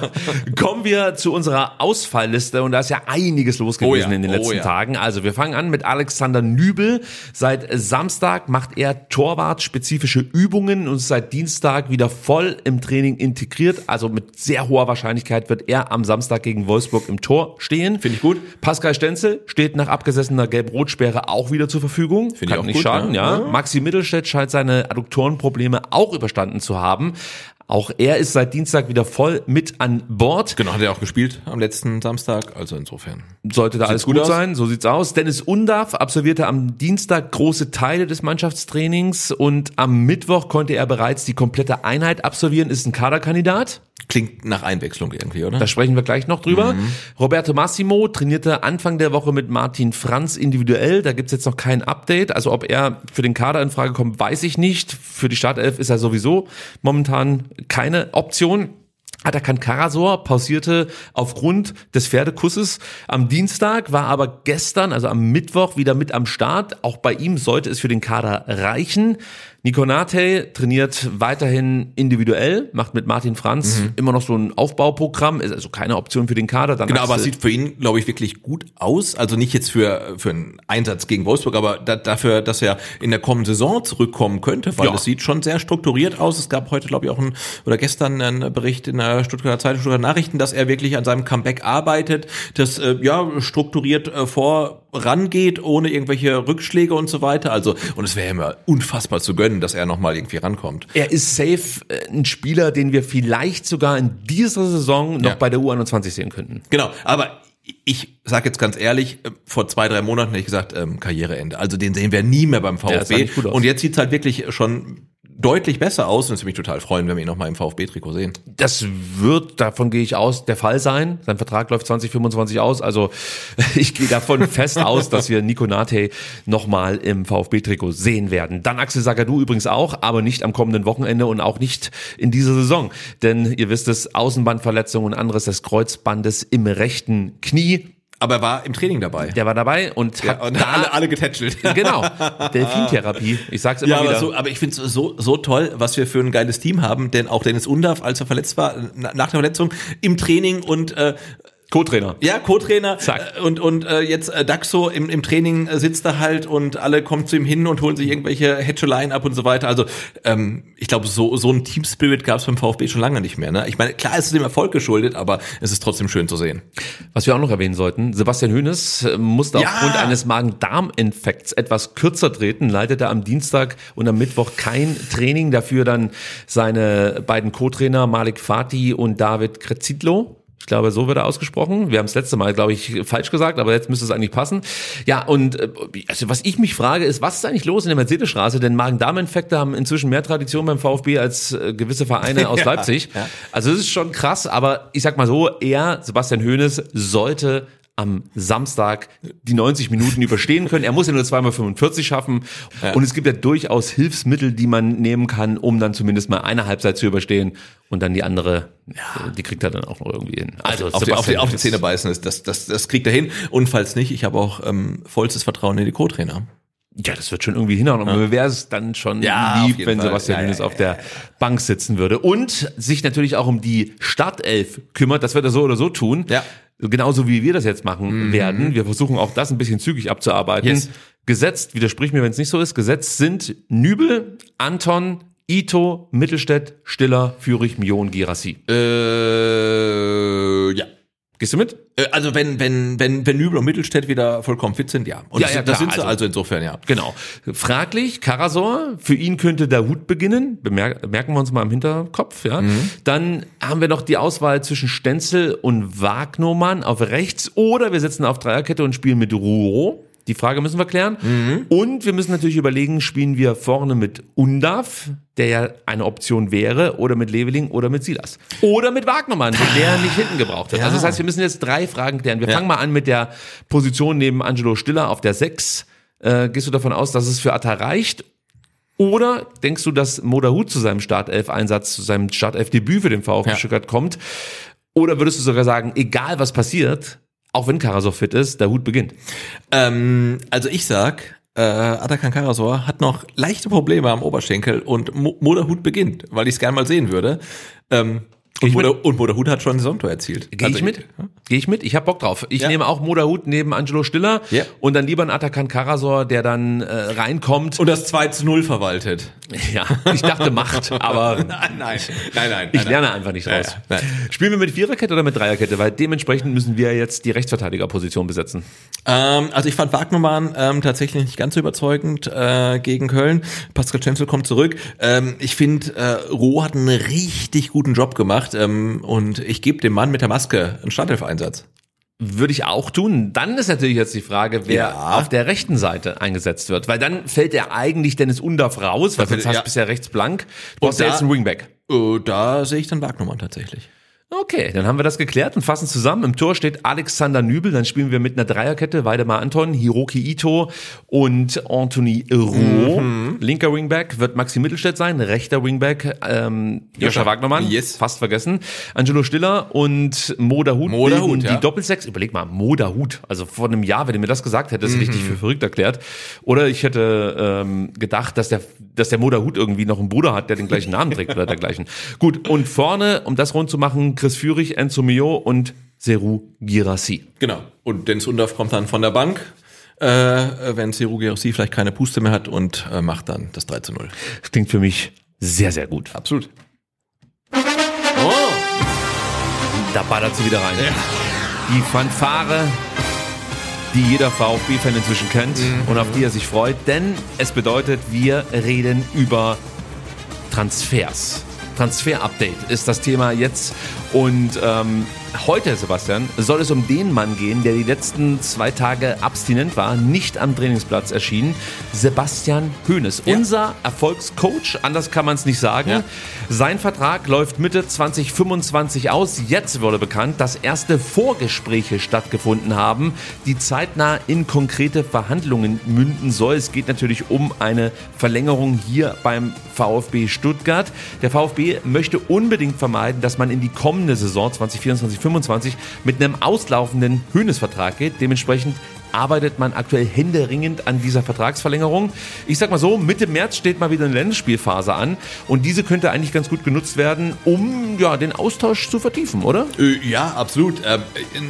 [SPEAKER 4] Kommen wir zu unserer Ausfallliste und da ist ja einiges los gewesen
[SPEAKER 5] Oh ja,
[SPEAKER 4] in den
[SPEAKER 5] oh
[SPEAKER 4] letzten
[SPEAKER 5] ja.
[SPEAKER 4] Tagen. Also wir fangen an mit Alexander Nübel. Seit Samstag macht er Torwart-spezifische Übungen und ist seit Dienstag wieder voll im Training integriert. Also mit sehr hoher Wahrscheinlichkeit wird er am Samstag gegen Wolfsburg im Tor stehen.
[SPEAKER 5] Finde ich gut.
[SPEAKER 4] Pascal Stenzel steht nach abgesessener Gelb-Rot-Sperre auch wieder zur Verfügung.
[SPEAKER 5] Finde ich auch
[SPEAKER 4] nicht
[SPEAKER 5] gut,
[SPEAKER 4] schaden,
[SPEAKER 5] ja.
[SPEAKER 4] ja. Maxi Mittelstädt scheint seine Adduktorenprobleme auch überstanden zu haben. Auch er ist seit Dienstag wieder voll mit an Bord.
[SPEAKER 5] Genau, hat er auch gespielt am letzten Samstag, also insofern.
[SPEAKER 4] Sollte da alles
[SPEAKER 5] gut
[SPEAKER 4] gut, sein, so sieht's aus. Dennis Undaff absolvierte am Dienstag große Teile des Mannschaftstrainings und am Mittwoch konnte er bereits die komplette Einheit absolvieren, ist ein Kaderkandidat.
[SPEAKER 5] Klingt nach Einwechslung irgendwie, oder?
[SPEAKER 4] Da sprechen wir gleich noch drüber. Roberto Massimo trainierte Anfang der Woche mit Martin Franz individuell. Da gibt's jetzt noch kein Update. Also ob er für den Kader in Frage kommt, weiß ich nicht. Für die Startelf ist er sowieso momentan keine Option. Atakan Karasor pausierte aufgrund des Pferdekusses am Dienstag, war aber gestern, also am Mittwoch, wieder mit am Start. Auch bei ihm sollte es für den Kader reichen. Nico Nate trainiert weiterhin individuell, macht mit Martin Franz immer noch so ein Aufbauprogramm, ist also keine Option für den Kader. Dann
[SPEAKER 5] Genau, aber es sieht für ihn, glaube ich, wirklich gut aus. Also nicht jetzt für, für einen Einsatz gegen Wolfsburg, aber da, dafür, dass er in der kommenden Saison zurückkommen könnte, weil
[SPEAKER 4] Ja.
[SPEAKER 5] es sieht schon sehr strukturiert aus. Es gab heute, glaube ich, auch ein, oder gestern einen Bericht in der Stuttgarter Zeitung, Stuttgarter Nachrichten, dass er wirklich an seinem Comeback arbeitet, das äh, ja strukturiert äh, vorangeht, ohne irgendwelche Rückschläge und so weiter. Also, und es wäre immer unfassbar zu gönnen, dass er nochmal irgendwie rankommt.
[SPEAKER 4] Er ist safe äh, ein Spieler, den wir vielleicht sogar in dieser Saison noch
[SPEAKER 5] Ja.
[SPEAKER 4] bei der U21 sehen könnten.
[SPEAKER 5] Genau, aber ich sage jetzt ganz ehrlich, äh, vor zwei, drei Monaten hätte ich gesagt, ähm, Karriereende. Also den sehen wir nie mehr beim
[SPEAKER 4] Ja,
[SPEAKER 5] VfB.
[SPEAKER 4] aus.
[SPEAKER 5] und jetzt sieht's halt wirklich schon deutlich besser aus und es würde mich total freuen, wenn wir ihn nochmal im VfB-Trikot sehen.
[SPEAKER 4] Das wird, davon gehe ich aus, der Fall sein. Sein Vertrag läuft 2025 aus. Also <laughs> ich gehe davon <laughs> fest aus, dass wir Nico Nate nochmal im VfB-Trikot sehen werden. Dann Axel Sagadou übrigens auch, aber nicht am kommenden Wochenende und auch nicht in dieser Saison. Denn ihr wisst es, Außenbandverletzung und anderes des Kreuzbandes im rechten Knie.
[SPEAKER 5] Aber er war im Training dabei.
[SPEAKER 4] Der war dabei und hat
[SPEAKER 5] und
[SPEAKER 4] da,
[SPEAKER 5] alle, alle getätschelt. <laughs>
[SPEAKER 4] genau, <laughs> Delfintherapie. Ich sag's immer
[SPEAKER 5] Ja, aber,
[SPEAKER 4] wieder.
[SPEAKER 5] so, aber ich finde es so, so toll, was wir für ein geiles Team haben, denn auch Dennis Undaff, als er verletzt war, na- nach der Verletzung im Training und äh,
[SPEAKER 4] Co-Trainer.
[SPEAKER 5] Ja, Co-Trainer
[SPEAKER 4] Zack.
[SPEAKER 5] Äh, und und äh, jetzt äh, Daxo im, im Training äh, sitzt da halt und alle kommen zu ihm hin und holen sich irgendwelche Hedgeleien ab und so weiter. Also ähm, ich glaube, so so ein Team Spirit gab es beim VfB schon lange nicht mehr. Ne? Ich meine, klar ist es dem Erfolg geschuldet, aber es ist trotzdem schön zu sehen.
[SPEAKER 4] Was wir auch noch erwähnen sollten, Sebastian Hönes äh, musste
[SPEAKER 5] Ja!
[SPEAKER 4] aufgrund eines Magen-Darm-Infekts etwas kürzer treten, leitete am Dienstag und am Mittwoch kein Training, dafür dann seine beiden Co-Trainer Malik Fatih und David Krezidlo. Ich glaube, so wird er ausgesprochen. Wir haben es letzte Mal, glaube ich, falsch gesagt, aber jetzt müsste es eigentlich passen. Ja, und äh, also was ich mich frage, ist, was ist eigentlich los in der Mercedesstraße? Denn Magen-Darm-Infekte haben inzwischen mehr Tradition beim VfB als äh, gewisse Vereine <laughs> aus
[SPEAKER 5] Ja,
[SPEAKER 4] Leipzig.
[SPEAKER 5] ja.
[SPEAKER 4] Also es ist schon krass, aber ich sag mal so, er, Sebastian Hoeneß, sollte am Samstag die 90 Minuten überstehen können. Er muss ja nur zweimal 45 schaffen. Und es gibt ja durchaus Hilfsmittel, die man nehmen kann, um dann zumindest mal eine Halbzeit zu überstehen. Und dann die andere, äh, die kriegt er dann auch noch irgendwie hin. Also
[SPEAKER 5] auf, die, auf, die, auf die. Zähne beißen, ist, das, das, das kriegt er hin. Und falls nicht, ich habe auch ähm, vollstes Vertrauen in die Co-Trainer.
[SPEAKER 4] Ja, das wird schon irgendwie hinhauen. Und mir wäre es dann schon
[SPEAKER 5] Ja,
[SPEAKER 4] lieb, wenn
[SPEAKER 5] Fall.
[SPEAKER 4] Sebastian
[SPEAKER 5] Ja, ja,
[SPEAKER 4] auf der Bank sitzen würde. Und sich natürlich auch um die Startelf kümmert. Das wird er so oder so tun.
[SPEAKER 5] Ja.
[SPEAKER 4] Genauso wie wir das jetzt machen werden. Wir versuchen auch das ein bisschen zügig abzuarbeiten.
[SPEAKER 5] Yes.
[SPEAKER 4] Gesetzt, widersprich mir, wenn es nicht so ist, gesetzt sind Nübel, Anton, Ito, Mittelstädt, Stiller, Führig, Mion, Girassi.
[SPEAKER 5] Äh, ja.
[SPEAKER 4] Gehst du mit?
[SPEAKER 5] Äh, Also wenn, wenn, wenn, wenn Nübel und Mittelstädt wieder vollkommen fit sind, ja. Und
[SPEAKER 4] Ja,
[SPEAKER 5] das,
[SPEAKER 4] ja,
[SPEAKER 5] das
[SPEAKER 4] klar,
[SPEAKER 5] sind sie
[SPEAKER 4] also-
[SPEAKER 5] also insofern, ja.
[SPEAKER 4] Genau. Fraglich, Karasor, für ihn könnte Dahut beginnen, Bemerk merken wir uns mal im Hinterkopf, ja. Dann haben wir noch die Auswahl zwischen Stenzel und Wagnermann auf rechts oder wir setzen auf Dreierkette und spielen mit Ruo. Die Frage müssen wir klären. Und wir müssen natürlich überlegen, spielen wir vorne mit Undav, der ja eine Option wäre, oder mit Leveling oder mit Silas. Oder mit Wagnermann, den der nicht hinten gebraucht hat. Also das heißt, wir müssen jetzt drei Fragen klären. Wir fangen mal an mit der Position neben Angelo Stiller auf der 6. Äh, gehst du davon aus, dass es für Atta reicht? Oder denkst du, dass Modahut zu seinem Startelf-Einsatz, zu seinem Startelf-Debüt für den VfB
[SPEAKER 5] Ja.
[SPEAKER 4] Stuttgart kommt? Oder würdest du sogar sagen, egal was passiert, auch wenn Karasov fit ist, der Hut beginnt?
[SPEAKER 5] Ähm, also ich sag, äh, Atakan Karasor hat noch leichte Probleme am Oberschenkel und Mo Moderhut beginnt, weil ich es gerne mal sehen würde. Ähm, und? Moder und Moderhut hat schon ein Saisontor erzielt.
[SPEAKER 4] Gehe
[SPEAKER 5] Also
[SPEAKER 4] ich mit? Gehe ich mit? Ich hab Bock drauf. Ich
[SPEAKER 5] Ja.
[SPEAKER 4] nehme auch Modahut neben Angelo Stiller
[SPEAKER 5] Ja.
[SPEAKER 4] und dann lieber einen Atakan Karasor, der dann äh, reinkommt.
[SPEAKER 5] Und das 2 zu 0 verwaltet.
[SPEAKER 4] ja, ich dachte Macht, <laughs> aber
[SPEAKER 5] Nein, nein, nein, nein.
[SPEAKER 4] ich lerne einfach nicht raus.
[SPEAKER 5] Ja, nein.
[SPEAKER 4] Spielen wir mit Viererkette oder mit Dreierkette? Weil dementsprechend müssen wir jetzt die Rechtsverteidigerposition besetzen.
[SPEAKER 5] Ähm, also ich fand Wagnermann ähm, tatsächlich nicht ganz so überzeugend äh, gegen Köln. Pascal Stenzel kommt zurück. Ähm, ich finde, äh, Roh hat einen richtig guten Job gemacht ähm, und ich gebe dem Mann mit der Maske einen Startelf-Einsatz.
[SPEAKER 4] Würde ich auch tun. Dann ist natürlich jetzt die Frage, wer
[SPEAKER 5] Ja.
[SPEAKER 4] auf der rechten Seite eingesetzt wird. Weil dann fällt er eigentlich Dennis Undaff raus, weil sonst hast
[SPEAKER 5] ja.
[SPEAKER 4] du bisher rechts blank. Du brauchst ja
[SPEAKER 5] da-
[SPEAKER 4] jetzt einen Wingback.
[SPEAKER 5] Äh, da sehe ich dann Wagnermann tatsächlich.
[SPEAKER 4] Okay, dann haben wir das geklärt und fassen zusammen. Im Tor steht Alexander Nübel, dann spielen wir mit einer Dreierkette, Weidemar Anton, Hiroki Ito und Anthony Roh.
[SPEAKER 5] Mhm.
[SPEAKER 4] Linker Wingback wird Maxi Mittelstädt sein, rechter Wingback ähm, Joscha
[SPEAKER 5] Joscha.
[SPEAKER 4] Wagnermann,
[SPEAKER 5] Yes.
[SPEAKER 4] fast vergessen. Angelo Stiller und Moda Hut
[SPEAKER 5] Mo Dahut,
[SPEAKER 4] bilden
[SPEAKER 5] ja.
[SPEAKER 4] die Doppelsechs. Überleg mal, Moda Hut. Also vor einem Jahr, wenn du mir das gesagt hättest, richtig
[SPEAKER 5] Mhm.
[SPEAKER 4] für verrückt erklärt. Oder ich hätte ähm, gedacht, dass der, dass der Moda Hut irgendwie noch einen Bruder hat, der den gleichen Namen trägt oder dergleichen. Gut, und vorne, um das rund zu machen, Chris Führig, Enzo Mio und Seru Girassi.
[SPEAKER 5] Genau. Und Dennis Undorf kommt dann von der Bank, äh, wenn Seru Gerossi vielleicht keine Puste mehr hat und äh, macht dann das 3 zu 0.
[SPEAKER 4] Das klingt für mich sehr, sehr gut.
[SPEAKER 5] Absolut.
[SPEAKER 4] Da ballert sie wieder rein. Die Fanfare, die jeder VfB-Fan inzwischen kennt und auf die er sich freut, denn es bedeutet, wir reden über Transfers. Transfer-Update ist das Thema jetzt. Und ähm, heute, Sebastian, soll es um den Mann gehen, der die letzten zwei Tage abstinent war, nicht am Trainingsplatz erschien, Sebastian Hoeneß,
[SPEAKER 5] Ja.
[SPEAKER 4] unser Erfolgscoach, anders kann man es nicht sagen.
[SPEAKER 5] Ja.
[SPEAKER 4] Sein Vertrag läuft Mitte 2025 aus. Jetzt wurde bekannt, dass erste Vorgespräche stattgefunden haben, die zeitnah in konkrete Verhandlungen münden soll. Es geht natürlich um eine Verlängerung hier beim VfB Stuttgart. Der VfB möchte unbedingt vermeiden, dass man in die kommende Saison 2024-25 mit einem auslaufenden Höhnesvertrag geht. Dementsprechend arbeitet man aktuell händeringend an dieser Vertragsverlängerung. Ich sag mal so, Mitte März steht mal wieder eine Länderspielphase an und diese könnte eigentlich ganz gut genutzt werden, um ja, den Austausch zu vertiefen, oder?
[SPEAKER 5] Äh, Ja, absolut. Ähm,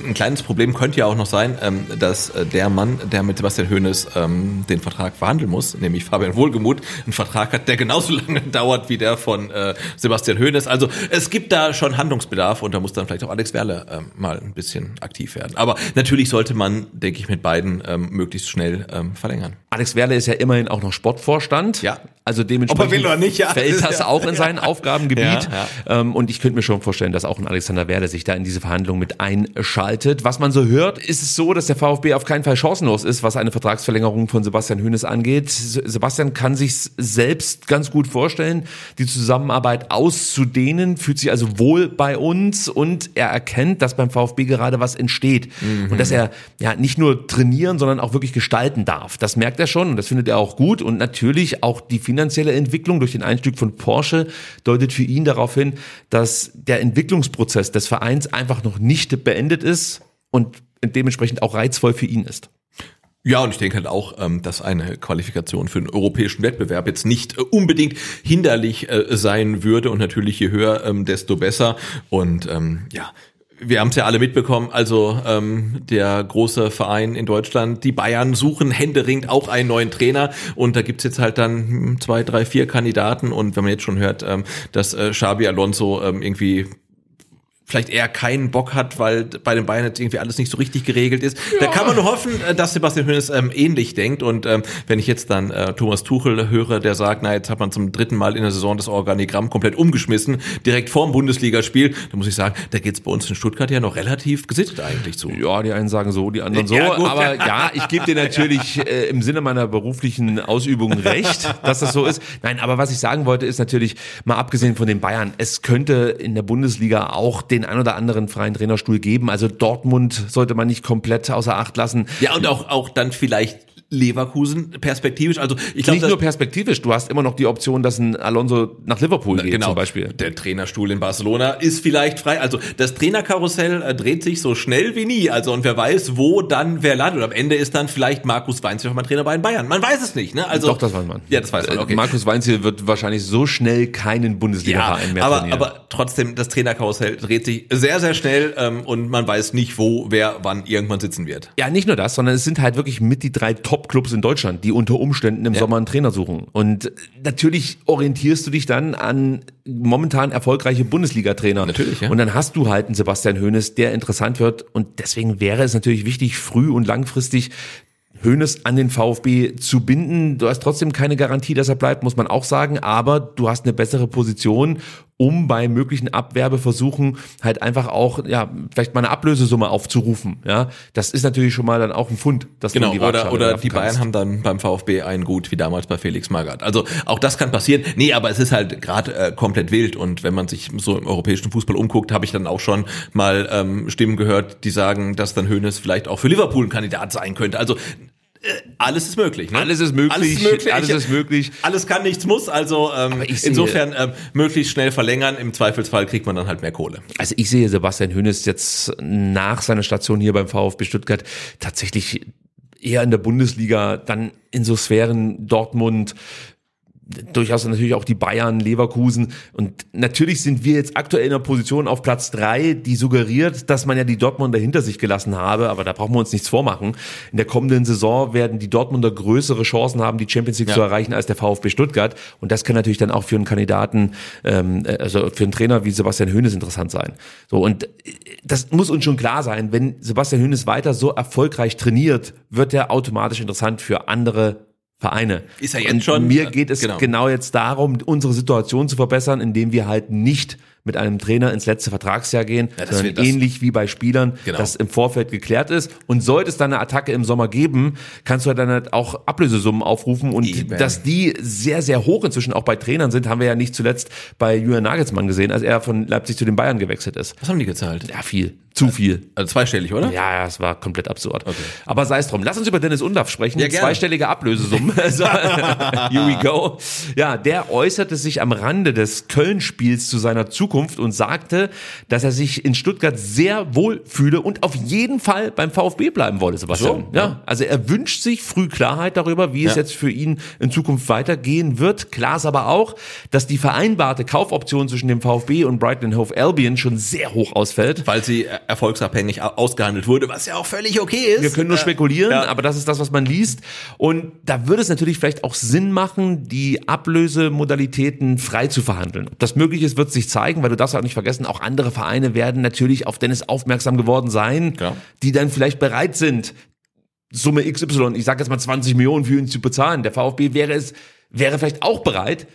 [SPEAKER 5] Ein kleines Problem könnte ja auch noch sein, ähm, dass äh, der Mann, der mit Sebastian Hoeneß ähm, den Vertrag verhandeln muss, nämlich Fabian Wohlgemuth, einen Vertrag hat, der genauso <laughs> lange dauert wie der von äh, Sebastian Hoeneß. Also es gibt da schon Handlungsbedarf und da muss dann vielleicht auch Alex Werle mal ein bisschen aktiv werden. Aber natürlich sollte man, denke ich, mit beiden ähm, möglichst schnell ähm, verlängern.
[SPEAKER 4] Alex Werle ist ja immerhin auch noch Sportvorstand.
[SPEAKER 5] Ja.
[SPEAKER 4] Also dementsprechend
[SPEAKER 5] nicht, ja.
[SPEAKER 4] fällt das <laughs>
[SPEAKER 5] Ja.
[SPEAKER 4] auch in sein Aufgabengebiet. Ähm, und ich könnte mir schon vorstellen, dass auch ein Alexander Werle sich da in diese Verhandlung mit einschaltet. Was man so hört, ist es so, dass der VfB auf keinen Fall chancenlos ist, was eine Vertragsverlängerung von Sebastian Hoeneß angeht. Se- Sebastian kann sich selbst ganz gut vorstellen, die Zusammenarbeit auszudehnen, fühlt sich also wohl bei uns und er erkennt, dass beim VfB gerade was entsteht und dass er ja nicht nur trainieren, sondern auch wirklich gestalten darf. Das merkt er schon und das findet er auch gut und natürlich auch die finanzielle Entwicklung durch den Einstieg von Porsche deutet für ihn darauf hin, dass der Entwicklungsprozess des Vereins einfach noch nicht beendet ist und dementsprechend auch reizvoll für ihn ist.
[SPEAKER 5] Ja, und ich denke halt auch, ähm, dass eine Qualifikation für den europäischen Wettbewerb jetzt nicht äh, unbedingt hinderlich äh, sein würde und natürlich je höher, ähm, desto besser. Und ähm, ja, wir haben es ja alle mitbekommen, also ähm, der große Verein in Deutschland, die Bayern suchen händeringend auch einen neuen Trainer. Und da gibt's jetzt halt dann zwei, drei, vier Kandidaten. Und wenn man jetzt schon hört, ähm, dass äh, Xabi Alonso ähm, irgendwie vielleicht eher keinen Bock hat, weil bei den Bayern jetzt irgendwie alles nicht so richtig geregelt ist. Ja. Da kann man nur hoffen, äh, dass Sebastian Hoeneß ähm, ähnlich denkt. Und ähm, wenn ich jetzt dann äh, Thomas Tuchel höre, der sagt, na jetzt hat man zum dritten Mal in der Saison das Organigramm komplett umgeschmissen, direkt vorm Bundesligaspiel, dann muss ich sagen, da geht's bei uns in Stuttgart ja noch relativ gesittet eigentlich zu.
[SPEAKER 4] Ja, die einen sagen so, die anderen so. Ja, aber ja, ich gebe dir natürlich <laughs> äh, im Sinne meiner beruflichen Ausübung recht, dass das so ist. Nein, aber was ich sagen wollte, ist natürlich, mal abgesehen von den Bayern, es könnte in der Bundesliga auch den ein oder anderen freien Trainerstuhl geben. Also Dortmund sollte man nicht komplett außer Acht lassen.
[SPEAKER 5] Ja, und auch, auch dann vielleicht Leverkusen perspektivisch. Also ich glaube
[SPEAKER 4] nicht nur perspektivisch. Du hast immer noch die Option, dass ein Alonso nach Liverpool geht
[SPEAKER 5] genau,
[SPEAKER 4] zum Beispiel.
[SPEAKER 5] Der Trainerstuhl in Barcelona ist vielleicht frei. Also das Trainerkarussell äh, dreht sich so schnell wie nie. Also und wer weiß, wo dann wer landet. Und am Ende ist dann vielleicht Markus Weinziel mein Trainer bei den Bayern. Man weiß es nicht. Ne? Also
[SPEAKER 4] doch, das weiß man.
[SPEAKER 5] Ja, das weiß man. Okay.
[SPEAKER 4] Markus Weinziel wird wahrscheinlich so schnell keinen Bundesliga-Verein
[SPEAKER 5] ja,
[SPEAKER 4] mehr
[SPEAKER 5] aber,
[SPEAKER 4] trainieren.
[SPEAKER 5] Aber trotzdem, das Trainerkarussell dreht sich sehr, sehr schnell ähm, und man weiß nicht, wo, wer, wann irgendwann sitzen wird.
[SPEAKER 4] Ja, nicht nur das, sondern es sind halt wirklich mit die drei Top-Clubs in Deutschland die unter Umständen im ja. Sommer einen Trainer suchen. Und natürlich orientierst du dich dann an momentan erfolgreiche Bundesliga-Trainer.
[SPEAKER 5] Natürlich, ja.
[SPEAKER 4] Und dann hast du halt einen Sebastian Hoeneß, der interessant wird. Und deswegen wäre es natürlich wichtig, früh und langfristig Hoeneß an den VfB zu binden. Du hast trotzdem keine Garantie, dass er bleibt, muss man auch sagen, aber du hast eine bessere Position, um bei möglichen Abwerbeversuchen halt einfach auch, ja, vielleicht mal eine Ablösesumme aufzurufen. Ja, das ist natürlich schon mal dann auch ein Fund,
[SPEAKER 5] dass genau, du die oder, oder die Bayern haben dann beim VfB ein Gut, wie damals bei Felix Magath. Also auch das kann passieren. Nee, aber es ist halt gerade äh, komplett wild und wenn man sich so im europäischen Fußball umguckt, habe ich dann auch schon mal ähm, Stimmen gehört, die sagen, dass dann Hoeneß vielleicht auch für Liverpool ein Kandidat sein könnte. Also alles ist möglich.
[SPEAKER 4] Ne? Alles ist möglich. Alles ist möglich.
[SPEAKER 5] Alles, ist möglich. alles kann, nichts muss. Also ähm, insofern ähm, möglichst schnell verlängern. Im Zweifelsfall kriegt man dann halt mehr Kohle.
[SPEAKER 4] Also ich sehe Sebastian Hönes jetzt nach seiner Station hier beim VfB Stuttgart tatsächlich eher in der Bundesliga, dann in so Sphären Dortmund, durchaus natürlich auch die Bayern, Leverkusen. Und natürlich sind wir jetzt aktuell in einer Position auf Platz drei, die suggeriert, dass man ja die Dortmunder hinter sich gelassen habe. Aber da brauchen wir uns nichts vormachen. In der kommenden Saison werden die Dortmunder größere Chancen haben, die Champions League ja. zu erreichen als der VfB Stuttgart. Und das kann natürlich dann auch für einen Kandidaten, ähm, also für einen Trainer wie Sebastian Höhnes interessant sein. So und das muss uns schon klar sein. Wenn Sebastian Höhnes weiter so erfolgreich trainiert, wird er automatisch interessant für andere Vereine.
[SPEAKER 5] Ist ja jetzt und schon.
[SPEAKER 4] Mir geht es genau. genau jetzt darum, unsere Situation zu verbessern, indem wir halt nicht mit einem Trainer ins letzte Vertragsjahr gehen, ja, sondern ähnlich wie bei Spielern, genau. das im Vorfeld geklärt ist. Und sollte es dann eine Attacke im Sommer geben, kannst du dann halt auch Ablösesummen aufrufen und Eben. dass die sehr, sehr hoch inzwischen auch bei Trainern sind, haben wir ja nicht zuletzt bei Julian Nagelsmann gesehen, als er von Leipzig zu den Bayern gewechselt ist.
[SPEAKER 5] Was haben die gezahlt?
[SPEAKER 4] Ja, viel. Zu viel.
[SPEAKER 5] Also zweistellig, oder?
[SPEAKER 4] Ja, ja, es war komplett absurd. Okay. Aber sei es drum. Lass uns über Dennis Undaff sprechen. Ja, Zweistellige Ablösesummen. <laughs> also, here we go. Ja, der äußerte sich am Rande des Köln-Spiels zu seiner Zukunft und sagte, dass er sich in Stuttgart sehr wohl fühle und auf jeden Fall beim VfB bleiben wolle, Sebastian. So, ja. ja. Also er wünscht sich früh Klarheit darüber, wie ja. es jetzt für ihn in Zukunft weitergehen wird. Klar ist aber auch, dass die vereinbarte Kaufoption zwischen dem VfB und Brighton Hove Albion schon sehr hoch ausfällt.
[SPEAKER 5] Weil sie erfolgsabhängig ausgehandelt wurde, was ja auch völlig okay ist.
[SPEAKER 4] Wir können nur spekulieren, ja. aber das ist das, was man liest. Und da würde es natürlich vielleicht auch Sinn machen, die Ablösemodalitäten frei zu verhandeln. Ob das möglich ist, wird sich zeigen, weil du darfst auch nicht vergessen, auch andere Vereine werden natürlich auf Dennis aufmerksam geworden sein, ja. die dann vielleicht bereit sind, Summe XY, ich sage jetzt mal 20 Millionen für ihn zu bezahlen. Der VfB wäre es, wäre vielleicht auch bereit,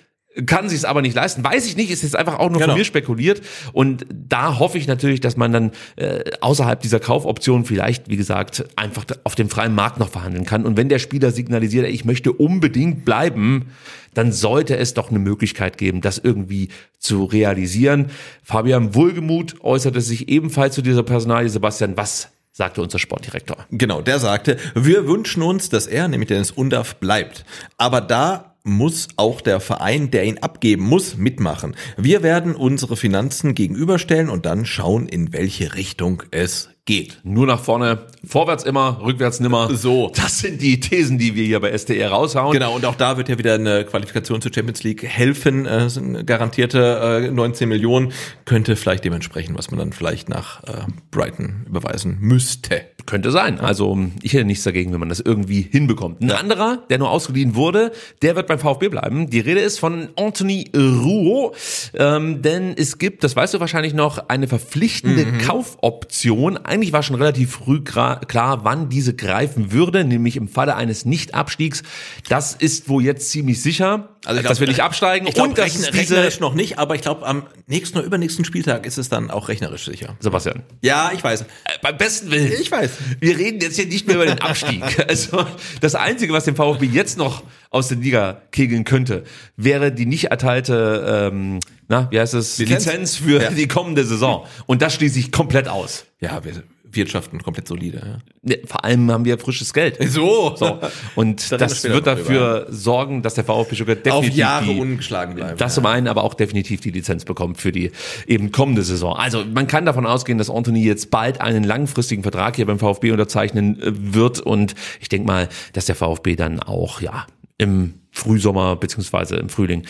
[SPEAKER 4] kann sich es aber nicht leisten. Weiß ich nicht, ist jetzt einfach auch nur genau. von mir spekuliert. Und da hoffe ich natürlich, dass man dann äh, außerhalb dieser Kaufoption vielleicht, wie gesagt, einfach auf dem freien Markt noch verhandeln kann. Und wenn der Spieler signalisiert, ich möchte unbedingt bleiben, dann sollte es doch eine Möglichkeit geben, das irgendwie zu realisieren. Fabian Wohlgemuth äußerte sich ebenfalls zu dieser Personalie. Sebastian, was sagte unser Sportdirektor?
[SPEAKER 5] Genau, der sagte, wir wünschen uns, dass er, nämlich Dennis Undaff, bleibt. Aber da muss auch der Verein, der ihn abgeben muss, mitmachen. Wir werden unsere Finanzen gegenüberstellen und dann schauen, in welche Richtung es geht.
[SPEAKER 4] Nur nach vorne, vorwärts immer, rückwärts nimmer.
[SPEAKER 5] So.
[SPEAKER 4] Das sind die Thesen, die wir hier bei SDR raushauen.
[SPEAKER 5] Genau, und auch da wird ja wieder eine Qualifikation zur Champions League helfen. Äh, garantierte äh, 19 Millionen. Könnte vielleicht dementsprechend, was man dann vielleicht nach äh, Brighton überweisen müsste.
[SPEAKER 4] Könnte sein. Also ich hätte nichts dagegen, wenn man das irgendwie hinbekommt. Ein anderer, der nur ausgeliehen wurde, der wird beim VfB bleiben. Die Rede ist von Anthony Rouault. Ähm, denn es gibt, das weißt du wahrscheinlich noch, eine verpflichtende Kaufoption. Eigentlich war schon relativ früh klar, wann diese greifen würde, nämlich im Falle eines Nicht-Abstiegs. Das ist wohl jetzt ziemlich sicher,
[SPEAKER 5] Also ich
[SPEAKER 4] dass
[SPEAKER 5] glaub,
[SPEAKER 4] wir nicht absteigen.
[SPEAKER 5] Ich glaube,
[SPEAKER 4] dass
[SPEAKER 5] rechn rechnerisch noch nicht, aber ich glaube, am nächsten oder übernächsten Spieltag ist es dann auch rechnerisch sicher.
[SPEAKER 4] Sebastian.
[SPEAKER 5] Ja, ich weiß.
[SPEAKER 4] Äh, beim besten Willen.
[SPEAKER 5] Ich weiß.
[SPEAKER 4] Wir reden jetzt hier nicht mehr über den Abstieg. <laughs> Also das Einzige, was den VfB jetzt noch aus der Liga kegeln könnte, wäre die nicht erteilte, ähm, na, wie heißt es,
[SPEAKER 5] Lizenz?
[SPEAKER 4] Lizenz, für
[SPEAKER 5] Ja.
[SPEAKER 4] die kommende Saison. Und das schließe ich komplett aus.
[SPEAKER 5] Ja, wir wirtschaften komplett solide. Ja.
[SPEAKER 4] Ne, Vor allem haben wir frisches Geld. <laughs>
[SPEAKER 5] So.
[SPEAKER 4] So. Und
[SPEAKER 5] Da
[SPEAKER 4] das wird dafür sorgen, dass der VfB Stuttgart
[SPEAKER 5] Auf
[SPEAKER 4] definitiv
[SPEAKER 5] Jahre
[SPEAKER 4] die,
[SPEAKER 5] ungeschlagen bleiben.
[SPEAKER 4] Das zum einen, aber auch definitiv die Lizenz bekommt für die eben kommende Saison. Also man kann davon ausgehen, dass Anthony jetzt bald einen langfristigen Vertrag hier beim VfB unterzeichnen äh, wird und ich denke mal, dass der VfB dann auch ja im Frühsommer beziehungsweise im Frühling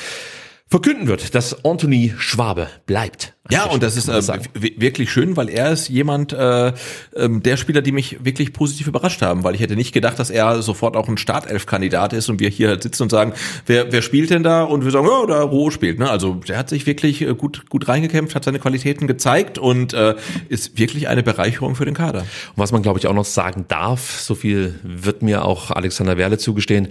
[SPEAKER 4] verkünden wird, dass Anthony Schwabe bleibt.
[SPEAKER 5] Ja, und das ist äh, wirklich schön, weil er ist jemand, äh, ähm, der Spieler, die mich wirklich positiv überrascht haben, weil ich hätte nicht gedacht, dass er sofort auch ein Startelf-Kandidat ist und wir hier halt sitzen und sagen, wer, wer spielt denn da? Und wir sagen, ja, da Roh spielt. Ne? Also der hat sich wirklich äh, gut, gut reingekämpft, hat seine Qualitäten gezeigt und äh, ist wirklich eine Bereicherung für den Kader.
[SPEAKER 4] Und was man, glaube ich, auch noch sagen darf, so viel wird mir auch Alexander Werle zugestehen,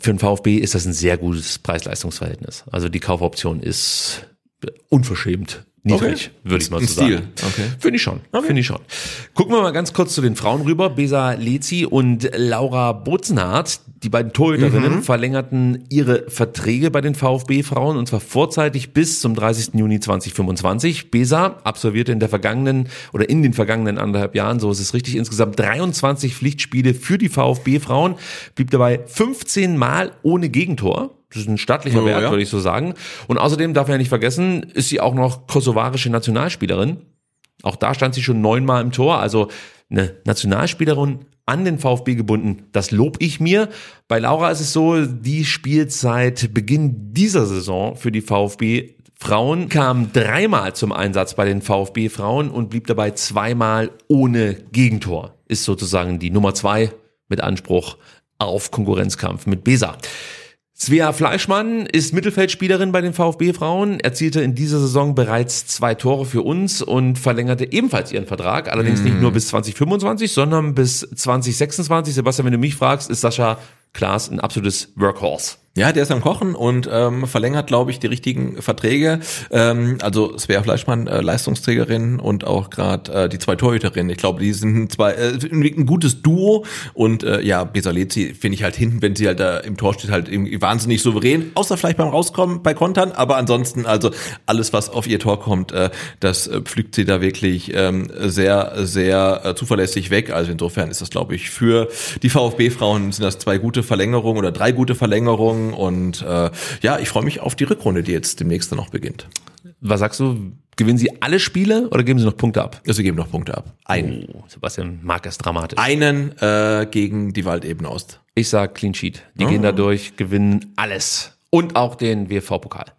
[SPEAKER 4] für den VfB ist das ein sehr gutes Preis-Leistungs-Verhältnis. Also die Kaufoption ist unverschämt niedrig,
[SPEAKER 5] Okay.
[SPEAKER 4] würde ich mal so
[SPEAKER 5] Stil.
[SPEAKER 4] sagen.
[SPEAKER 5] Okay.
[SPEAKER 4] Finde ich schon, finde ich schon. Gucken wir mal ganz kurz zu den Frauen rüber. Besa Lezi und Laura Bozenhardt, die beiden Torhüterinnen, verlängerten ihre Verträge bei den VfB-Frauen und zwar vorzeitig bis zum 30. Juni 2025. Besa absolvierte in der vergangenen oder in den vergangenen anderthalb Jahren, so ist es richtig, insgesamt 23 Pflichtspiele für die VfB-Frauen, blieb dabei 15 Mal ohne Gegentor. Das ist ein stattlicher
[SPEAKER 5] Ja,
[SPEAKER 4] Wert,
[SPEAKER 5] ja.
[SPEAKER 4] würde ich so sagen. Und außerdem darf man ja nicht vergessen, ist sie auch noch kosovarische Nationalspielerin. Auch da stand sie schon neunmal im Tor. Also eine Nationalspielerin an den VfB gebunden, das lob ich mir. Bei Laura ist es so, die spielt seit Beginn dieser Saison für die VfB Frauen, kam dreimal zum Einsatz bei den VfB Frauen und blieb dabei zweimal ohne Gegentor. Ist sozusagen die Nummer zwei mit Anspruch auf Konkurrenzkampf mit Besa. Svea Fleischmann ist Mittelfeldspielerin bei den VfB-Frauen, erzielte in dieser Saison bereits zwei Tore für uns und verlängerte ebenfalls ihren Vertrag, allerdings nicht nur bis 2025, sondern bis 2026. Sebastian, wenn du mich fragst, ist Sascha Klaas ein absolutes Workhorse.
[SPEAKER 5] Ja, der ist am Kochen und ähm, verlängert, glaube ich, die richtigen Verträge. Ähm, also Svea Fleischmann, äh, Leistungsträgerin und auch gerade äh, die zwei Torhüterinnen. Ich glaube, die sind zwei äh, ein gutes Duo und äh, ja, Besalezi finde ich halt hinten, wenn sie halt da im Tor steht, halt irgendwie wahnsinnig souverän. Außer vielleicht beim Rauskommen bei Kontern, aber ansonsten also alles, was auf ihr Tor kommt, äh, das äh, pflügt sie da wirklich ähm, sehr, sehr äh, zuverlässig weg. Also insofern ist das, glaube ich, für die VfB-Frauen sind das zwei gute Verlängerungen oder drei gute Verlängerungen und äh, ja, ich freue mich auf die Rückrunde, die jetzt demnächst dann noch beginnt.
[SPEAKER 4] Was sagst du? Gewinnen sie alle Spiele oder geben sie noch Punkte ab?
[SPEAKER 5] Also geben noch Punkte ab. Einen.
[SPEAKER 4] Oh, Sebastian mag es dramatisch.
[SPEAKER 5] Einen äh, gegen die Waldebene Ost.
[SPEAKER 4] Ich sag Clean Sheet. Die gehen da durch, gewinnen alles. Und auch den WV-Pokal.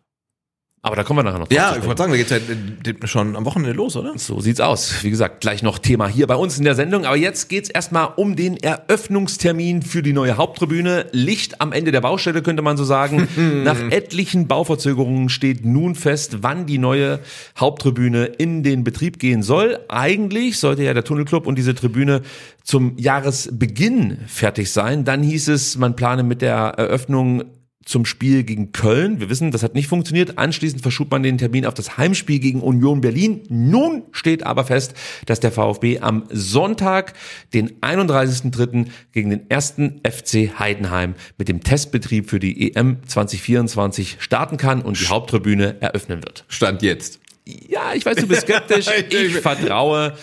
[SPEAKER 4] Aber da kommen wir nachher noch drauf
[SPEAKER 5] Ja, ich wollte sagen, da geht's ja äh, schon am Wochenende los, oder?
[SPEAKER 4] So sieht's aus. Wie gesagt, gleich noch Thema hier bei uns in der Sendung. Aber jetzt geht's erstmal um den Eröffnungstermin für die neue Haupttribüne. Licht am Ende der Baustelle, könnte man so sagen. <laughs> Nach etlichen Bauverzögerungen steht nun fest, wann die neue Haupttribüne in den Betrieb gehen soll. Eigentlich sollte ja der Tunnelclub und diese Tribüne zum Jahresbeginn fertig sein. Dann hieß es, man plane mit der Eröffnung zum Spiel gegen Köln. Wir wissen, das hat nicht funktioniert. Anschließend verschob man den Termin auf das Heimspiel gegen Union Berlin. Nun steht aber fest, dass der VfB am Sonntag, den 31.03. gegen den ersten FC Heidenheim mit dem Testbetrieb für die EM 2024 starten kann und die Haupttribüne eröffnen wird.
[SPEAKER 5] Stand jetzt.
[SPEAKER 4] Ja, ich weiß, du bist skeptisch. <laughs> Ich vertraue,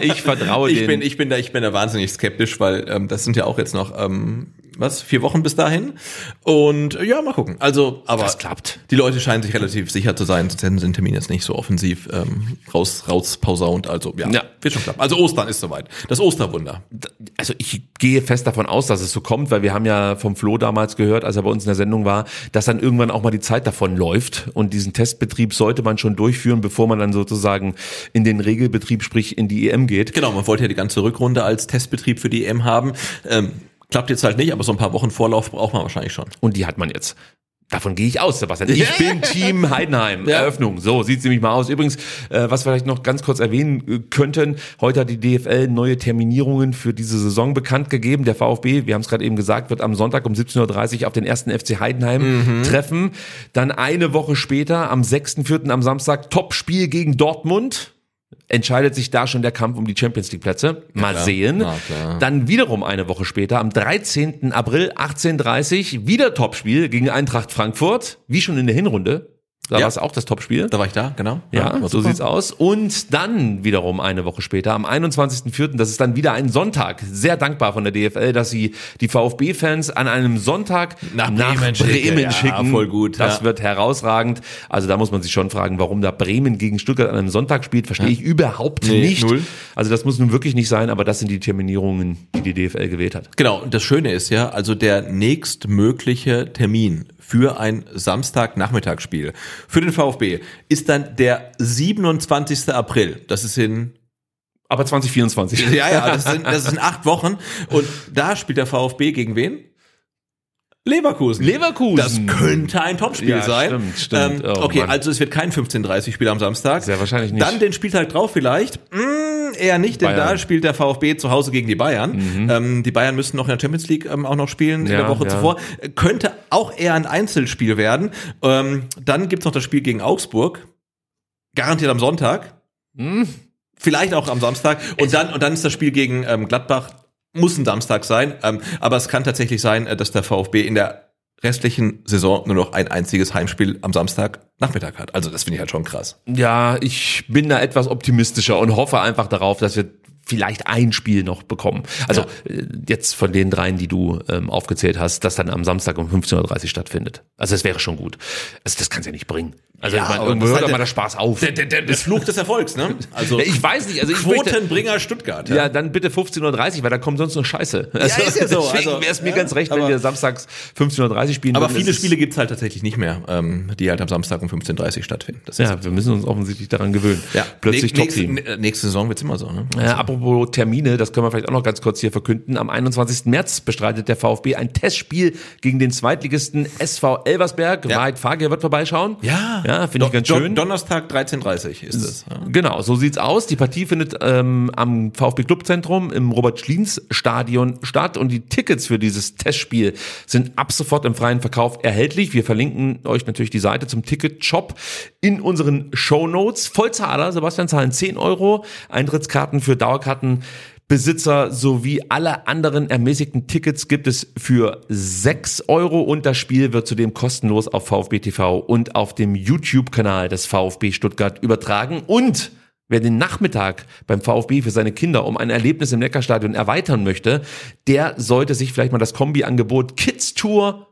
[SPEAKER 4] ich vertraue
[SPEAKER 5] Ich
[SPEAKER 4] den.
[SPEAKER 5] bin, ich bin da, ich bin da wahnsinnig skeptisch, weil ähm, das sind ja auch jetzt noch ähm, was, vier Wochen bis dahin. Und äh, ja, mal gucken. Also, aber
[SPEAKER 4] Das klappt.
[SPEAKER 5] die Leute scheinen sich relativ sicher zu sein, sonst hätten sie den Termin jetzt nicht so offensiv ähm, raus, raus pausaunt. Also ja,
[SPEAKER 4] Ja.
[SPEAKER 5] wird schon klappen. Also Ostern ist soweit. Das Osterwunder.
[SPEAKER 4] also ich gehe fest davon aus, dass es so kommt, weil wir haben ja vom Flo damals gehört, als er bei uns in der Sendung war, dass dann irgendwann auch mal die Zeit davon läuft und diesen Testbetrieb sollte man schon durchführen, bevor man dann sozusagen in den Regelbetrieb, sprich in die EM geht.
[SPEAKER 5] Genau, man wollte ja die ganze Rückrunde als Testbetrieb für die EM haben. Ähm, klappt jetzt halt nicht, aber so ein paar Wochen Vorlauf braucht man wahrscheinlich schon.
[SPEAKER 4] Und die hat man jetzt. Davon gehe ich aus, Sebastian. Ich bin Team Heidenheim.
[SPEAKER 5] Ja.
[SPEAKER 4] Eröffnung. So sieht's nämlich mal aus. Übrigens, äh, was wir vielleicht noch ganz kurz erwähnen äh, könnten, heute hat die DFL neue Terminierungen für diese Saison bekannt gegeben. Der VfB, wir haben es gerade eben gesagt, wird am Sonntag um 17.30 Uhr auf den ersten FC Heidenheim treffen. Dann eine Woche später, am 6.4. am Samstag, Topspiel gegen Dortmund. Entscheidet sich da schon der Kampf um die Champions League Plätze. Mal
[SPEAKER 5] klar.
[SPEAKER 4] sehen.
[SPEAKER 5] Na.
[SPEAKER 4] Dann wiederum eine Woche später, am 13. April 18.30 wieder Topspiel gegen Eintracht Frankfurt, wie schon in der Hinrunde. Da
[SPEAKER 5] Ja.
[SPEAKER 4] war es auch das Topspiel.
[SPEAKER 5] Da war ich da, genau.
[SPEAKER 4] Ja,
[SPEAKER 5] war
[SPEAKER 4] so sieht's aus. Und dann wiederum eine Woche später, am 21.04., das ist dann wieder ein Sonntag. Sehr dankbar von der DFL, dass sie die VfB-Fans an einem Sonntag
[SPEAKER 5] Nach Bremen schicken. Ja,
[SPEAKER 4] schicken.
[SPEAKER 5] voll gut,
[SPEAKER 4] Das
[SPEAKER 5] ja.
[SPEAKER 4] wird herausragend. Also da muss man sich schon fragen, warum da Bremen gegen Stuttgart an einem Sonntag spielt, verstehe ich überhaupt
[SPEAKER 5] Nee,
[SPEAKER 4] nicht.
[SPEAKER 5] null.
[SPEAKER 4] Also das muss nun wirklich nicht sein, aber das sind die Terminierungen, die die DFL gewählt hat.
[SPEAKER 5] Genau, und das Schöne ist ja, also der nächstmögliche Termin für ein Samstagnachmittagsspiel für den VfB ist dann der 27. April. Das ist in
[SPEAKER 4] Aber 2024.
[SPEAKER 5] ja, ja, das sind, das sind acht Wochen. Und da spielt der VfB gegen wen? Leverkusen.
[SPEAKER 4] Leverkusen.
[SPEAKER 5] Das könnte ein Topspiel
[SPEAKER 4] Ja,
[SPEAKER 5] sein.
[SPEAKER 4] stimmt, stimmt.
[SPEAKER 5] Ähm,
[SPEAKER 4] Oh,
[SPEAKER 5] okay,
[SPEAKER 4] Mann.
[SPEAKER 5] also es wird kein 15:30 Spiel am Samstag.
[SPEAKER 4] Sehr wahrscheinlich nicht.
[SPEAKER 5] Dann den Spieltag drauf vielleicht. Mm, eher nicht, denn
[SPEAKER 4] Bayern. Mhm.
[SPEAKER 5] da spielt der VfB zu Hause gegen die Bayern. Ähm, die Bayern müssen noch in der Champions League ähm, auch noch spielen in
[SPEAKER 4] Ja,
[SPEAKER 5] der Woche
[SPEAKER 4] ja.
[SPEAKER 5] zuvor. Äh, Könnte auch eher ein Einzelspiel werden. Ähm, dann gibt's noch das Spiel gegen Augsburg. Garantiert am Sonntag.
[SPEAKER 4] Hm.
[SPEAKER 5] Vielleicht auch am Samstag. Und dann, und dann ist das Spiel gegen ähm, Gladbach. Muss ein Samstag sein. Ähm, aber es kann tatsächlich sein, äh, dass der VfB in der restlichen Saison nur noch ein einziges Heimspiel am Samstag Nachmittag hat. Also das finde ich halt schon krass.
[SPEAKER 4] Ja, ich bin da etwas optimistischer und hoffe einfach darauf, dass wir vielleicht ein Spiel noch bekommen. Also äh, jetzt von den dreien, die du ähm, aufgezählt hast, das dann am Samstag um 15.30 Uhr stattfindet. Also das wäre schon gut. Also das kann es ja nicht bringen. Also
[SPEAKER 5] Ja,
[SPEAKER 4] ich meine,
[SPEAKER 5] aber
[SPEAKER 4] irgendwo hört doch mal
[SPEAKER 5] der-
[SPEAKER 4] der Spaß auf.
[SPEAKER 5] Der, der, der, das Fluch des Erfolgs, ne? <laughs> Also
[SPEAKER 4] Ja, ich weiß nicht, also ich möchte-
[SPEAKER 5] Quotenbringer Stuttgart.
[SPEAKER 4] Ja, dann bitte 15.30 Uhr, weil da kommt sonst nur Scheiße. Also,
[SPEAKER 5] ist ja so.
[SPEAKER 4] Deswegen
[SPEAKER 5] Also,
[SPEAKER 4] wäre es mir
[SPEAKER 5] ja,
[SPEAKER 4] ganz recht, wenn wir samstags 15.30 Uhr spielen
[SPEAKER 5] Aber viele Spiele gibt's halt tatsächlich nicht mehr, ähm, die halt am Samstag um 15.30 Uhr stattfinden. Das ist
[SPEAKER 4] Ja, wir müssen uns offensichtlich daran gewöhnen.
[SPEAKER 5] ja.
[SPEAKER 4] Plötzlich
[SPEAKER 5] Näch- nächste, nächste Saison wird's immer so, ne?
[SPEAKER 4] Äh, apropos Termine, das können wir vielleicht auch noch ganz kurz hier verkünden. Am 21. März bestreitet der VfB ein Testspiel gegen den Zweitligisten SV Elversberg.
[SPEAKER 5] Ja.
[SPEAKER 4] Wahrheit Fager wird vorbeischauen.
[SPEAKER 5] Ja,
[SPEAKER 4] Ja, finde ich ganz schön.
[SPEAKER 5] Donnerstag 13.30 ist es. Ja.
[SPEAKER 4] Genau, so sieht's aus. Die Partie findet ähm, am VfB Clubzentrum im Robert-Schliens-Stadion statt und die Tickets für dieses Testspiel sind ab sofort im freien Verkauf erhältlich. Wir verlinken euch natürlich die Seite zum Ticketshop in unseren Shownotes. Vollzahler, Sebastian, zahlen 10 Euro. Eintrittskarten für Dauerkarten Besitzer sowie alle anderen ermäßigten Tickets gibt es für 6 Euro und das Spiel wird zudem kostenlos auf VfB TV und auf dem YouTube-Kanal des VfB Stuttgart übertragen und Wer den Nachmittag beim VfB für seine Kinder um ein Erlebnis im Neckarstadion erweitern möchte, der sollte sich vielleicht mal das Kombi-Angebot Kids Tour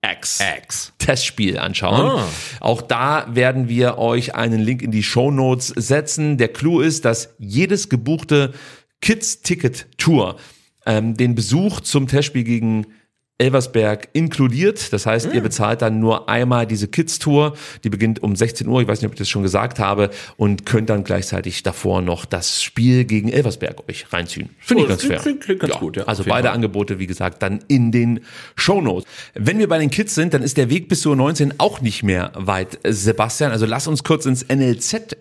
[SPEAKER 4] X,
[SPEAKER 5] X.
[SPEAKER 4] Testspiel anschauen.
[SPEAKER 5] Ah.
[SPEAKER 4] Auch da werden wir euch einen Link in die Show Notes setzen. Der Clou ist, dass jedes gebuchte Kids Ticket Tour ähm, den Besuch zum Testspiel gegen Elversberg inkludiert. Das heißt, ihr bezahlt dann nur einmal diese Kids-Tour. Die beginnt um 16 Uhr. Ich weiß nicht, ob ich das schon gesagt habe. Und könnt dann gleichzeitig davor noch das Spiel gegen Elversberg euch reinziehen. Finde ich ganz fair.
[SPEAKER 5] klingt- klingt ganz gut, ja,
[SPEAKER 4] also beide
[SPEAKER 5] Fall.
[SPEAKER 4] Angebote, wie gesagt, dann in den Shownotes. Wenn wir bei den Kids sind, dann ist der Weg bis zur 19 auch nicht mehr weit, Sebastian. Also lass uns kurz ins NLZ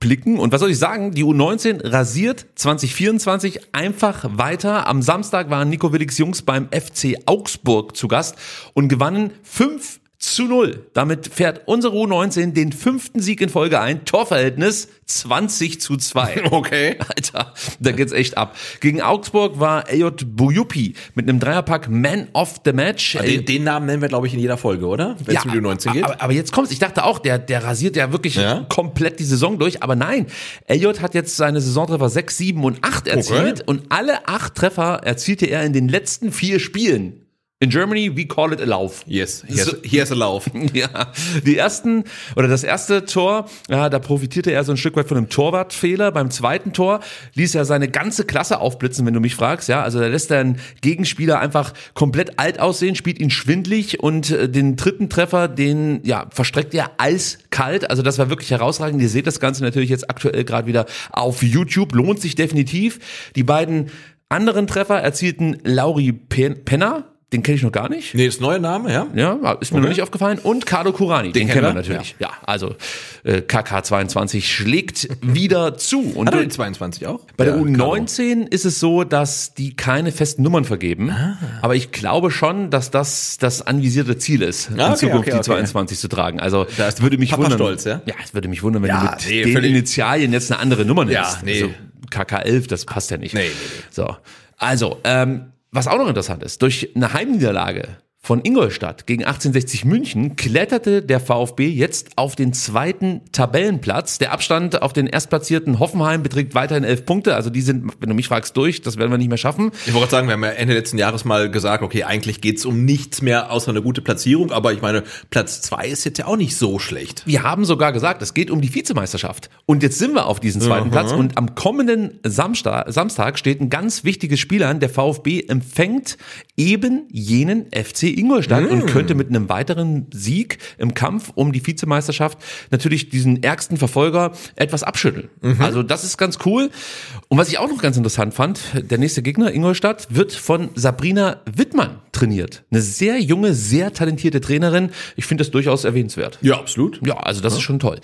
[SPEAKER 4] blicken. Und was soll ich sagen? Die U19 rasiert 2024 einfach weiter. Am Samstag waren Nico Willigs Jungs beim FC Augsburg zu Gast und gewannen 5 zu 0. Damit fährt unsere U19 den fünften Sieg in Folge ein. Torverhältnis 20 zu 2. <laughs>
[SPEAKER 5] Okay.
[SPEAKER 4] Alter, da geht's echt ab. Gegen Augsburg war Ayot Buyupi mit einem Dreierpack Man of the Match.
[SPEAKER 5] Den, den Namen nennen wir, glaube ich, in jeder Folge, oder? Wenn es um die U19 geht.
[SPEAKER 4] Aber, aber jetzt kommt's. Ich dachte auch, der, der rasiert ja wirklich
[SPEAKER 5] Ja?
[SPEAKER 4] komplett die Saison durch. Aber nein, Elliot hat jetzt seine Saisontreffer 6, 7 und 8 erzielt.
[SPEAKER 5] Okay.
[SPEAKER 4] Und alle acht Treffer erzielte er in den letzten vier Spielen. In Germany, we call it a Lauf.
[SPEAKER 5] Yes, here's, here's a Lauf. <laughs>
[SPEAKER 4] Ja, die ersten oder das erste Tor, ja, da profitierte er so ein Stück weit von einem Torwartfehler. Beim zweiten Tor ließ er seine ganze Klasse aufblitzen, wenn du mich fragst. Ja, also da lässt er einen Gegenspieler einfach komplett alt aussehen, spielt ihn schwindlig und äh, den dritten Treffer, den ja verstreckt er eiskalt. Also das war wirklich herausragend. Ihr seht das Ganze natürlich jetzt aktuell gerade wieder auf YouTube. Lohnt sich definitiv. Die beiden anderen Treffer erzielten Lauri Pen Penner. Den kenne ich noch gar nicht.
[SPEAKER 5] Nee, ist neuer Name, ja?
[SPEAKER 4] Ja, ist mir noch nicht aufgefallen. Und Carlo Curani, den,
[SPEAKER 5] Den
[SPEAKER 4] kennen wir natürlich. Ja, also äh, KK22 schlägt wieder zu. Und
[SPEAKER 5] Hat er die 22 auch?
[SPEAKER 4] bei der
[SPEAKER 5] Ja,
[SPEAKER 4] U19 ist es so, dass die keine festen Nummern vergeben.
[SPEAKER 5] Ah.
[SPEAKER 4] Aber ich glaube schon, dass das das anvisierte Ziel ist, in
[SPEAKER 5] Ah, okay,
[SPEAKER 4] Zukunft
[SPEAKER 5] okay,
[SPEAKER 4] die
[SPEAKER 5] okay.
[SPEAKER 4] 22 zu tragen. Also
[SPEAKER 5] Da ist
[SPEAKER 4] würde mich
[SPEAKER 5] Papa
[SPEAKER 4] wundern.
[SPEAKER 5] stolz, ja?
[SPEAKER 4] Ja, es würde mich wundern, wenn
[SPEAKER 5] Ja,
[SPEAKER 4] du mit
[SPEAKER 5] nee,
[SPEAKER 4] den
[SPEAKER 5] völlig-
[SPEAKER 4] Initialien jetzt eine andere Nummer nimmst.
[SPEAKER 5] Ja, nee.
[SPEAKER 4] Also KK11, das passt ja nicht.
[SPEAKER 5] Nee, nee, nee.
[SPEAKER 4] So, also, ähm, was auch noch interessant ist, durch eine Heimniederlage von Ingolstadt gegen 1860 München kletterte der VfB jetzt auf den zweiten Tabellenplatz. Der Abstand auf den erstplatzierten Hoffenheim beträgt weiterhin elf Punkte. Also die sind, wenn du mich fragst, durch. Das werden wir nicht mehr schaffen.
[SPEAKER 5] Ich wollte sagen, wir haben ja Ende letzten Jahres mal gesagt, okay, eigentlich geht's um nichts mehr außer eine gute Platzierung, aber ich meine, Platz zwei ist jetzt ja auch nicht so schlecht.
[SPEAKER 4] Wir haben sogar gesagt, es geht um die Vizemeisterschaft. Und jetzt sind wir auf diesem zweiten Platz. Und am kommenden Samstag, Samstag steht ein ganz wichtiges Spiel an. Der VfB empfängt eben jenen FC Ingolstadt und könnte mit einem weiteren Sieg im Kampf um die Vizemeisterschaft natürlich diesen ärgsten Verfolger etwas abschütteln. Also das ist ganz cool. Und was ich auch noch ganz interessant fand, der nächste Gegner, Ingolstadt, wird von Sabrina Wittmann trainiert. Eine sehr junge, sehr talentierte Trainerin. Ich finde das durchaus erwähnenswert.
[SPEAKER 5] Ja, absolut.
[SPEAKER 4] Ja, also das ist schon toll.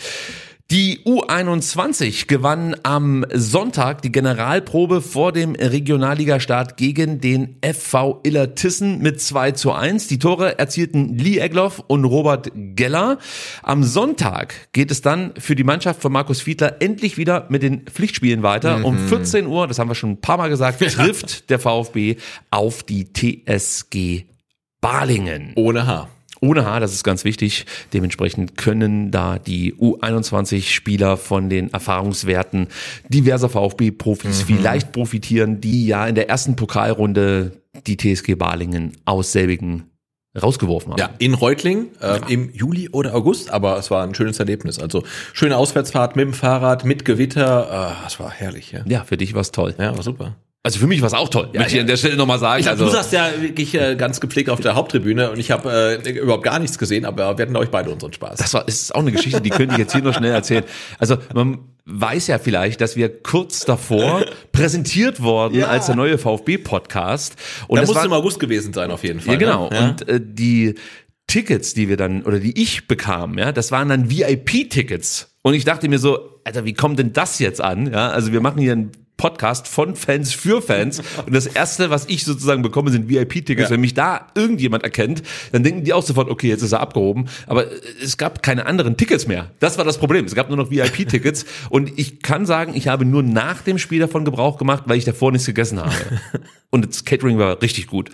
[SPEAKER 4] Die U21 gewann am Sonntag die Generalprobe vor dem Regionalligastart gegen den FV Illertissen mit 2 zu 1. Die Tore erzielten Lee Egloff und Robert Geller. Am Sonntag geht es dann für die Mannschaft von Markus Fiedler endlich wieder mit den Pflichtspielen weiter. Um 14 Uhr, das haben wir schon ein paar Mal gesagt, <laughs> trifft der VfB auf die TSG Balingen.
[SPEAKER 5] Ohne Haar.
[SPEAKER 4] Ohne Haar, das ist ganz wichtig. Dementsprechend können da die U21-Spieler von den Erfahrungswerten diverser VfB-Profis vielleicht profitieren, die ja in der ersten Pokalrunde die TSG Balingen aus selbigen rausgeworfen haben.
[SPEAKER 5] Ja, in Reutling äh, im Juli oder August, aber es war ein schönes Erlebnis. Also schöne Auswärtsfahrt mit dem Fahrrad, mit Gewitter. Äh, es war herrlich, ja.
[SPEAKER 4] Ja, für dich war's toll.
[SPEAKER 5] Ja, war super.
[SPEAKER 4] Also für mich war's auch toll. Ja, Möchte ich
[SPEAKER 5] ja.
[SPEAKER 4] an der Stelle nochmal sagen.
[SPEAKER 5] Ich hab,
[SPEAKER 4] also,
[SPEAKER 5] du saßt ja wirklich äh, ganz gepflegt auf der Haupttribüne und ich habe äh, überhaupt gar nichts gesehen, aber wir hatten, ich, beide unseren Spaß.
[SPEAKER 4] Das war, ist auch eine Geschichte, die könnte ich jetzt hier noch schnell erzählen. Also man weiß ja vielleicht, dass wir kurz davor präsentiert wurden
[SPEAKER 5] Ja.
[SPEAKER 4] als der neue VfB-Podcast. Und
[SPEAKER 5] da
[SPEAKER 4] das
[SPEAKER 5] muss
[SPEAKER 4] war,
[SPEAKER 5] im August gewesen sein, auf jeden Fall.
[SPEAKER 4] Ja, genau.
[SPEAKER 5] Ne?
[SPEAKER 4] Und äh, die Tickets, die wir dann, oder die ich bekam, ja, das waren dann VIP-Tickets. Und ich dachte mir so, Alter, wie kommt denn das jetzt an? Ja, also wir machen hier einen Podcast von Fans für Fans. Und das erste, was ich sozusagen bekomme, sind VIP-Tickets.
[SPEAKER 5] Ja.
[SPEAKER 4] Wenn mich da irgendjemand erkennt, dann denken die auch sofort, okay, jetzt ist er abgehoben. Aber äh, es gab keine anderen Tickets mehr. Das war das Problem. Es gab nur noch VIP-Tickets. <laughs> Und ich kann sagen, ich habe nur nach dem Spiel davon Gebrauch gemacht, weil ich davor nichts gegessen habe. <laughs> Und das Catering war richtig gut.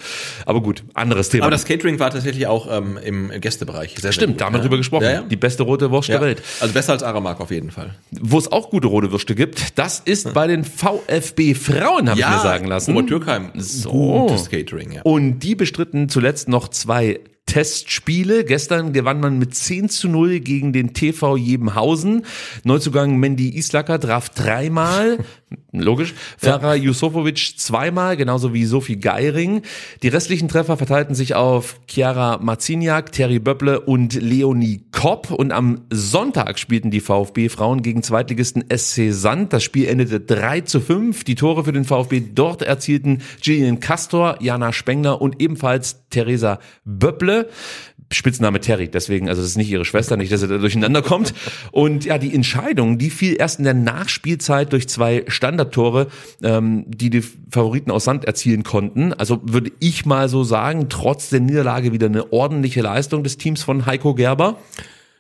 [SPEAKER 4] Aber gut, anderes Thema.
[SPEAKER 5] Aber das Catering war tatsächlich auch ähm, im Gästebereich. Sehr,
[SPEAKER 4] Stimmt, da haben wir drüber gesprochen.
[SPEAKER 5] Ja, ja.
[SPEAKER 4] Die beste rote Wurst der Welt.
[SPEAKER 5] Also besser als Aramark auf jeden Fall.
[SPEAKER 4] Wo es auch gute rote Würste gibt, das ist bei den VfB Frauen, habe ich mir sagen lassen.
[SPEAKER 5] Obertürkheim.
[SPEAKER 4] So.
[SPEAKER 5] Gutes Catering, ja.
[SPEAKER 4] Und die bestritten zuletzt noch zwei Testspiele. Gestern gewann man mit 10 zu 0 gegen den TV Jebenhausen. Neuzugang Mandy Islacker traf dreimal. <laughs> Logisch. Farah Jusofovic zweimal, genauso wie Sophie Geiring. Die restlichen Treffer verteilten sich auf Chiara Marziniak, Terry Böpple und Leonie Kopp. Und am Sonntag spielten die VfB-Frauen gegen Zweitligisten SC Sand. Das Spiel endete 3 zu 5. Die Tore für den VfB dort erzielten Gillian Castor, Jana Spengler und ebenfalls Theresa Böpple. Spitzname Terry, deswegen, also das ist nicht ihre Schwester, nicht, dass er da durcheinander kommt. Und ja, die Entscheidung, die fiel erst in der Nachspielzeit durch zwei Standardtore, ähm, die die Favoriten aus Sand erzielen konnten. Also würde ich mal so sagen, trotz der Niederlage wieder eine ordentliche Leistung des Teams von Heiko Gerber.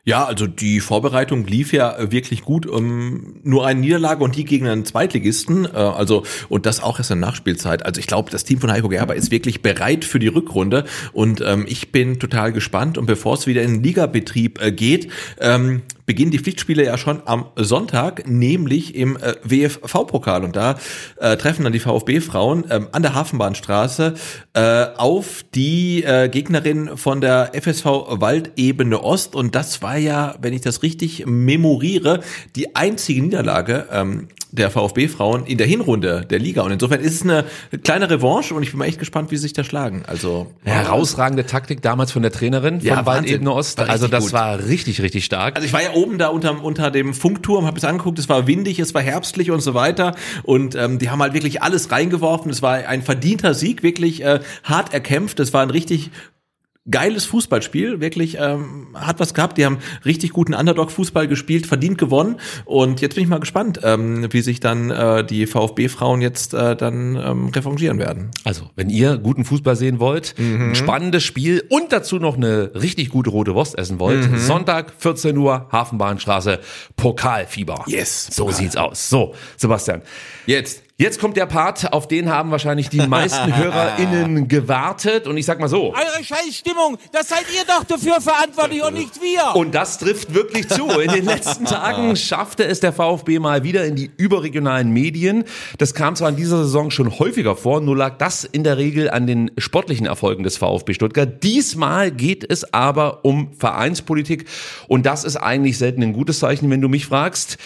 [SPEAKER 5] Ja, also die Vorbereitung lief ja äh, wirklich gut. Um, nur eine Niederlage und die gegen einen Zweitligisten. Äh, also und das auch erst in Nachspielzeit. Also ich glaube, das Team von Heiko Gerber ist wirklich bereit für die Rückrunde und ähm, ich bin total gespannt. Und bevor es wieder in den Ligabetrieb äh, geht, ähm, beginnen die Pflichtspiele ja schon am Sonntag, nämlich im äh, WFV-Pokal. Und da äh, treffen dann die VfB-Frauen ähm, an der Hafenbahnstraße äh, auf die äh, Gegnerin von der FSV Waldebene Ost. Und das war ja, wenn ich das richtig memoriere, die einzige Niederlage ähm, der VfB-Frauen in der Hinrunde der Liga. Und insofern ist es eine kleine Revanche und ich bin mal echt gespannt, wie sie sich da schlagen. Also
[SPEAKER 4] Herausragende Taktik damals von der Trainerin
[SPEAKER 5] Ja,
[SPEAKER 4] von. Waldebene Ost. Also das
[SPEAKER 5] gut.
[SPEAKER 4] war richtig, richtig stark.
[SPEAKER 5] Also ich war ja oben da unter, unter dem Funkturm, habe es angeguckt, es war windig, es war herbstlich und so weiter. Und ähm, die haben halt wirklich alles reingeworfen. Es war ein verdienter Sieg, wirklich äh, hart erkämpft. Es war ein richtig geiles Fußballspiel, wirklich ähm, hat was gehabt. Die haben richtig guten Underdog-Fußball gespielt, verdient gewonnen. Und jetzt bin ich mal gespannt, ähm, wie sich dann äh, die VfB-Frauen jetzt äh, dann ähm, revanchieren werden.
[SPEAKER 4] Also, wenn ihr guten Fußball sehen wollt,
[SPEAKER 5] Mhm.
[SPEAKER 4] ein spannendes Spiel und dazu noch eine richtig gute rote Wurst essen wollt,
[SPEAKER 5] Mhm.
[SPEAKER 4] Sonntag 14 Uhr Hafenbahnstraße Pokalfieber.
[SPEAKER 5] Yes,
[SPEAKER 4] So
[SPEAKER 5] Pokal.
[SPEAKER 4] sieht's aus. So, Sebastian.
[SPEAKER 5] Jetzt.
[SPEAKER 4] Jetzt kommt der Part, auf den haben wahrscheinlich die meisten <laughs> HörerInnen gewartet und ich sag mal so.
[SPEAKER 6] Eure Scheißstimmung, das seid ihr doch dafür verantwortlich und nicht wir.
[SPEAKER 4] Und das trifft wirklich zu. In den letzten <laughs> Tagen schaffte es der VfB mal wieder in die überregionalen Medien. Das kam zwar in dieser Saison schon häufiger vor, nur lag das in der Regel an den sportlichen Erfolgen des VfB Stuttgart. Diesmal geht es aber um Vereinspolitik und das ist eigentlich selten ein gutes Zeichen, wenn du mich fragst.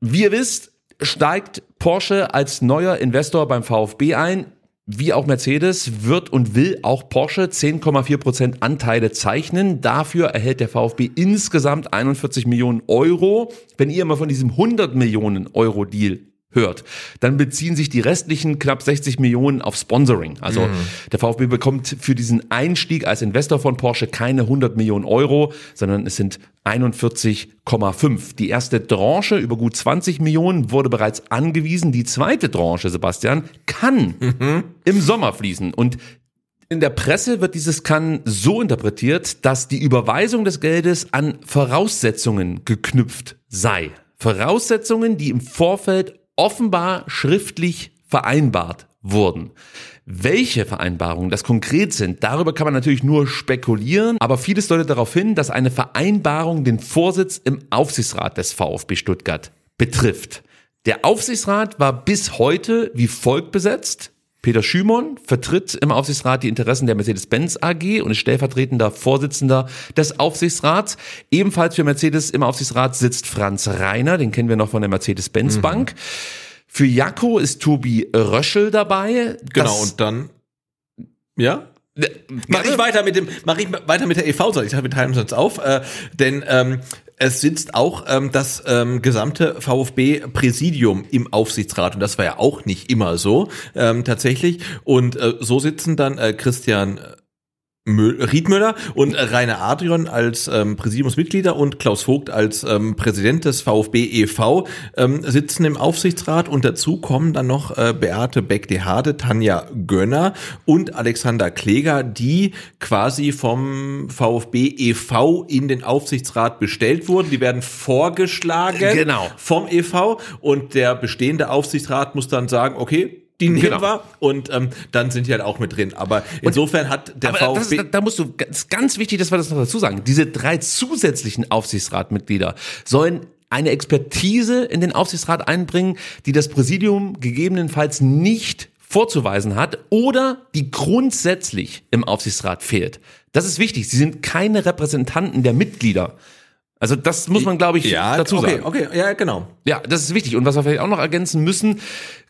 [SPEAKER 4] Wie ihr wisst, steigt Porsche als neuer Investor beim VfB ein. Wie auch Mercedes wird und will auch Porsche 10,4 Prozent Anteile zeichnen. Dafür erhält der VfB insgesamt 41 Millionen Euro. Wenn ihr mal von diesem 100 Millionen Euro Deal hört, dann beziehen sich die restlichen knapp 60 Millionen auf Sponsoring. Also der VfB bekommt für diesen Einstieg als Investor von Porsche keine 100 Millionen Euro, sondern es sind 41,5. Die erste Tranche über gut 20 Millionen wurde bereits angewiesen. Die zweite Tranche, Sebastian, kann im Sommer fließen. Und in der Presse wird dieses kann so interpretiert, dass die Überweisung des Geldes an Voraussetzungen geknüpft sei. Voraussetzungen, die im Vorfeld offenbar schriftlich vereinbart wurden. Welche Vereinbarungen das konkret sind, darüber kann man natürlich nur spekulieren, aber vieles deutet darauf hin, dass eine Vereinbarung den Vorsitz im Aufsichtsrat des VfB Stuttgart betrifft. Der Aufsichtsrat war bis heute wie folgt besetzt. Peter Schümon vertritt im Aufsichtsrat die Interessen der Mercedes-Benz AG und ist stellvertretender Vorsitzender des Aufsichtsrats. Ebenfalls für Mercedes im Aufsichtsrat sitzt Franz Reiner, den kennen wir noch von der Mercedes-Benz Bank. Für Jakko ist Tobi Röschel dabei.
[SPEAKER 5] Genau, und dann. Ja? Mach ich weiter mit dem, mach ich weiter mit der EV, soll ich wir teilen uns jetzt auf, äh, denn ähm, es sitzt auch ähm, das ähm, gesamte VfB-Präsidium im Aufsichtsrat und das war ja auch nicht immer so ähm, tatsächlich. Und äh, so sitzen dann äh, Christian Riedmüller und Rainer Adrian als ähm, Präsidiumsmitglieder und Klaus Vogt als ähm, Präsident des VfB e.V. Ähm, sitzen im Aufsichtsrat und dazu kommen dann noch äh, Beate Beck-de-Hade, Tanja Gönner und Alexander Kleger, die quasi vom VfB e.V. in den Aufsichtsrat bestellt wurden. Die werden vorgeschlagen
[SPEAKER 4] Genau.
[SPEAKER 5] vom e.V. und der bestehende Aufsichtsrat muss dann sagen, okay, die nehmen
[SPEAKER 4] Genau.
[SPEAKER 5] wir und ähm, dann sind die halt auch mit drin. Aber insofern hat der
[SPEAKER 4] Aber das,
[SPEAKER 5] VfB
[SPEAKER 4] ist- da musst du ganz, ganz wichtig, dass wir das noch dazu sagen. Diese drei zusätzlichen Aufsichtsratmitglieder sollen eine Expertise in den Aufsichtsrat einbringen, die das Präsidium gegebenenfalls nicht vorzuweisen hat oder die grundsätzlich im Aufsichtsrat fehlt. Das ist wichtig. Sie sind keine Repräsentanten der Mitglieder. Also das muss man, glaube ich,
[SPEAKER 5] ja,
[SPEAKER 4] dazu
[SPEAKER 5] okay,
[SPEAKER 4] sagen.
[SPEAKER 5] okay, ja, genau.
[SPEAKER 4] Ja, das ist wichtig. Und was wir vielleicht auch noch ergänzen müssen,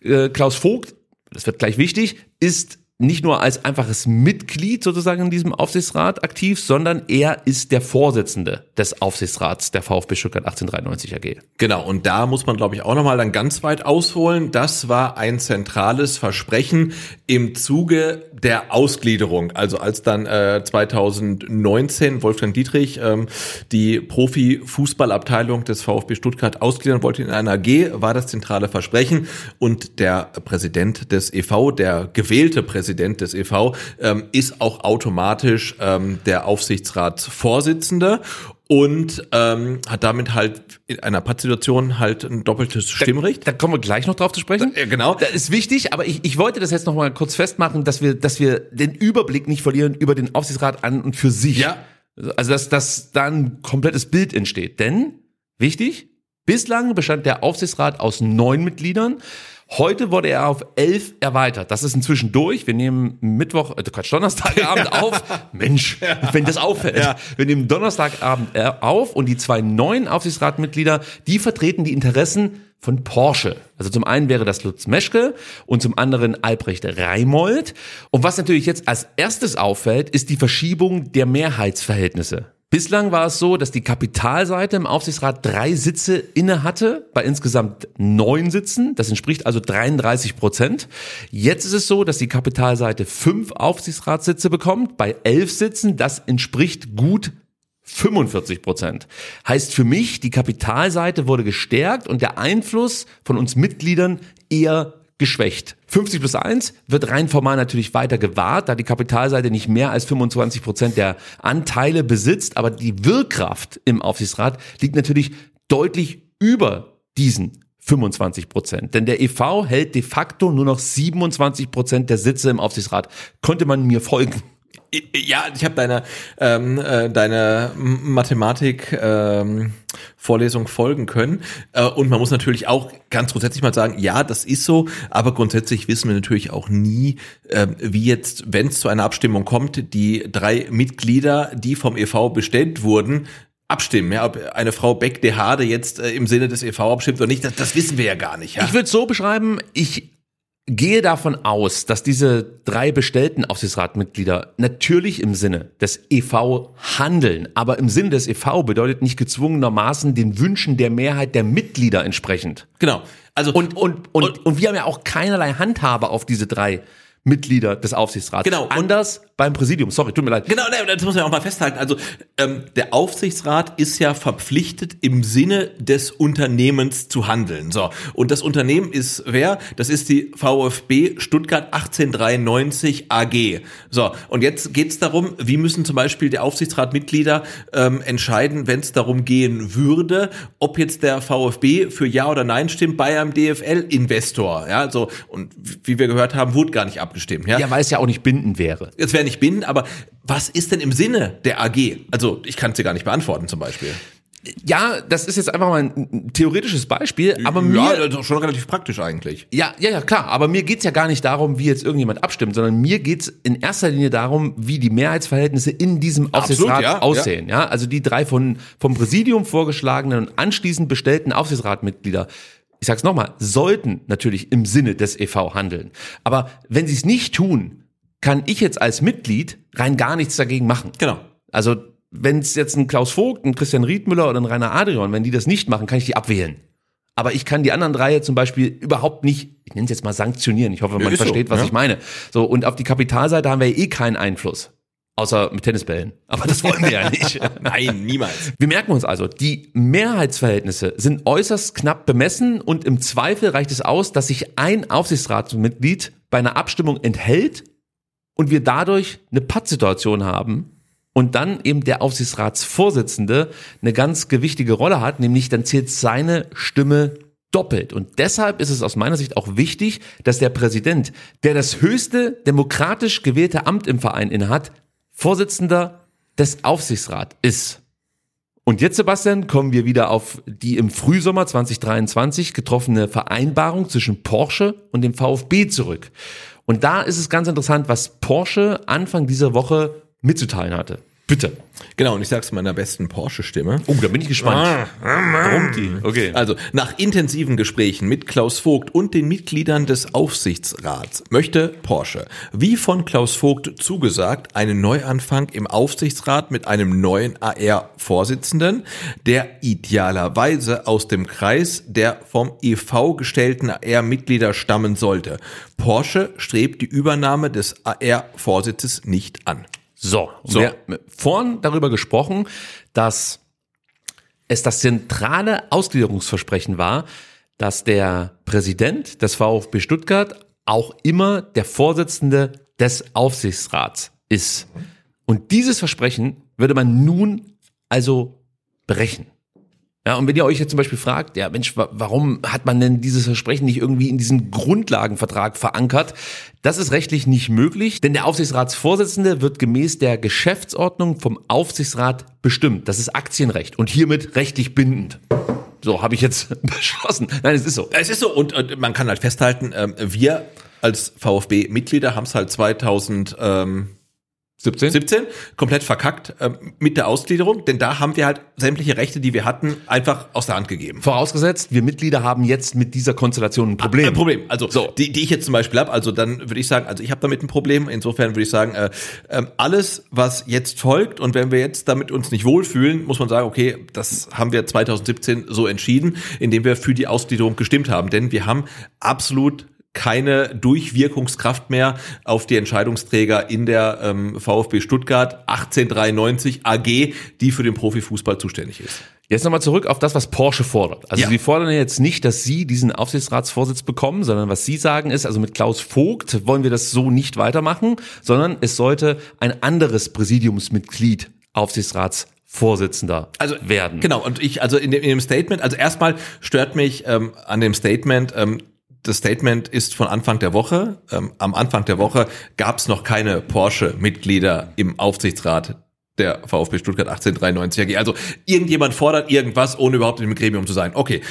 [SPEAKER 4] äh, Klaus Vogt, das wird gleich wichtig, ist nicht nur als einfaches Mitglied sozusagen in diesem Aufsichtsrat aktiv, sondern er ist der Vorsitzende des Aufsichtsrats der VfB Stuttgart 1893 AG.
[SPEAKER 5] Genau, und da muss man, glaube ich, auch nochmal dann ganz weit ausholen. Das war ein zentrales Versprechen im Zuge der Ausgliederung. Also als dann äh, 2019 Wolfgang Dietrich ähm, die Profi-Fußballabteilung des VfB Stuttgart ausgliedern wollte in einer AG, war das zentrale Versprechen. Und der Präsident des EV, der gewählte Präsident des EV, ähm, ist auch automatisch ähm, der Aufsichtsratsvorsitzende und ähm, hat damit halt in einer Pattsituation halt ein doppeltes Stimmrecht.
[SPEAKER 4] Da kommen wir gleich noch drauf zu sprechen.
[SPEAKER 5] Ja, genau.
[SPEAKER 4] Das ist wichtig, aber ich, ich wollte das jetzt noch mal kurz festmachen, dass wir, dass wir den Überblick nicht verlieren über den Aufsichtsrat an und für sich.
[SPEAKER 5] Ja.
[SPEAKER 4] Also, dass, dass da ein komplettes Bild entsteht. Denn, wichtig, bislang bestand der Aufsichtsrat aus neun Mitgliedern. Heute wurde er auf elf erweitert. Das ist inzwischen durch. Wir nehmen Mittwoch, äh, Quatsch, Donnerstagabend <laughs> auf. Mensch, wenn das auffällt. Wir nehmen Donnerstagabend äh, auf und die zwei neuen Aufsichtsratmitglieder, die vertreten die Interessen von Porsche. Also zum einen wäre das Lutz Meschke und zum anderen Albrecht Reimold. Und was natürlich jetzt als erstes auffällt, ist die Verschiebung der Mehrheitsverhältnisse. Bislang war es so, dass die Kapitalseite im Aufsichtsrat drei Sitze inne hatte, bei insgesamt neun Sitzen. Das entspricht also 33 Prozent. Jetzt ist es so, dass die Kapitalseite fünf Aufsichtsratssitze bekommt, bei elf Sitzen. Das entspricht gut 45 Prozent. Heißt für mich, die Kapitalseite wurde gestärkt und der Einfluss von uns Mitgliedern eher geschwächt. 50 plus 1 wird rein formal natürlich weiter gewahrt, da die Kapitalseite nicht mehr als 25 Prozent der Anteile besitzt, aber die Wirkkraft im Aufsichtsrat liegt natürlich deutlich über diesen 25 Prozent. Denn der EV hält de facto nur noch 27 Prozent der Sitze im Aufsichtsrat. Konnte man mir folgen?
[SPEAKER 5] Ja, ich habe deine ähm, äh, deine Mathematik ähm, Vorlesung folgen können äh, und man muss natürlich auch ganz grundsätzlich mal sagen, ja, das ist so, aber grundsätzlich wissen wir natürlich auch nie, äh, wie jetzt, wenn es zu einer Abstimmung kommt, die drei Mitglieder, die vom EV bestellt wurden, abstimmen, ja, ob eine Frau Beck de Hade jetzt äh, im Sinne des EV abstimmt oder nicht, das, das wissen wir ja gar nicht. Ja?
[SPEAKER 4] Ich würde so beschreiben, ich gehe davon aus, dass diese drei bestellten Aufsichtsratmitglieder natürlich im Sinne des EV handeln, aber im Sinne des EV bedeutet nicht gezwungenermaßen den Wünschen der Mehrheit der Mitglieder entsprechend.
[SPEAKER 5] Genau.
[SPEAKER 4] Also und und und, und, und wir haben ja auch keinerlei Handhabe auf diese drei Mitglieder des Aufsichtsrats.
[SPEAKER 5] Genau.
[SPEAKER 4] Anders beim Präsidium. Sorry, tut mir leid.
[SPEAKER 5] Genau, das muss man auch mal festhalten. Also ähm, der Aufsichtsrat ist ja verpflichtet, im Sinne des Unternehmens zu handeln. So und das Unternehmen ist wer? Das ist die VfB Stuttgart 1893 AG. So und jetzt geht es darum, wie müssen zum Beispiel die Aufsichtsratmitglieder ähm, entscheiden, wenn es darum gehen würde, ob jetzt der VfB für Ja oder Nein stimmt bei einem DFL-Investor. Ja, so und wie wir gehört haben, wurde gar nicht abgestimmt. Ja,
[SPEAKER 4] Ja, weil es ja auch nicht bindend wäre.
[SPEAKER 5] Jetzt wäre nicht bindend, aber was ist denn im Sinne der AG? Also ich kann es dir gar nicht beantworten zum Beispiel.
[SPEAKER 4] Ja, das ist jetzt einfach mal ein theoretisches Beispiel, aber
[SPEAKER 5] ja,
[SPEAKER 4] mir
[SPEAKER 5] das ist schon relativ praktisch eigentlich.
[SPEAKER 4] Ja, ja, ja, klar. Aber mir geht's ja gar nicht darum, wie jetzt irgendjemand abstimmt, sondern mir geht's in erster Linie darum, wie die Mehrheitsverhältnisse in diesem Aufsichtsrat
[SPEAKER 5] ja,
[SPEAKER 4] aussehen. Ja. also die drei von, vom Präsidium vorgeschlagenen und anschließend bestellten Aufsichtsratmitglieder. Ich sag's nochmal, sollten natürlich im Sinne des EV handeln. Aber wenn sie es nicht tun, kann ich jetzt als Mitglied rein gar nichts dagegen machen.
[SPEAKER 5] Genau.
[SPEAKER 4] Also wenn es jetzt ein Klaus Vogt, ein Christian Riedmüller oder ein Rainer Adrian, wenn die das nicht machen, kann ich die abwählen. Aber ich kann die anderen drei jetzt zum Beispiel überhaupt nicht, ich nenne es jetzt mal sanktionieren. Ich hoffe, man
[SPEAKER 5] so,
[SPEAKER 4] versteht, was
[SPEAKER 5] ja.
[SPEAKER 4] ich meine. So, und auf die Kapitalseite haben wir ja eh keinen Einfluss. Außer mit Tennisbällen. Aber das wollen wir ja nicht. <laughs>
[SPEAKER 5] Nein, niemals.
[SPEAKER 4] Wir merken uns also, die Mehrheitsverhältnisse sind äußerst knapp bemessen und im Zweifel reicht es aus, dass sich ein Aufsichtsratsmitglied bei einer Abstimmung enthält und wir dadurch eine Pattsituation haben und dann eben der Aufsichtsratsvorsitzende eine ganz gewichtige Rolle hat, nämlich dann zählt seine Stimme doppelt. Und deshalb ist es aus meiner Sicht auch wichtig, dass der Präsident, der das höchste demokratisch gewählte Amt im Verein innehat, Vorsitzender des Aufsichtsrats ist. Und jetzt, Sebastian, kommen wir wieder auf die im Frühsommer 2023 getroffene Vereinbarung zwischen Porsche und dem VfB zurück. Und da ist es ganz interessant, was Porsche Anfang dieser Woche mitzuteilen hatte. Bitte.
[SPEAKER 5] Genau, und ich sag's in meiner besten Porsche-Stimme.
[SPEAKER 4] Oh, da bin ich gespannt. Warum die? Okay.
[SPEAKER 5] Also, nach intensiven Gesprächen mit Klaus Vogt und den Mitgliedern des Aufsichtsrats möchte Porsche, wie von Klaus Vogt zugesagt, einen Neuanfang im Aufsichtsrat mit einem neuen AR-Vorsitzenden, der idealerweise aus dem Kreis der vom EV gestellten AR-Mitglieder stammen sollte. Porsche strebt die Übernahme des AR-Vorsitzes nicht an.
[SPEAKER 4] So,
[SPEAKER 5] So.
[SPEAKER 4] wir haben vorhin darüber gesprochen, dass es das zentrale Ausgliederungsversprechen war, dass der Präsident des VfB Stuttgart auch immer der Vorsitzende des Aufsichtsrats ist. Und dieses Versprechen würde man nun also brechen. Ja, und wenn ihr euch jetzt zum Beispiel fragt, ja Mensch, wa warum hat man denn dieses Versprechen nicht irgendwie in diesen Grundlagenvertrag verankert? Das ist rechtlich nicht möglich, denn der Aufsichtsratsvorsitzende wird gemäß der Geschäftsordnung vom Aufsichtsrat bestimmt. Das ist Aktienrecht und hiermit rechtlich bindend. So, habe ich jetzt <laughs> beschlossen. Nein, es ist so.
[SPEAKER 5] Es ist so und, und man kann halt festhalten, ähm, wir als VfB-Mitglieder haben es halt 2000 ähm,
[SPEAKER 4] 17?
[SPEAKER 5] 17 komplett verkackt ähm, mit der Ausgliederung, denn da haben wir halt sämtliche Rechte, die wir hatten, einfach aus der Hand gegeben.
[SPEAKER 4] Vorausgesetzt, wir Mitglieder haben jetzt mit dieser Konstellation ein Problem.
[SPEAKER 5] Ein Problem. Also die, die ich jetzt zum Beispiel habe, also dann würde ich sagen, also ich habe damit ein Problem. Insofern würde ich sagen, äh, äh, alles, was jetzt folgt und wenn wir jetzt damit uns nicht wohlfühlen, muss man sagen, okay, das haben wir 2017 so entschieden, indem wir für die Ausgliederung gestimmt haben. Denn wir haben absolut keine Durchwirkungskraft mehr auf die Entscheidungsträger in der ähm, VfB Stuttgart 1893 AG, die für den Profifußball zuständig ist.
[SPEAKER 4] Jetzt nochmal zurück auf das, was Porsche fordert. Also
[SPEAKER 5] Ja.
[SPEAKER 4] Sie fordern jetzt nicht, dass Sie diesen Aufsichtsratsvorsitz bekommen, sondern was Sie sagen ist, also mit Klaus Vogt wollen wir das so nicht weitermachen, sondern es sollte ein anderes Präsidiumsmitglied Aufsichtsratsvorsitzender
[SPEAKER 5] also
[SPEAKER 4] werden.
[SPEAKER 5] Genau, und ich, also in dem, in dem Statement, also erstmal stört mich ähm, an dem Statement, ähm, das Statement ist von Anfang der Woche. Ähm, am Anfang der Woche gab es noch keine Porsche-Mitglieder im Aufsichtsrat der VfB Stuttgart 1893 AG. Also irgendjemand fordert irgendwas, ohne überhaupt in dem Gremium zu sein. Okay.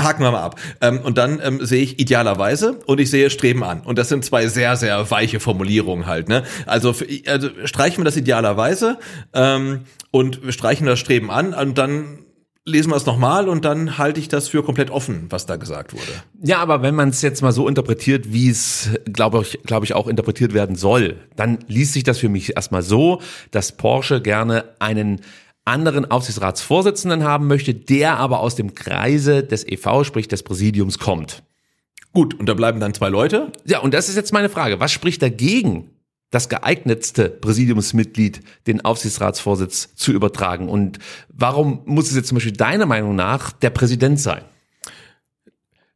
[SPEAKER 5] Haken wir mal ab. Ähm, und dann ähm, sehe ich idealerweise und ich sehe Streben an. Und das sind zwei sehr, sehr weiche Formulierungen halt. Ne? Also, also streichen wir das idealerweise ähm, und streichen das Streben an und dann lesen wir es nochmal und dann halte ich das für komplett offen, was da gesagt wurde.
[SPEAKER 4] Ja, aber wenn man es jetzt mal so interpretiert, wie es, glaube ich, glaube ich, auch interpretiert werden soll, dann liest sich das für mich erstmal so, dass Porsche gerne einen anderen Aufsichtsratsvorsitzenden haben möchte, der aber aus dem Kreise des EV, sprich des Präsidiums, kommt.
[SPEAKER 5] Gut, und da bleiben dann zwei Leute.
[SPEAKER 4] Ja, und das ist jetzt meine Frage. Was spricht dagegen, das geeignetste Präsidiumsmitglied den Aufsichtsratsvorsitz zu übertragen? Und warum muss es jetzt zum Beispiel deiner Meinung nach der Präsident sein?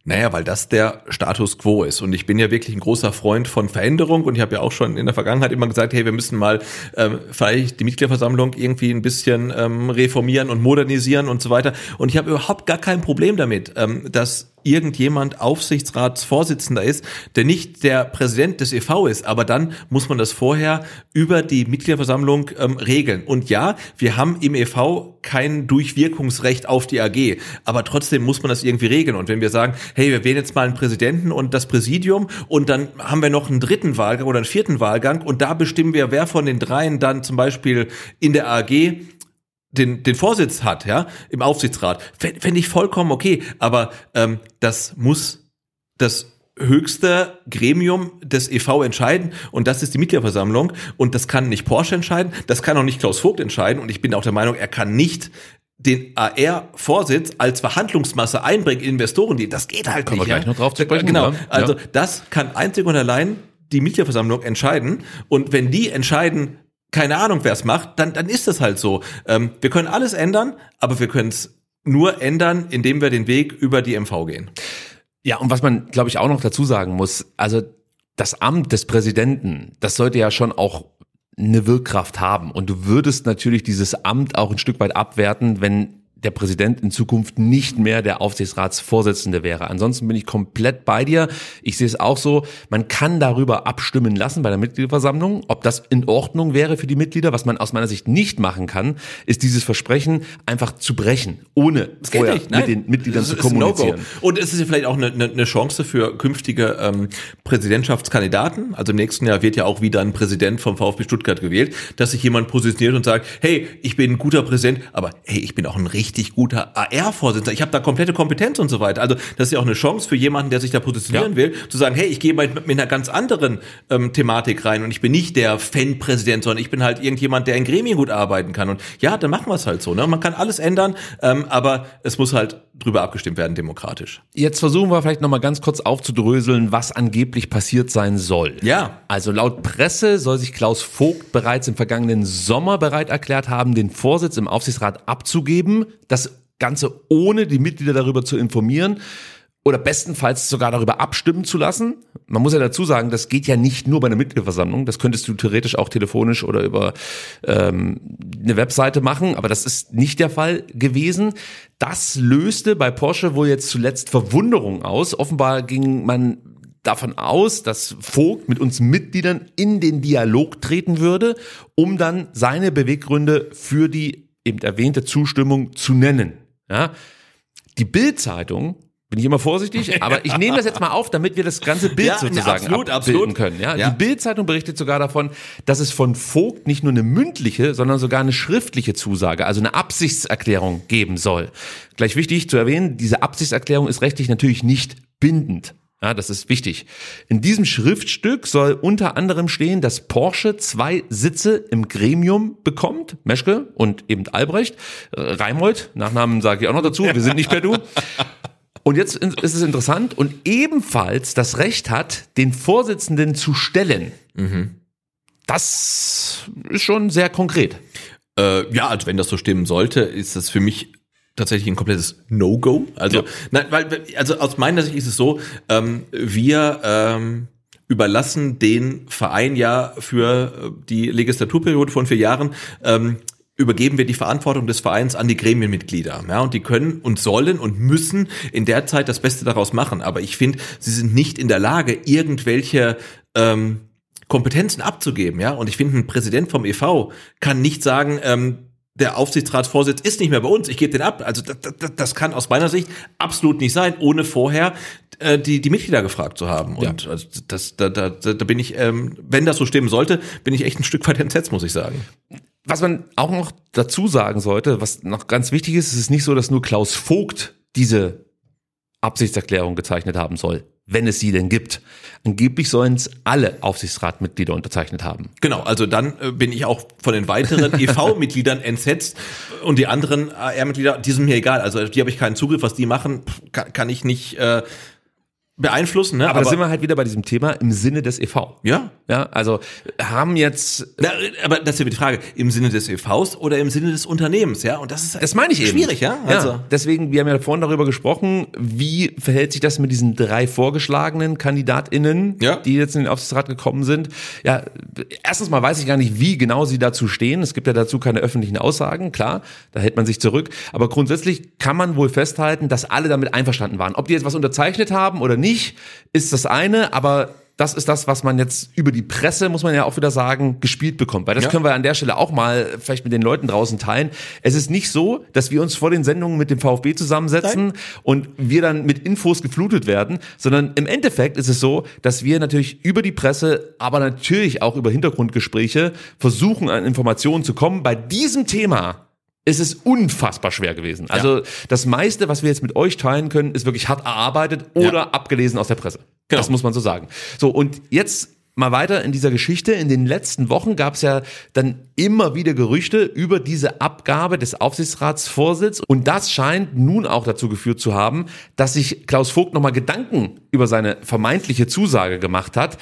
[SPEAKER 5] Naja, weil das der Status quo ist. Und ich bin ja wirklich ein großer Freund von Veränderung. Und ich habe ja auch schon in der Vergangenheit immer gesagt, hey, wir müssen mal ähm, vielleicht die Mitgliederversammlung irgendwie ein bisschen ähm, reformieren und modernisieren und so weiter. Und ich habe überhaupt gar kein Problem damit, ähm, dass irgendjemand Aufsichtsratsvorsitzender ist, der nicht der Präsident des EV ist, aber dann muss man das vorher über die Mitgliederversammlung ähm, regeln. Und ja, wir haben im EV kein Durchwirkungsrecht auf die AG, aber trotzdem muss man das irgendwie regeln. Und wenn wir sagen, hey, wir wählen jetzt mal einen Präsidenten und das Präsidium und dann haben wir noch einen dritten Wahlgang oder einen vierten Wahlgang und da bestimmen wir, wer von den dreien dann zum Beispiel in der AG den, den Vorsitz hat, ja, im Aufsichtsrat, fände fänd ich vollkommen okay. Aber ähm, das muss das höchste Gremium des EV entscheiden und das ist die Mitgliederversammlung und das kann nicht Porsche entscheiden, das kann auch nicht Klaus Vogt entscheiden und ich bin auch der Meinung, er kann nicht den AR-Vorsitz als Verhandlungsmasse einbringen in Investoren, die das geht halt
[SPEAKER 4] Kommen
[SPEAKER 5] nicht.
[SPEAKER 4] wir gleich
[SPEAKER 5] ja?
[SPEAKER 4] noch drauf zu sprechen,
[SPEAKER 5] Genau,
[SPEAKER 4] ja.
[SPEAKER 5] also
[SPEAKER 4] Ja.
[SPEAKER 5] das kann einzig und allein die Mitgliederversammlung entscheiden und wenn die entscheiden, keine Ahnung, wer es macht, dann, dann ist das halt so. Ähm, wir können alles ändern, aber wir können es nur ändern, indem wir den Weg über die MV gehen.
[SPEAKER 4] Ja, und was man, glaube ich, auch noch dazu sagen muss, also das Amt des Präsidenten, das sollte ja schon auch eine Wirkkraft haben. Und du würdest natürlich dieses Amt auch ein Stück weit abwerten, wenn der Präsident in Zukunft nicht mehr der Aufsichtsratsvorsitzende wäre. Ansonsten bin ich komplett bei dir. Ich sehe es auch so, man kann darüber abstimmen lassen bei der Mitgliederversammlung, ob das in Ordnung wäre für die Mitglieder. Was man aus meiner Sicht nicht machen kann, ist dieses Versprechen einfach zu brechen, ohne vorher
[SPEAKER 5] nicht,
[SPEAKER 4] mit den Mitgliedern zu kommunizieren.
[SPEAKER 5] Und es ist ja vielleicht auch eine, eine, eine Chance für künftige ähm, Präsidentschaftskandidaten. Also im nächsten Jahr wird ja auch wieder ein Präsident vom VfB Stuttgart gewählt, dass sich jemand positioniert und sagt, hey, ich bin ein guter Präsident, aber hey, ich bin auch ein richtig guter AR-Vorsitzender. Ich habe da komplette Kompetenz und so weiter. Also das ist ja auch eine Chance für jemanden, der sich da positionieren
[SPEAKER 4] Ja.
[SPEAKER 5] will, zu sagen, hey, ich gehe mit, mit einer ganz anderen ähm, Thematik rein und ich bin nicht der Fan-Präsident, sondern ich bin halt irgendjemand, der in Gremien gut arbeiten kann. Und ja, dann machen wir es halt so. Ne? Man kann alles ändern, ähm, aber es muss halt drüber abgestimmt werden, demokratisch.
[SPEAKER 4] Jetzt versuchen wir vielleicht nochmal ganz kurz aufzudröseln, was angeblich passiert sein soll.
[SPEAKER 5] Ja.
[SPEAKER 4] Also laut Presse soll sich Klaus Vogt bereits im vergangenen Sommer bereit erklärt haben, den Vorsitz im Aufsichtsrat abzugeben. Das Ganze ohne die Mitglieder darüber zu informieren. oder bestenfalls sogar darüber abstimmen zu lassen. Man muss ja dazu sagen, das geht ja nicht nur bei einer Mitgliederversammlung. Das könntest du theoretisch auch telefonisch oder über ähm, eine Webseite machen, aber das ist nicht der Fall gewesen. Das löste bei Porsche wohl jetzt zuletzt Verwunderung aus. Offenbar ging man davon aus, dass Vogt mit uns Mitgliedern in den Dialog treten würde, um dann seine Beweggründe für die eben erwähnte Zustimmung zu nennen. Ja? Die Bild-Zeitung bin ich immer vorsichtig, <laughs> aber ich nehme das jetzt mal auf, damit wir das ganze Bild
[SPEAKER 5] Ja,
[SPEAKER 4] sozusagen
[SPEAKER 5] absolut,
[SPEAKER 4] abbilden
[SPEAKER 5] absolut.
[SPEAKER 4] können. Ja?
[SPEAKER 5] Ja.
[SPEAKER 4] Die Bild-Zeitung berichtet sogar davon, dass es von Vogt nicht nur eine mündliche, sondern sogar eine schriftliche Zusage, also eine Absichtserklärung geben soll. Gleich wichtig zu erwähnen, diese Absichtserklärung ist rechtlich natürlich nicht bindend. Ja, das ist wichtig. In diesem Schriftstück soll unter anderem stehen, dass Porsche zwei Sitze im Gremium bekommt, Meschke und eben Albrecht. Äh, Reimold, Nachnamen sage ich auch noch dazu, wir sind nicht per Du. Und jetzt ist es interessant und ebenfalls das Recht hat, den Vorsitzenden zu stellen. Das ist schon sehr konkret.
[SPEAKER 5] Äh, ja, also wenn das so stimmen sollte, ist das für mich tatsächlich ein komplettes No-Go. Also,
[SPEAKER 4] Ja.
[SPEAKER 5] nein, weil, also aus meiner Sicht ist es so, ähm, wir ähm, überlassen den Verein ja für äh, die Legislaturperiode von vier Jahren ähm, übergeben wir die Verantwortung des Vereins an die Gremienmitglieder. Ja, und die können und sollen und müssen in der Zeit das Beste daraus machen. Aber ich finde, sie sind nicht in der Lage, irgendwelche ähm, Kompetenzen abzugeben, ja. Und ich finde, ein Präsident vom EV kann nicht sagen, ähm, der Aufsichtsratsvorsitz ist nicht mehr bei uns, ich gebe den ab. Also das, das, das kann aus meiner Sicht absolut nicht sein, ohne vorher äh, die, die Mitglieder gefragt zu haben. Und also das, da, da, da bin ich, ähm, wenn das so stimmen sollte, bin ich echt ein Stück weit entsetzt, muss ich sagen.
[SPEAKER 4] Was man auch noch dazu sagen sollte, was noch ganz wichtig ist, es ist nicht so, dass nur Klaus Vogt diese Absichtserklärung gezeichnet haben soll, wenn es sie denn gibt. Angeblich sollen es alle Aufsichtsratmitglieder unterzeichnet haben.
[SPEAKER 5] Genau, also dann äh, bin ich auch von den weiteren <laughs> EV-Mitgliedern entsetzt und die anderen AR-Mitglieder, die sind mir egal. Also die habe ich keinen Zugriff, was die machen, kann, kann ich nicht äh, beeinflussen. Ne?
[SPEAKER 4] Aber, da sind wir halt wieder bei diesem Thema im Sinne des EV.
[SPEAKER 5] ja,
[SPEAKER 4] Ja, also haben jetzt
[SPEAKER 5] Na, aber das ist ja die Frage, im Sinne des EVs oder im Sinne des Unternehmens, ja? Und das ist
[SPEAKER 4] Das meine ich eben.
[SPEAKER 5] schwierig, ja? Also
[SPEAKER 4] ja, deswegen, wir haben ja vorhin darüber gesprochen, wie verhält sich das mit diesen drei vorgeschlagenen KandidatInnen,
[SPEAKER 5] Ja.
[SPEAKER 4] die jetzt in den Aufsichtsrat gekommen sind. Ja, erstens mal weiß ich gar nicht, wie genau sie dazu stehen. Es gibt ja dazu keine öffentlichen Aussagen, klar, da hält man sich zurück. Aber grundsätzlich kann man wohl festhalten, dass alle damit einverstanden waren. Ob die jetzt was unterzeichnet haben oder nicht, ist das eine, aber das ist das, was man jetzt über die Presse, muss man ja auch wieder sagen, gespielt bekommt. Weil das
[SPEAKER 5] Ja.
[SPEAKER 4] können wir an der Stelle auch mal vielleicht mit den Leuten draußen teilen. Es ist nicht so, dass wir uns vor den Sendungen mit dem VfB zusammensetzen und wir dann mit Infos geflutet werden, sondern im Endeffekt ist es so, dass wir natürlich über die Presse, aber natürlich auch über Hintergrundgespräche versuchen, an Informationen zu kommen. Bei diesem Thema ist es unfassbar schwer gewesen. Also das meiste, was wir jetzt mit euch teilen können, ist wirklich hart erarbeitet oder
[SPEAKER 5] Ja.
[SPEAKER 4] abgelesen aus der Presse.
[SPEAKER 5] Genau.
[SPEAKER 4] Das muss man so sagen. So, und jetzt mal weiter in dieser Geschichte. In den letzten Wochen gab es ja dann immer wieder Gerüchte über diese Abgabe des Aufsichtsratsvorsitz. Und das scheint nun auch dazu geführt zu haben, dass sich Klaus Vogt nochmal Gedanken über seine vermeintliche Zusage gemacht hat.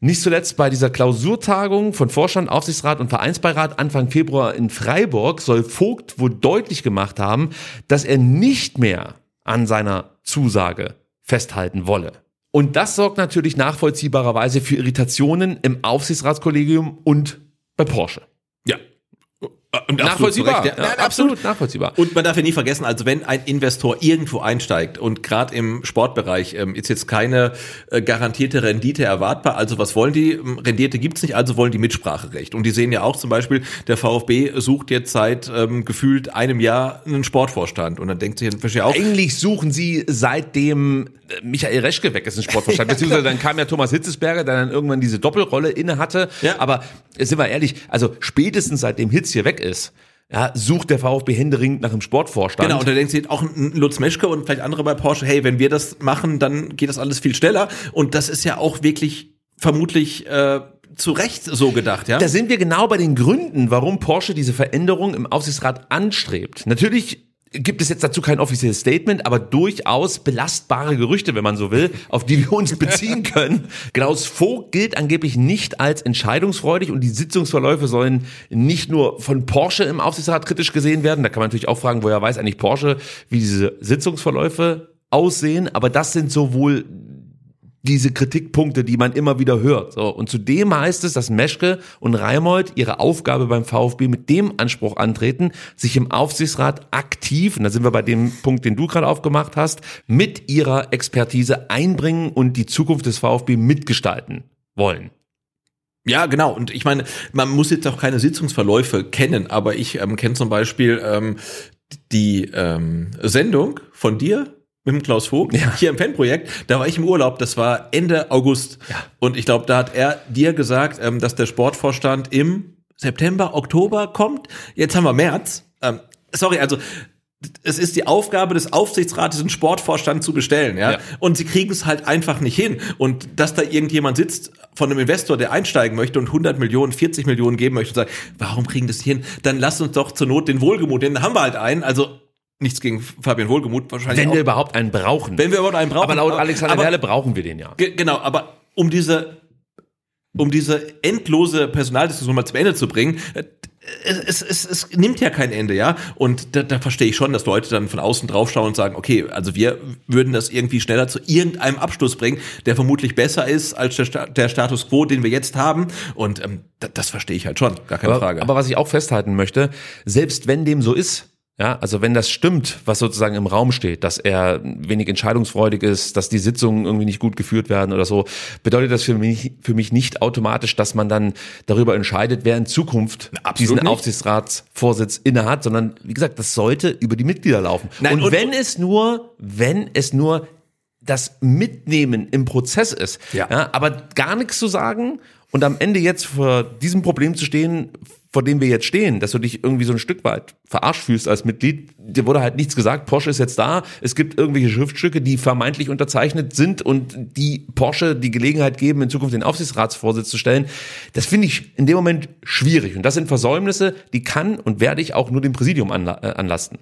[SPEAKER 4] Nicht zuletzt bei dieser Klausurtagung von Vorstand, Aufsichtsrat und Vereinsbeirat Anfang Februar in Freiburg soll Vogt wohl deutlich gemacht haben, dass er nicht mehr an seiner Zusage festhalten wolle. Und das sorgt natürlich nachvollziehbarerweise für Irritationen im Aufsichtsratskollegium und bei Porsche.
[SPEAKER 5] ja. Und absolut
[SPEAKER 4] Nachvollziehbar.
[SPEAKER 5] Recht,
[SPEAKER 4] Ja, absolut nachvollziehbar.
[SPEAKER 5] Und man darf ja nie vergessen, also wenn ein Investor irgendwo einsteigt und gerade im Sportbereich ähm, ist jetzt keine äh, garantierte Rendite erwartbar, also was wollen die? Ähm, Rendite gibt's nicht, also wollen die Mitspracherecht. Und die sehen ja auch zum Beispiel, der VfB sucht jetzt seit ähm, gefühlt einem Jahr einen Sportvorstand. Und dann denkt sich natürlich auch,
[SPEAKER 4] Eigentlich suchen sie seitdem äh, Michael Reschke weg ist, ein Sportvorstand. <laughs> Beziehungsweise dann kam ja Thomas Hitzesberger, der dann irgendwann diese Doppelrolle inne hatte.
[SPEAKER 5] Ja.
[SPEAKER 4] Aber äh, sind wir ehrlich, also spätestens seitdem Hitz hier weg ist, ja, sucht der VfB händeringend nach einem Sportvorstand.
[SPEAKER 5] Genau, und da denkt sich auch ein Lutz Meschke und vielleicht andere bei Porsche, hey, wenn wir das machen, dann geht das alles viel schneller. Und das ist ja auch wirklich vermutlich äh, zu Recht so gedacht, ja?
[SPEAKER 4] Da sind wir genau bei den Gründen, warum Porsche diese Veränderung im Aufsichtsrat anstrebt. Natürlich gibt es jetzt dazu kein offizielles Statement, aber durchaus belastbare Gerüchte, wenn man so will, auf die wir uns beziehen <laughs> können. Klaus Vogt gilt angeblich nicht als entscheidungsfreudig und die Sitzungsverläufe sollen nicht nur von Porsche im Aufsichtsrat kritisch gesehen werden. Da kann man natürlich auch fragen, woher weiß eigentlich Porsche, wie diese Sitzungsverläufe aussehen, aber das sind sowohl diese Kritikpunkte, die man immer wieder hört. So, und zudem heißt es, dass Meschke und Reimold ihre Aufgabe beim VfB mit dem Anspruch antreten, sich im Aufsichtsrat aktiv, und da sind wir bei dem Punkt, den du gerade aufgemacht hast, mit ihrer Expertise einbringen und die Zukunft des VfB mitgestalten wollen.
[SPEAKER 5] Ja, genau. Und ich meine, man muss jetzt auch keine Sitzungsverläufe kennen, aber ich ähm, kenne zum Beispiel ähm, die ähm, Sendung von dir mit dem Klaus Vogt
[SPEAKER 4] Ja.
[SPEAKER 5] hier im Fanprojekt. Da war ich im Urlaub, das war Ende August.
[SPEAKER 4] Ja.
[SPEAKER 5] Und ich glaube, da hat er dir gesagt, ähm, dass der Sportvorstand im September, Oktober kommt. Jetzt haben wir März. Ähm, sorry, also es ist die Aufgabe des Aufsichtsrates, einen Sportvorstand zu bestellen, ja.
[SPEAKER 4] Ja.
[SPEAKER 5] Und sie kriegen es halt einfach nicht hin. Und dass da irgendjemand sitzt von einem Investor, der einsteigen möchte und 100 Millionen, 40 Millionen geben möchte und sagt, warum kriegen das nicht hin? Dann lass uns doch zur Not den Wohlgemut, den haben wir halt einen. Also nichts gegen Fabian Wohlgemut wahrscheinlich.
[SPEAKER 4] Wenn
[SPEAKER 5] auch.
[SPEAKER 4] wir überhaupt einen brauchen.
[SPEAKER 5] wenn wir überhaupt einen brauchen.
[SPEAKER 4] aber laut Alexander
[SPEAKER 5] aber,
[SPEAKER 4] Werle brauchen wir den ja.
[SPEAKER 5] Ge- Genau, aber um diese, um diese endlose Personaldiskussion mal zum Ende zu bringen, äh, es, es, es, nimmt ja kein Ende, ja. Und da, da verstehe ich schon, dass Leute dann von außen draufschauen und sagen, okay, also wir würden das irgendwie schneller zu irgendeinem Abschluss bringen, der vermutlich besser ist als der, der Status quo, den wir jetzt haben. Und ähm, da, das verstehe ich halt schon, gar keine
[SPEAKER 4] Aber,
[SPEAKER 5] Frage.
[SPEAKER 4] aber was ich auch festhalten möchte, selbst wenn dem so ist, ja, also wenn das stimmt, was sozusagen im Raum steht, dass er wenig entscheidungsfreudig ist, dass die Sitzungen irgendwie nicht gut geführt werden oder so, bedeutet das für mich, für mich nicht automatisch, dass man dann darüber entscheidet, wer in Zukunft diesen
[SPEAKER 5] nicht.
[SPEAKER 4] Aufsichtsratsvorsitz innehat, sondern wie gesagt, das sollte über die Mitglieder laufen.
[SPEAKER 5] Nein,
[SPEAKER 4] und,
[SPEAKER 5] und-
[SPEAKER 4] wenn es nur, wenn es nur das Mitnehmen im Prozess ist,
[SPEAKER 5] Ja.
[SPEAKER 4] ja, aber gar nichts zu sagen und am Ende jetzt vor diesem Problem zu stehen, vor dem wir jetzt stehen, dass du dich irgendwie so ein Stück weit verarscht fühlst als Mitglied, dir wurde halt nichts gesagt, Porsche ist jetzt da, es gibt irgendwelche Schriftstücke, die vermeintlich unterzeichnet sind und die Porsche die Gelegenheit geben, in Zukunft den Aufsichtsratsvorsitz zu stellen, das finde ich in dem Moment schwierig. Und das sind Versäumnisse, die kann und werde ich auch nur dem Präsidium anla äh, anlasten.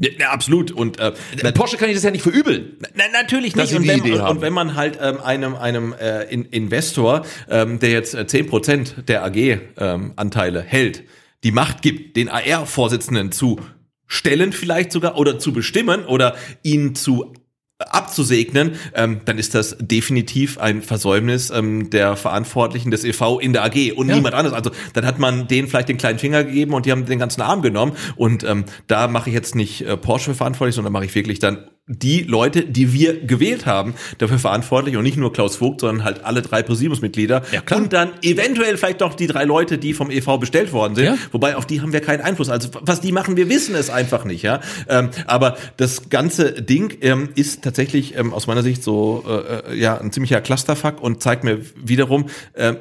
[SPEAKER 5] Ja, absolut. Und äh,
[SPEAKER 4] Porsche kann ich das ja nicht verübeln.
[SPEAKER 5] Na, natürlich nicht. Und wenn, und, wenn man halt ähm, einem, einem äh, in, Investor, ähm, der jetzt äh, 10% der AG-Anteile hält, die Macht gibt, den AR-Vorsitzenden zu stellen vielleicht sogar oder zu bestimmen oder ihn zu abzusegnen, ähm, dann ist das definitiv ein Versäumnis ähm, der Verantwortlichen des EV in der AG und
[SPEAKER 4] Ja.
[SPEAKER 5] niemand anderes. Also dann hat man denen vielleicht den kleinen Finger gegeben und die haben den ganzen Arm genommen. Und ähm, da mache ich jetzt nicht äh, Porsche verantwortlich, sondern mache ich wirklich dann die Leute, die wir gewählt haben, dafür verantwortlich und nicht nur Klaus Vogt, sondern halt alle drei Präsidiumsmitglieder
[SPEAKER 4] Ja,
[SPEAKER 5] und dann eventuell vielleicht noch die drei Leute, die vom EV bestellt worden sind.
[SPEAKER 4] Ja.
[SPEAKER 5] Wobei auf die haben wir keinen Einfluss. Also was die machen, wir wissen es einfach nicht. Ja, ähm, aber das ganze Ding ähm, ist tatsächlich ähm, aus meiner Sicht so äh, äh, ja ein ziemlicher Clusterfuck und zeigt mir wiederum äh,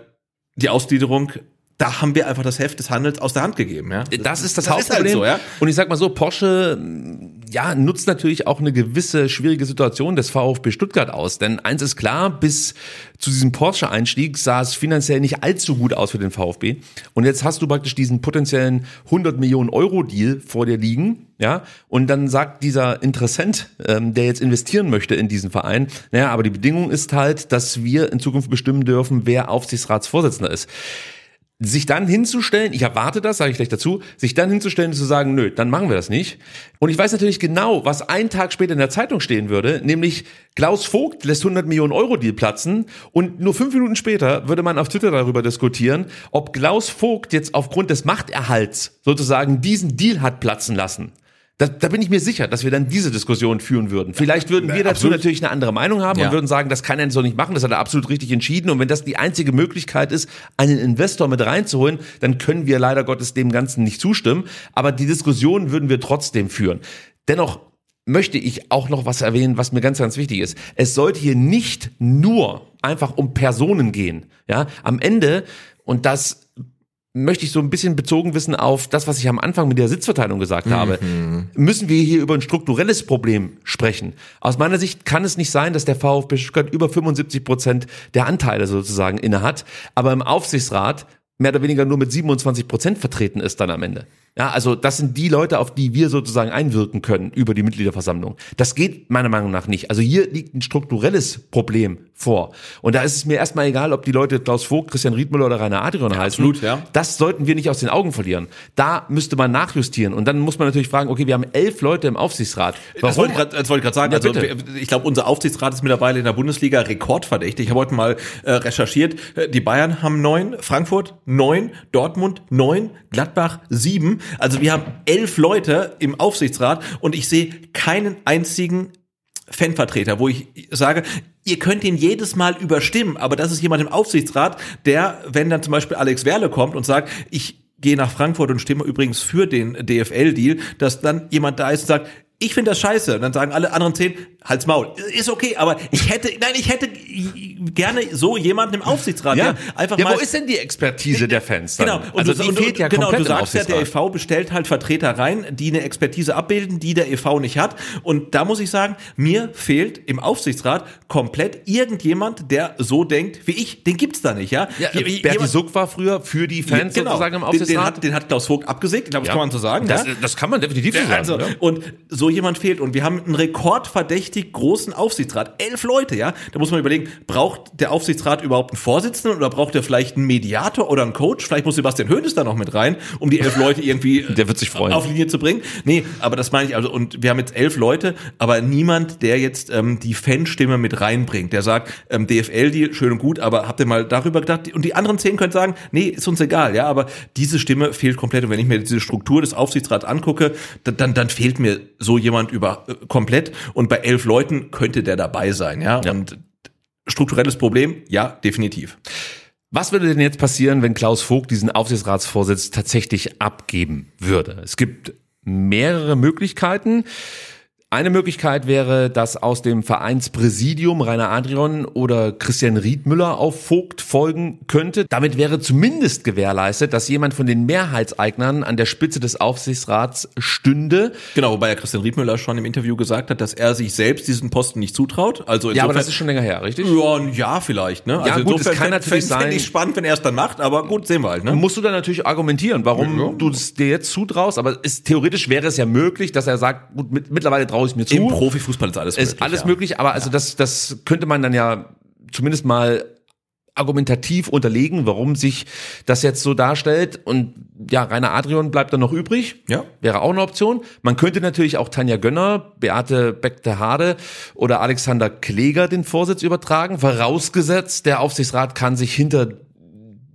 [SPEAKER 5] die Ausgliederung. Da haben wir einfach das Heft des Handels aus der Hand gegeben. Ja,
[SPEAKER 4] Das ist das,
[SPEAKER 5] halt
[SPEAKER 4] Hauptproblem.
[SPEAKER 5] so, ja.
[SPEAKER 4] Und ich sag mal so, Porsche ja, nutzt natürlich auch eine gewisse schwierige Situation des VfB Stuttgart aus. Denn eins ist klar, bis zu diesem Porsche-Einstieg sah es finanziell nicht allzu gut aus für den VfB. Und jetzt hast du praktisch diesen potenziellen 100 Millionen Euro Deal vor dir liegen. Ja, und dann sagt dieser Interessent, ähm, der jetzt investieren möchte in diesen Verein, naja, aber die Bedingung ist halt, dass wir in Zukunft bestimmen dürfen, wer Aufsichtsratsvorsitzender ist sich dann hinzustellen, ich erwarte das, sage ich gleich dazu, sich dann hinzustellen und zu sagen, nö, dann machen wir das nicht. Und ich weiß natürlich genau, was einen Tag später in der Zeitung stehen würde, nämlich Klaus Vogt lässt 100 Millionen Euro Deal platzen und nur fünf Minuten später würde man auf Twitter darüber diskutieren, ob Klaus Vogt jetzt aufgrund des Machterhalts sozusagen diesen Deal hat platzen lassen. Da, da bin ich mir sicher, dass wir dann diese Diskussion führen würden. Vielleicht würden wir dazu
[SPEAKER 5] absolut.
[SPEAKER 4] natürlich eine andere Meinung haben
[SPEAKER 5] Ja.
[SPEAKER 4] und würden sagen, das kann er so nicht machen, das hat er absolut richtig entschieden. Und wenn das die einzige Möglichkeit ist, einen Investor mit reinzuholen, dann können wir leider Gottes dem Ganzen nicht zustimmen. Aber die Diskussion würden wir trotzdem führen. Dennoch möchte ich auch noch was erwähnen, was mir ganz, ganz wichtig ist. Es sollte hier nicht nur einfach um Personen gehen. Ja, am Ende, und das möchte ich so ein bisschen bezogen wissen auf das, was ich am Anfang mit der Sitzverteilung gesagt habe, müssen wir hier über ein strukturelles Problem sprechen. Aus meiner Sicht kann es nicht sein, dass der VfB Stuttgart über 75 Prozent der Anteile sozusagen innehat, aber im Aufsichtsrat mehr oder weniger nur mit 27 Prozent vertreten ist dann am Ende. Ja, also das sind die Leute, auf die wir sozusagen einwirken können über die Mitgliederversammlung. Das geht meiner Meinung nach nicht. Also hier liegt ein strukturelles Problem vor. Und da ist es mir erstmal egal, ob die Leute Klaus Vogt, Christian Riedmüller oder Rainer Adrian heißen.
[SPEAKER 5] absolut, ja.
[SPEAKER 4] Das sollten wir nicht aus den Augen verlieren. Da müsste man nachjustieren. Und dann muss man natürlich fragen, okay, wir haben elf Leute im Aufsichtsrat.
[SPEAKER 5] Das wollte ich grad- das wollte ich gerade sagen.
[SPEAKER 4] Ja,
[SPEAKER 5] also, ich glaube, unser Aufsichtsrat ist mittlerweile in der Bundesliga rekordverdächtig. Ich habe heute mal äh, recherchiert. Äh, Die Bayern haben neun, Frankfurt neun, Dortmund neun, Gladbach sieben. Also wir haben elf Leute im Aufsichtsrat und ich sehe keinen einzigen Fanvertreter, wo ich sage, ihr könnt ihn jedes Mal überstimmen, aber das ist jemand im Aufsichtsrat, der, wenn dann zum Beispiel Alex Werle kommt und sagt, ich gehe nach Frankfurt und stimme übrigens für den DFL-Deal, dass dann jemand da ist und sagt, ich finde das scheiße. Und dann sagen alle anderen zehn, halt's Maul. Ist okay, aber ich hätte, nein, ich hätte gerne so jemanden im Aufsichtsrat,
[SPEAKER 4] ja,
[SPEAKER 5] ja, einfach
[SPEAKER 4] ja,
[SPEAKER 5] mal.
[SPEAKER 4] wo ist denn die Expertise der Fans? Dann?
[SPEAKER 5] Genau, und
[SPEAKER 4] also
[SPEAKER 5] du,
[SPEAKER 4] die
[SPEAKER 5] und,
[SPEAKER 4] fehlt ja
[SPEAKER 5] genau,
[SPEAKER 4] komplett
[SPEAKER 5] du sagst ja, der
[SPEAKER 4] Aufsichtsrat.
[SPEAKER 5] EV bestellt halt Vertreter rein, die eine Expertise abbilden, die der EV nicht hat. Und da muss ich sagen, mir fehlt im Aufsichtsrat komplett irgendjemand, der so denkt wie ich. Den gibt's da nicht, ja?
[SPEAKER 4] Ja, Berti
[SPEAKER 5] jemand-
[SPEAKER 4] Suck war früher für die Fans
[SPEAKER 5] genau,
[SPEAKER 4] sozusagen im
[SPEAKER 5] den, den,
[SPEAKER 4] Aufsichtsrat.
[SPEAKER 5] hat, den hat Klaus Vogt abgesägt, ich glaube, das
[SPEAKER 4] Ja.
[SPEAKER 5] kann man so sagen.
[SPEAKER 4] Das,
[SPEAKER 5] ja?
[SPEAKER 4] das kann man definitiv so sagen.
[SPEAKER 5] Also,
[SPEAKER 4] ja.
[SPEAKER 5] und so jemand fehlt. Und wir haben einen rekordverdächtig großen Aufsichtsrat. Elf Leute, ja. Da muss man überlegen, braucht der Aufsichtsrat überhaupt einen Vorsitzenden oder braucht er vielleicht einen Mediator oder einen Coach? Vielleicht muss Sebastian Hoeneß da noch mit rein, um die elf Leute irgendwie <laughs>
[SPEAKER 4] Der wird sich freuen.
[SPEAKER 5] auf Linie zu bringen. Nee, aber das meine ich. Also, und wir haben jetzt elf Leute, aber niemand, der jetzt ähm, die Fanstimme mit reinbringt. Der sagt, ähm, DFL-Deal, schön und gut, aber habt ihr mal darüber gedacht? Und die anderen zehn können sagen, nee, ist uns egal, ja, aber diese Stimme fehlt komplett. Und wenn ich mir diese Struktur des Aufsichtsrats angucke, dann, dann, dann fehlt mir so jemand über äh, komplett. Und bei elf Leuten könnte der dabei sein, ja. Und strukturelles Problem, ja, definitiv.
[SPEAKER 4] Was würde denn jetzt passieren, wenn Klaus Vogt diesen Aufsichtsratsvorsitz tatsächlich abgeben würde? Es gibt mehrere Möglichkeiten. Eine Möglichkeit wäre, dass aus dem Vereinspräsidium Rainer Adrian oder Christian Riedmüller auf Vogt folgen könnte. Damit wäre zumindest gewährleistet, dass jemand von den Mehrheitseignern an der Spitze des Aufsichtsrats stünde.
[SPEAKER 5] Genau, wobei ja Christian Riedmüller schon im Interview gesagt hat, dass er sich selbst diesen Posten nicht zutraut. Also
[SPEAKER 4] Ja, aber das ist schon länger her, richtig?
[SPEAKER 5] Ja, ein Jahr vielleicht, ne?
[SPEAKER 4] Ja, gut, es kann natürlich sein-
[SPEAKER 5] ich spannend, wenn er es dann macht, aber gut, sehen wir halt, ne?
[SPEAKER 4] musst du dann natürlich argumentieren, warum du es dir jetzt zutraust. Aber es, theoretisch wäre es ja möglich, dass er sagt, gut, mit, mittlerweile traue ich es mir zu.
[SPEAKER 5] Im Profifußball ist alles möglich.
[SPEAKER 4] ist alles
[SPEAKER 5] ja.
[SPEAKER 4] möglich, aber also das, das könnte man dann ja zumindest mal argumentativ unterlegen, warum sich das jetzt so darstellt. Und ja, Rainer Adrian bleibt dann noch übrig.
[SPEAKER 5] Ja.
[SPEAKER 4] Wäre auch eine Option. Man könnte natürlich auch Tanja Gönner, Beate Beckte-Hade oder Alexander Kleger den Vorsitz übertragen, vorausgesetzt, der Aufsichtsrat kann sich hinter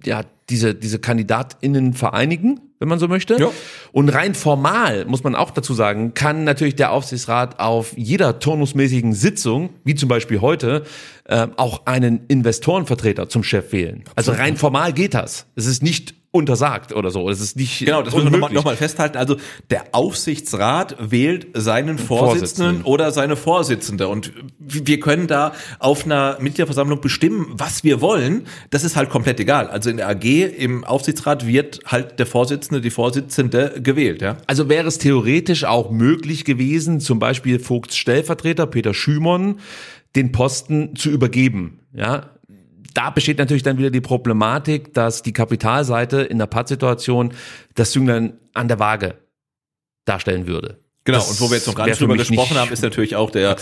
[SPEAKER 4] ja, diese, diese KandidatInnen vereinigen, wenn man so möchte.
[SPEAKER 5] Ja.
[SPEAKER 4] Und rein formal, muss man auch dazu sagen, kann natürlich der Aufsichtsrat auf jeder turnusmäßigen Sitzung, wie zum Beispiel heute, äh, auch einen Investorenvertreter zum Chef wählen. Also rein formal geht das. Es ist nicht untersagt oder so. Es ist nicht
[SPEAKER 5] Genau, das müssen wir nochmal
[SPEAKER 4] unmöglich.
[SPEAKER 5] noch mal festhalten. Also der Aufsichtsrat wählt seinen Vorsitzenden,
[SPEAKER 4] Vorsitzenden.
[SPEAKER 5] oder seine Vorsitzende. Und wir können da auf einer Mitgliederversammlung bestimmen, was wir wollen. Das ist halt komplett egal. Also in der AG, im Aufsichtsrat wird halt der Vorsitzende, die Vorsitzende gewählt. Ja?
[SPEAKER 4] Also wäre es theoretisch auch möglich gewesen, zum Beispiel Vogts Stellvertreter Peter Schümon den Posten zu übergeben. Ja, da besteht natürlich dann wieder die Problematik, dass die Kapitalseite in der Pattsituation das Jünglein an der Waage darstellen würde.
[SPEAKER 5] Genau,
[SPEAKER 4] Das
[SPEAKER 5] und wo wir jetzt noch gar nicht drüber gesprochen
[SPEAKER 4] nicht
[SPEAKER 5] haben, ist natürlich auch der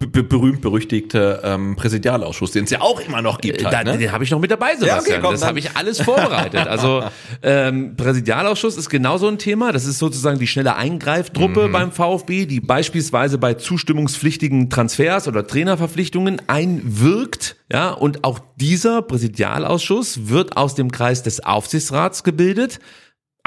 [SPEAKER 5] berühmt-berüchtigte ähm, Präsidialausschuss, den es ja auch immer noch gibt.
[SPEAKER 4] Da,
[SPEAKER 5] Halt, ne?
[SPEAKER 4] Den habe ich noch mit dabei, Sebastian.
[SPEAKER 5] Ja, okay, komm,
[SPEAKER 4] das habe ich alles vorbereitet. Also <laughs> ähm, Präsidialausschuss ist genauso ein Thema. Das ist sozusagen die schnelle Eingreiftruppe
[SPEAKER 5] Mhm.
[SPEAKER 4] beim VfB, die beispielsweise bei zustimmungspflichtigen Transfers oder Trainerverpflichtungen einwirkt. Ja, und auch dieser Präsidialausschuss wird aus dem Kreis des Aufsichtsrats gebildet.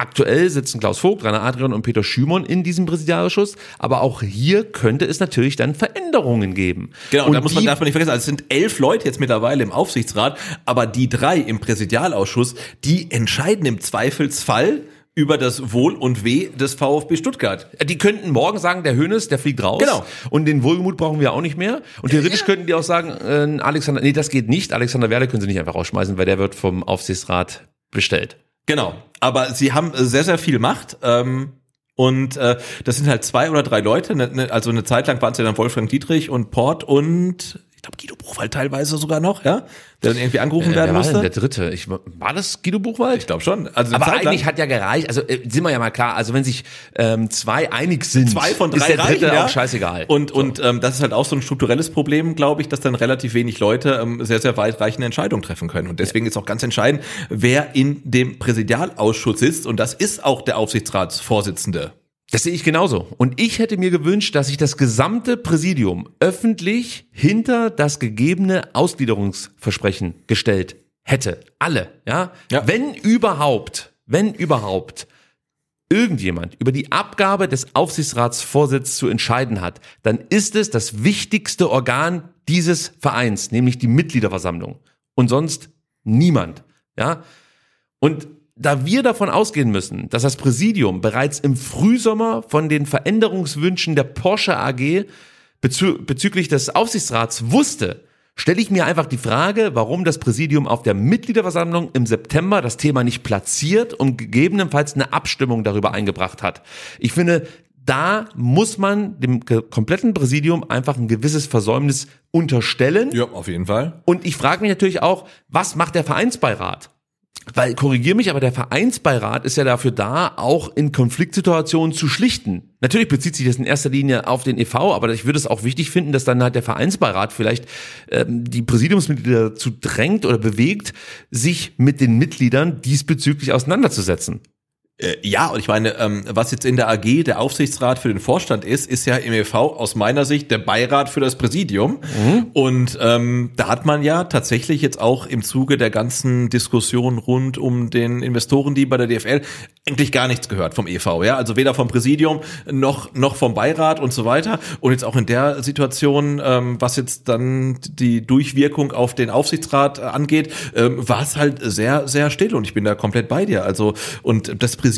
[SPEAKER 4] Aktuell sitzen Klaus Vogt, Rainer Adrian und Peter Schümon in diesem Präsidialausschuss, aber auch hier könnte es natürlich dann Veränderungen geben.
[SPEAKER 5] Genau, und da muss man, darf man nicht vergessen, also es sind elf Leute jetzt mittlerweile im Aufsichtsrat, aber die drei im Präsidialausschuss, die entscheiden im Zweifelsfall über das Wohl und Weh des VfB Stuttgart.
[SPEAKER 4] Die könnten morgen sagen, der Hönes, der fliegt raus.
[SPEAKER 5] Genau.
[SPEAKER 4] Und den Wohlgemut brauchen wir auch nicht mehr. Und theoretisch könnten die auch sagen, äh, Alexander, nee, das geht nicht. Alexander Werle können sie nicht einfach rausschmeißen, weil der wird vom Aufsichtsrat bestellt.
[SPEAKER 5] Genau, aber sie haben äh, sehr, sehr viel Macht. Ähm, und äh, das sind halt zwei oder drei Leute. Ne, ne, also eine Zeit lang waren es ja dann Wolfgang Dietrich und Port und ich glaube Guido Buchwald teilweise sogar noch, ja, der dann irgendwie angerufen
[SPEAKER 4] Äh,
[SPEAKER 5] werden musste.
[SPEAKER 4] der dritte? Ich, war das Guido Buchwald?
[SPEAKER 5] Ich glaube schon. Also
[SPEAKER 4] Aber eigentlich hat ja gereicht, also äh, sind wir ja mal klar, also wenn sich ähm, zwei einig sind,
[SPEAKER 5] zwei von drei
[SPEAKER 4] ist der dritte
[SPEAKER 5] reichen, ja?
[SPEAKER 4] auch scheißegal.
[SPEAKER 5] Und, und ähm, das ist halt auch so ein strukturelles Problem, glaube ich, dass dann relativ wenig Leute ähm, sehr, sehr weitreichende Entscheidungen treffen können. Und deswegen ist auch ganz entscheidend, wer in dem Präsidialausschuss sitzt. Und das ist auch der Aufsichtsratsvorsitzende.
[SPEAKER 4] Das sehe ich genauso. Und ich hätte mir gewünscht, dass sich das gesamte Präsidium öffentlich hinter das gegebene Ausgliederungsversprechen gestellt hätte. Alle, ja?
[SPEAKER 5] Ja.
[SPEAKER 4] Wenn überhaupt, wenn überhaupt irgendjemand über die Abgabe des Aufsichtsratsvorsitzes zu entscheiden hat, dann ist es das wichtigste Organ dieses Vereins, nämlich die Mitgliederversammlung. Und sonst niemand, ja? Und da wir davon ausgehen müssen, dass das Präsidium bereits im Frühsommer von den Veränderungswünschen der Porsche AG bezü bezüglich des Aufsichtsrats wusste, stelle ich mir einfach die Frage, warum das Präsidium auf der Mitgliederversammlung im September das Thema nicht platziert und gegebenenfalls eine Abstimmung darüber eingebracht hat. Ich finde, da muss man dem kompletten Präsidium einfach ein gewisses Versäumnis unterstellen.
[SPEAKER 5] Ja, auf jeden Fall.
[SPEAKER 4] Und ich frage mich natürlich auch, was macht der Vereinsbeirat? Weil, korrigier mich, aber der Vereinsbeirat ist ja dafür da, auch in Konfliktsituationen zu schlichten. Natürlich bezieht sich das in erster Linie auf den e.V., aber ich würde es auch wichtig finden, dass dann halt der Vereinsbeirat vielleicht ähm, die Präsidiumsmitglieder dazu drängt oder bewegt, sich mit den Mitgliedern diesbezüglich auseinanderzusetzen.
[SPEAKER 5] Äh, ja, und ich meine, ähm, was jetzt in der AG der Aufsichtsrat für den Vorstand ist, ist ja im EV aus meiner Sicht der Beirat für das Präsidium. Und ähm, da hat man ja tatsächlich jetzt auch im Zuge der ganzen Diskussion rund um den Investoren, die bei der DFL eigentlich gar nichts gehört vom EV, ja, also weder vom Präsidium noch noch vom Beirat und so weiter. Und jetzt auch in der Situation, ähm, was jetzt dann die Durchwirkung auf den Aufsichtsrat äh, angeht, ähm, war es halt sehr sehr still und ich bin da komplett bei dir. Also und das Präsidium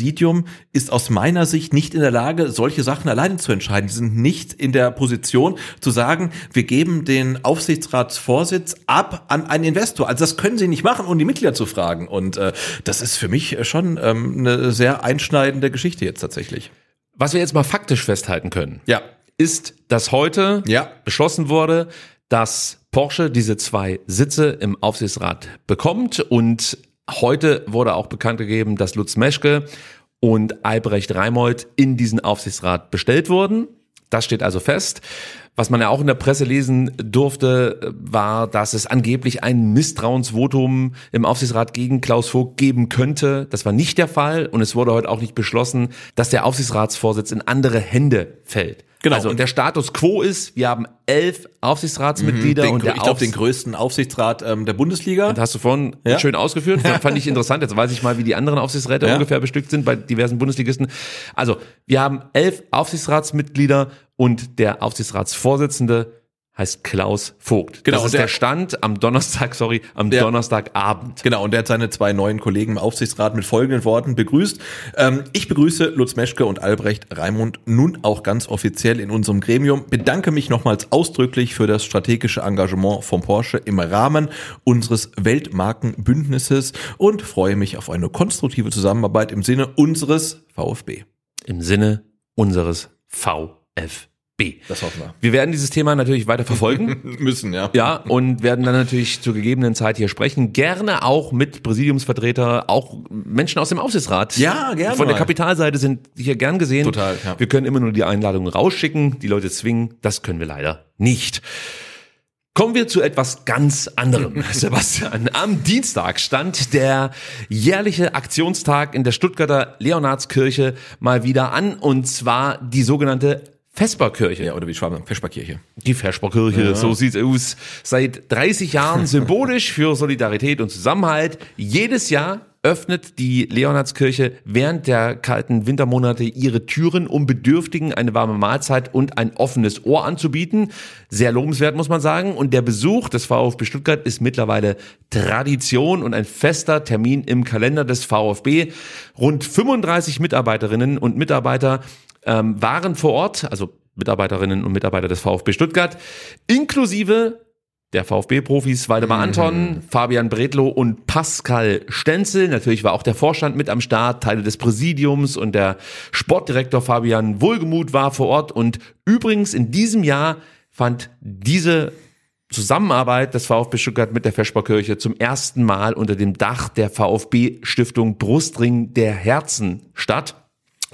[SPEAKER 5] ist aus meiner Sicht nicht in der Lage, solche Sachen alleine zu entscheiden. Die sind nicht in der Position zu sagen, wir geben den Aufsichtsratsvorsitz ab an einen Investor. Also das können sie nicht machen, ohne die Mitglieder zu fragen. Und äh, das ist für mich schon ähm, eine sehr einschneidende Geschichte jetzt tatsächlich.
[SPEAKER 4] Was wir jetzt mal faktisch festhalten können,
[SPEAKER 5] Ja.
[SPEAKER 4] ist, dass heute
[SPEAKER 5] Ja.
[SPEAKER 4] beschlossen wurde, dass Porsche diese zwei Sitze im Aufsichtsrat bekommt und heute wurde auch bekannt gegeben, dass Lutz Meschke und Albrecht Reimold in diesen Aufsichtsrat bestellt wurden. Das steht also fest. Was man ja auch in der Presse lesen durfte, war, dass es angeblich ein Misstrauensvotum im Aufsichtsrat gegen Klaus Vogt geben könnte. Das war nicht der Fall und es wurde heute auch nicht beschlossen, dass der Aufsichtsratsvorsitz in andere Hände fällt.
[SPEAKER 5] Genau.
[SPEAKER 4] Also der Status quo ist, wir haben elf Aufsichtsratsmitglieder
[SPEAKER 5] Den,
[SPEAKER 4] und der
[SPEAKER 5] ich glaube, den größten Aufsichtsrat ähm, der Bundesliga.
[SPEAKER 4] das hast du vorhin
[SPEAKER 5] Ja.
[SPEAKER 4] schön ausgeführt. <laughs> Das fand ich interessant. Jetzt weiß ich mal, wie die anderen Aufsichtsräte
[SPEAKER 5] Ja.
[SPEAKER 4] ungefähr bestückt sind bei diversen Bundesligisten. Also, wir haben elf Aufsichtsratsmitglieder und der Aufsichtsratsvorsitzende heißt Klaus Vogt.
[SPEAKER 5] Genau,
[SPEAKER 4] Das
[SPEAKER 5] und
[SPEAKER 4] ist
[SPEAKER 5] der-
[SPEAKER 4] der Stand am Donnerstag, sorry, am
[SPEAKER 5] Ja.
[SPEAKER 4] Donnerstagabend.
[SPEAKER 5] Genau, und der hat seine zwei neuen Kollegen im Aufsichtsrat mit folgenden Worten begrüßt. Ähm, ich begrüße Lutz Meschke und Albrecht Raimund nun auch ganz offiziell in unserem Gremium. Bedanke mich nochmals ausdrücklich für das strategische Engagement von Porsche im Rahmen unseres Weltmarkenbündnisses und freue mich auf eine konstruktive Zusammenarbeit im Sinne unseres VfB.
[SPEAKER 4] Im Sinne unseres VfB.
[SPEAKER 5] Das hoffen wir.
[SPEAKER 4] Wir werden dieses Thema natürlich weiter verfolgen. <laughs>
[SPEAKER 5] Müssen, ja.
[SPEAKER 4] Ja, und werden dann natürlich zur gegebenen Zeit hier sprechen. Gerne auch mit Präsidiumsvertreter, auch Menschen aus dem Aufsichtsrat.
[SPEAKER 5] Ja, gerne
[SPEAKER 4] Von der. Kapitalseite sind hier gern gesehen.
[SPEAKER 5] Total, ja.
[SPEAKER 4] Wir können immer nur die Einladungen rausschicken, die Leute zwingen. Das können wir leider nicht. Kommen wir zu etwas ganz anderem, <laughs> Sebastian. Am Dienstag stand der jährliche Aktionstag in der Stuttgarter Leonardskirche mal wieder an, und zwar die sogenannte Vesperkirche.
[SPEAKER 5] Ja, oder wie Schwaben, Feschbarkirche.
[SPEAKER 4] Die Vesperkirche, so sieht's aus. Seit 30 Jahren <laughs> symbolisch für Solidarität und Zusammenhalt. Jedes Jahr öffnet die Leonardskirche während der kalten Wintermonate ihre Türen, um Bedürftigen eine warme Mahlzeit und ein offenes Ohr anzubieten. Sehr lobenswert, muss man sagen. Und der Besuch des VfB Stuttgart ist mittlerweile Tradition und ein fester Termin im Kalender des VfB. Rund 35 Mitarbeiterinnen und Mitarbeiter ähm, waren vor Ort, also Mitarbeiterinnen und Mitarbeiter des VfB Stuttgart, inklusive der VfB-Profis Waldemar Anton, Fabian Bredlow und Pascal Stenzel. Natürlich war auch der Vorstand mit am Start, Teile des Präsidiums und der Sportdirektor Fabian Wohlgemuth war vor Ort. Und übrigens in diesem Jahr fand diese Zusammenarbeit des VfB Stuttgart mit der Feschbarkirche zum ersten Mal unter dem Dach der VfB Stiftung Brustring der Herzen statt.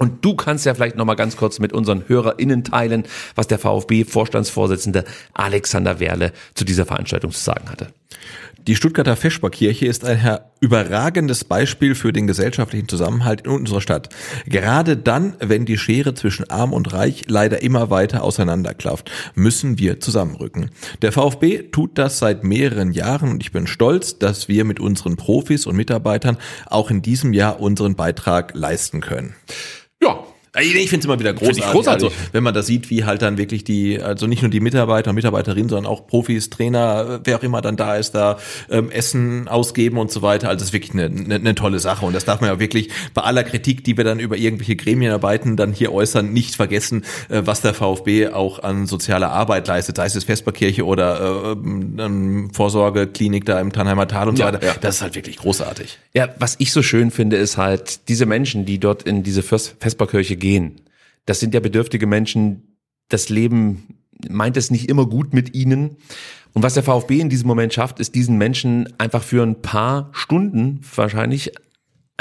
[SPEAKER 4] Und du kannst ja vielleicht noch mal ganz kurz mit unseren HörerInnen teilen, was der VfB-Vorstandsvorsitzende Alexander Werle zu dieser Veranstaltung zu sagen hatte.
[SPEAKER 5] Die Stuttgarter Feschbarkirche ist ein überragendes Beispiel für den gesellschaftlichen Zusammenhalt in unserer Stadt. Gerade dann, wenn die Schere zwischen Arm und Reich leider immer weiter auseinanderklafft, müssen wir zusammenrücken. Der VfB tut das seit mehreren Jahren und ich bin stolz, dass wir mit unseren Profis und Mitarbeitern auch in diesem Jahr unseren Beitrag leisten können.
[SPEAKER 4] 呀，
[SPEAKER 5] Ich finde es immer wieder großartig.
[SPEAKER 4] ich großartig.
[SPEAKER 5] Also, wenn man da sieht, wie halt dann wirklich die, also nicht nur die Mitarbeiter und Mitarbeiterinnen, sondern auch Profis, Trainer, äh, wer auch immer dann da ist, da ähm, Essen ausgeben und so weiter. Also das ist wirklich eine, eine, eine tolle Sache. Und das darf man ja wirklich bei aller Kritik, die wir dann über irgendwelche Gremienarbeiten dann hier äußern, nicht vergessen, äh, was der VfB auch an sozialer Arbeit leistet, sei es das Vesperkirche oder äh, ähm, Vorsorgeklinik da im Tannheimer Tal und so
[SPEAKER 4] Ja,
[SPEAKER 5] weiter.
[SPEAKER 4] ja.
[SPEAKER 5] Das ist halt wirklich großartig.
[SPEAKER 4] Ja, was ich so schön finde, ist halt, diese Menschen, die dort in diese Vesperkirche gehen, das sind ja bedürftige Menschen, das Leben meint es nicht immer gut mit ihnen. Und was der VfB in diesem Moment schafft, ist diesen Menschen einfach für ein paar Stunden wahrscheinlich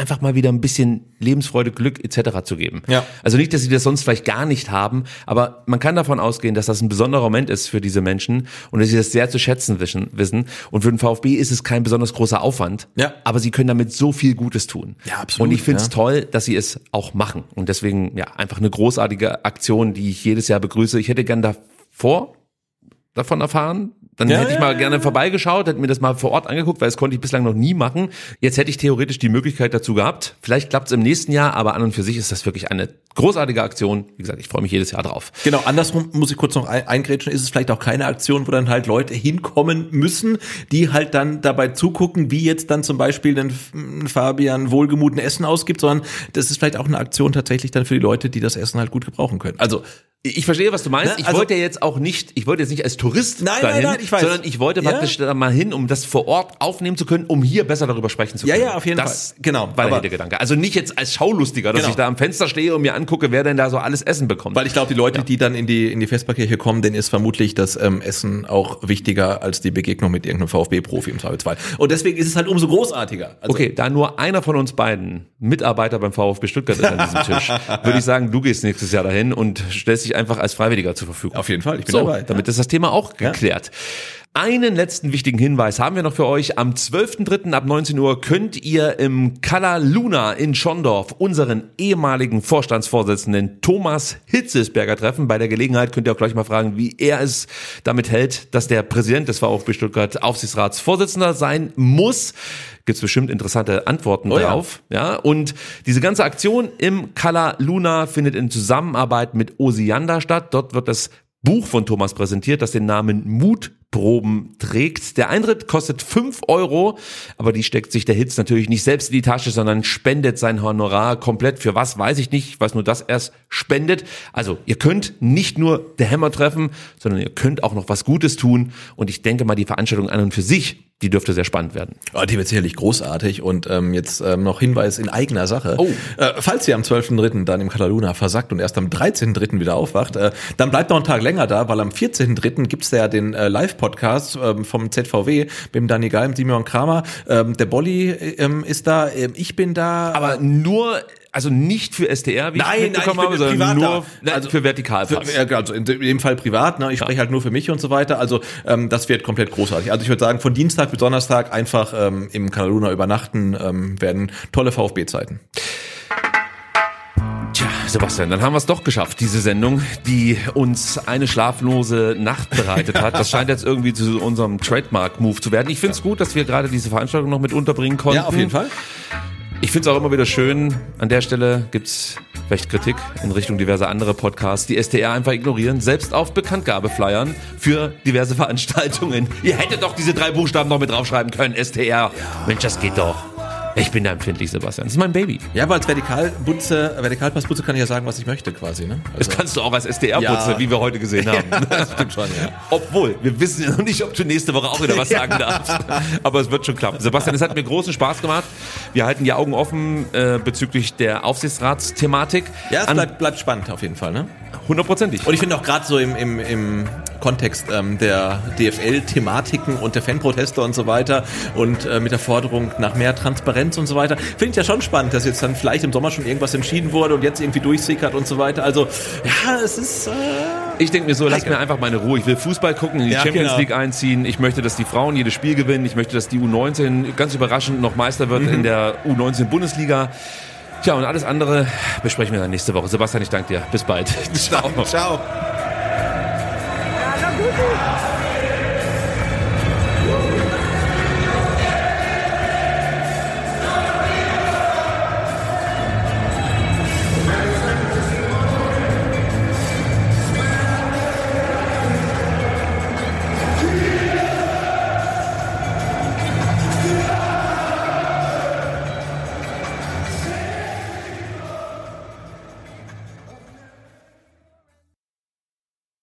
[SPEAKER 4] einfach mal wieder ein bisschen Lebensfreude, Glück etc. zu geben.
[SPEAKER 5] Ja.
[SPEAKER 4] Also nicht, dass sie das sonst vielleicht gar nicht haben, aber man kann davon ausgehen, dass das ein besonderer Moment ist für diese Menschen und dass sie das sehr zu schätzen wissen. Und für den VfB ist es kein besonders großer Aufwand,
[SPEAKER 5] Ja.
[SPEAKER 4] aber sie können damit so viel Gutes tun.
[SPEAKER 5] Ja, absolut,
[SPEAKER 4] Und ich finde es
[SPEAKER 5] ja.
[SPEAKER 4] toll, dass sie es auch machen. Und deswegen, ja, einfach eine großartige Aktion, die ich jedes Jahr begrüße. Ich hätte gern davor davon erfahren. Dann
[SPEAKER 5] Ja,
[SPEAKER 4] hätte ich mal gerne vorbeigeschaut, hätte mir das mal vor Ort angeguckt, weil das konnte ich bislang noch nie machen. Jetzt hätte ich theoretisch die Möglichkeit dazu gehabt. Vielleicht klappt es im nächsten Jahr, aber an und für sich ist das wirklich eine großartige Aktion. Wie gesagt, ich freue mich jedes Jahr drauf.
[SPEAKER 5] Genau, andersrum muss ich kurz noch ein, eingrätschen, ist es vielleicht auch keine Aktion, wo dann halt Leute hinkommen müssen, die halt dann dabei zugucken, wie jetzt dann zum Beispiel ein, Fabian wohlgemuten Essen ausgibt, sondern das ist vielleicht auch eine Aktion tatsächlich dann für die Leute, die das Essen halt gut gebrauchen können. Also
[SPEAKER 4] Ich verstehe, was du meinst.
[SPEAKER 5] Ne,
[SPEAKER 4] Ich
[SPEAKER 5] also-
[SPEAKER 4] wollte ja jetzt auch nicht, ich wollte jetzt nicht als Tourist
[SPEAKER 5] Nein, nein,
[SPEAKER 4] dahin,
[SPEAKER 5] nein, ich weiß.
[SPEAKER 4] sondern ich wollte
[SPEAKER 5] Ja.
[SPEAKER 4] praktisch da mal hin, um das vor Ort aufnehmen zu können, um hier besser darüber sprechen zu
[SPEAKER 5] Ja,
[SPEAKER 4] können.
[SPEAKER 5] ja, auf jeden
[SPEAKER 4] das
[SPEAKER 5] Fall. Genau,
[SPEAKER 4] War der Hintergedanke. Also nicht jetzt als Schaulustiger, dass
[SPEAKER 5] Genau.
[SPEAKER 4] ich da am Fenster stehe und mir angucke, wer denn da so alles Essen bekommt.
[SPEAKER 5] Weil ich glaube, die Leute, die dann in die in die Vesperkirche kommen, denen ist vermutlich das ähm, Essen auch wichtiger als die Begegnung mit irgendeinem VfB-Profi im Zweifelsfall. Und deswegen ist es halt umso großartiger. Also,
[SPEAKER 4] Okay, da nur einer von uns beiden Mitarbeiter beim VfB Stuttgart ist an diesem Tisch, <laughs> würde ich sagen, du gehst nächstes Jahr dahin und stellst dich einfach als Freiwilliger zur Verfügung.
[SPEAKER 5] Auf jeden Fall, ich bin
[SPEAKER 4] so,
[SPEAKER 5] dabei,
[SPEAKER 4] Damit ist das Thema auch geklärt. Einen letzten wichtigen Hinweis haben wir noch für euch. Am 12.03. ab 19 Uhr könnt ihr im Kala Luna in Schondorf unseren ehemaligen Vorstandsvorsitzenden Thomas Hitzesberger treffen. Bei der Gelegenheit könnt ihr auch gleich mal fragen, wie er es damit hält, dass der Präsident des VfB Stuttgart Aufsichtsratsvorsitzender sein muss. Gibt's bestimmt interessante Antworten
[SPEAKER 5] Oh ja.
[SPEAKER 4] drauf. Ja, und diese ganze Aktion im Kala Luna findet in Zusammenarbeit mit Osiander statt. Dort wird das Buch von Thomas präsentiert, das den Namen Mutproben trägt. Der Eintritt kostet 5 Euro, aber die steckt sich der Hitz natürlich nicht selbst in die Tasche, sondern spendet sein Honorar komplett. Für was, weiß ich nicht. Ich weiß nur, dass er es spendet. Also, ihr könnt nicht nur The Hammer treffen, sondern ihr könnt auch noch was Gutes tun. Und ich denke mal, die Veranstaltung an und für sich, die dürfte sehr spannend werden.
[SPEAKER 5] Oh, die wird sicherlich großartig und ähm, jetzt ähm, noch Hinweis in eigener Sache.
[SPEAKER 4] Oh.
[SPEAKER 5] Äh, falls ihr am 12.3. dann im Kataluna versackt und erst am 13.3. wieder aufwacht, äh, dann bleibt noch einen Tag länger da, weil am 14.3. gibt's ja den äh, Live-Podcast ähm, vom ZVW mit dem Dani Geil, Simon Kramer. Ähm, der Bolli ähm, ist da, ähm, ich bin da.
[SPEAKER 4] Aber nur, also nicht für STR, wie
[SPEAKER 5] Nein,
[SPEAKER 4] ich
[SPEAKER 5] nein,
[SPEAKER 4] mitbekommen
[SPEAKER 5] ich
[SPEAKER 4] habe,
[SPEAKER 5] bin
[SPEAKER 4] sondern
[SPEAKER 5] privat
[SPEAKER 4] nur
[SPEAKER 5] da.
[SPEAKER 4] nein,
[SPEAKER 5] Also
[SPEAKER 4] für Vertikalpass.
[SPEAKER 5] Für, ja, also in dem Fall privat, ne? ich spreche halt nur für mich und so weiter. Also ähm, das wird komplett großartig. Also ich würde sagen, von Dienstag bis Donnerstag einfach ähm, im Kataluna übernachten, ähm, werden tolle VfB-Zeiten.
[SPEAKER 4] Sebastian, dann haben wir es doch geschafft, diese Sendung, die uns eine schlaflose Nacht bereitet hat. Das scheint jetzt irgendwie zu unserem Trademark-Move zu werden. Ich finde es gut, dass wir gerade diese Veranstaltung noch mit unterbringen konnten.
[SPEAKER 5] Ja, auf jeden Fall.
[SPEAKER 4] Ich finde es auch immer wieder schön, an der Stelle gibt's vielleicht Kritik in Richtung diverser andere Podcasts, die STR einfach ignorieren, selbst auf Bekanntgabeflyern für diverse <laughs> Veranstaltungen. Ihr hättet doch diese drei Buchstaben noch mit draufschreiben können, STR. Mensch, das geht doch. Ich bin da empfindlich, Sebastian. Das ist mein Baby.
[SPEAKER 5] Ja, aber als Vertikalbutze, Vertikalpassputze kann ich ja sagen, was ich möchte quasi. Ne?
[SPEAKER 4] Das
[SPEAKER 5] Also,
[SPEAKER 4] kannst du auch als SDR-Putze,
[SPEAKER 5] Ja.
[SPEAKER 4] wie wir heute gesehen haben. <laughs>
[SPEAKER 5] das stimmt schon, ja.
[SPEAKER 4] Obwohl, wir wissen ja noch nicht, ob du nächste Woche auch wieder was <laughs> sagen darfst. Aber es wird schon klappen. Sebastian, es hat mir großen Spaß gemacht. Wir halten die Augen offen äh, bezüglich der Aufsichtsratsthematik.
[SPEAKER 5] Ja, es
[SPEAKER 4] An-
[SPEAKER 5] bleibt, bleibt spannend auf jeden Fall. Ne?
[SPEAKER 4] Hundertprozentig.
[SPEAKER 5] Und ich finde auch gerade so im, im, im Kontext ähm, der DFL-Thematiken und der Fanproteste und so weiter und äh, mit der Forderung nach mehr Transparenz und so weiter, finde ich ja schon spannend, dass jetzt dann vielleicht im Sommer schon irgendwas entschieden wurde und jetzt irgendwie durchsickert und so weiter. Also ja, es ist... Äh
[SPEAKER 4] Ich denke mir so, lass mir einfach meine Ruhe. Ich will Fußball gucken, in die
[SPEAKER 5] Ja,
[SPEAKER 4] Champions
[SPEAKER 5] genau.
[SPEAKER 4] League einziehen. Ich möchte, dass die Frauen jedes Spiel gewinnen. Ich möchte, dass die U19 ganz überraschend noch Meister wird in der U19 Bundesliga. Tja, und alles andere besprechen wir dann nächste Woche. Sebastian, ich danke dir. Bis bald. Ciao.
[SPEAKER 5] Ciao.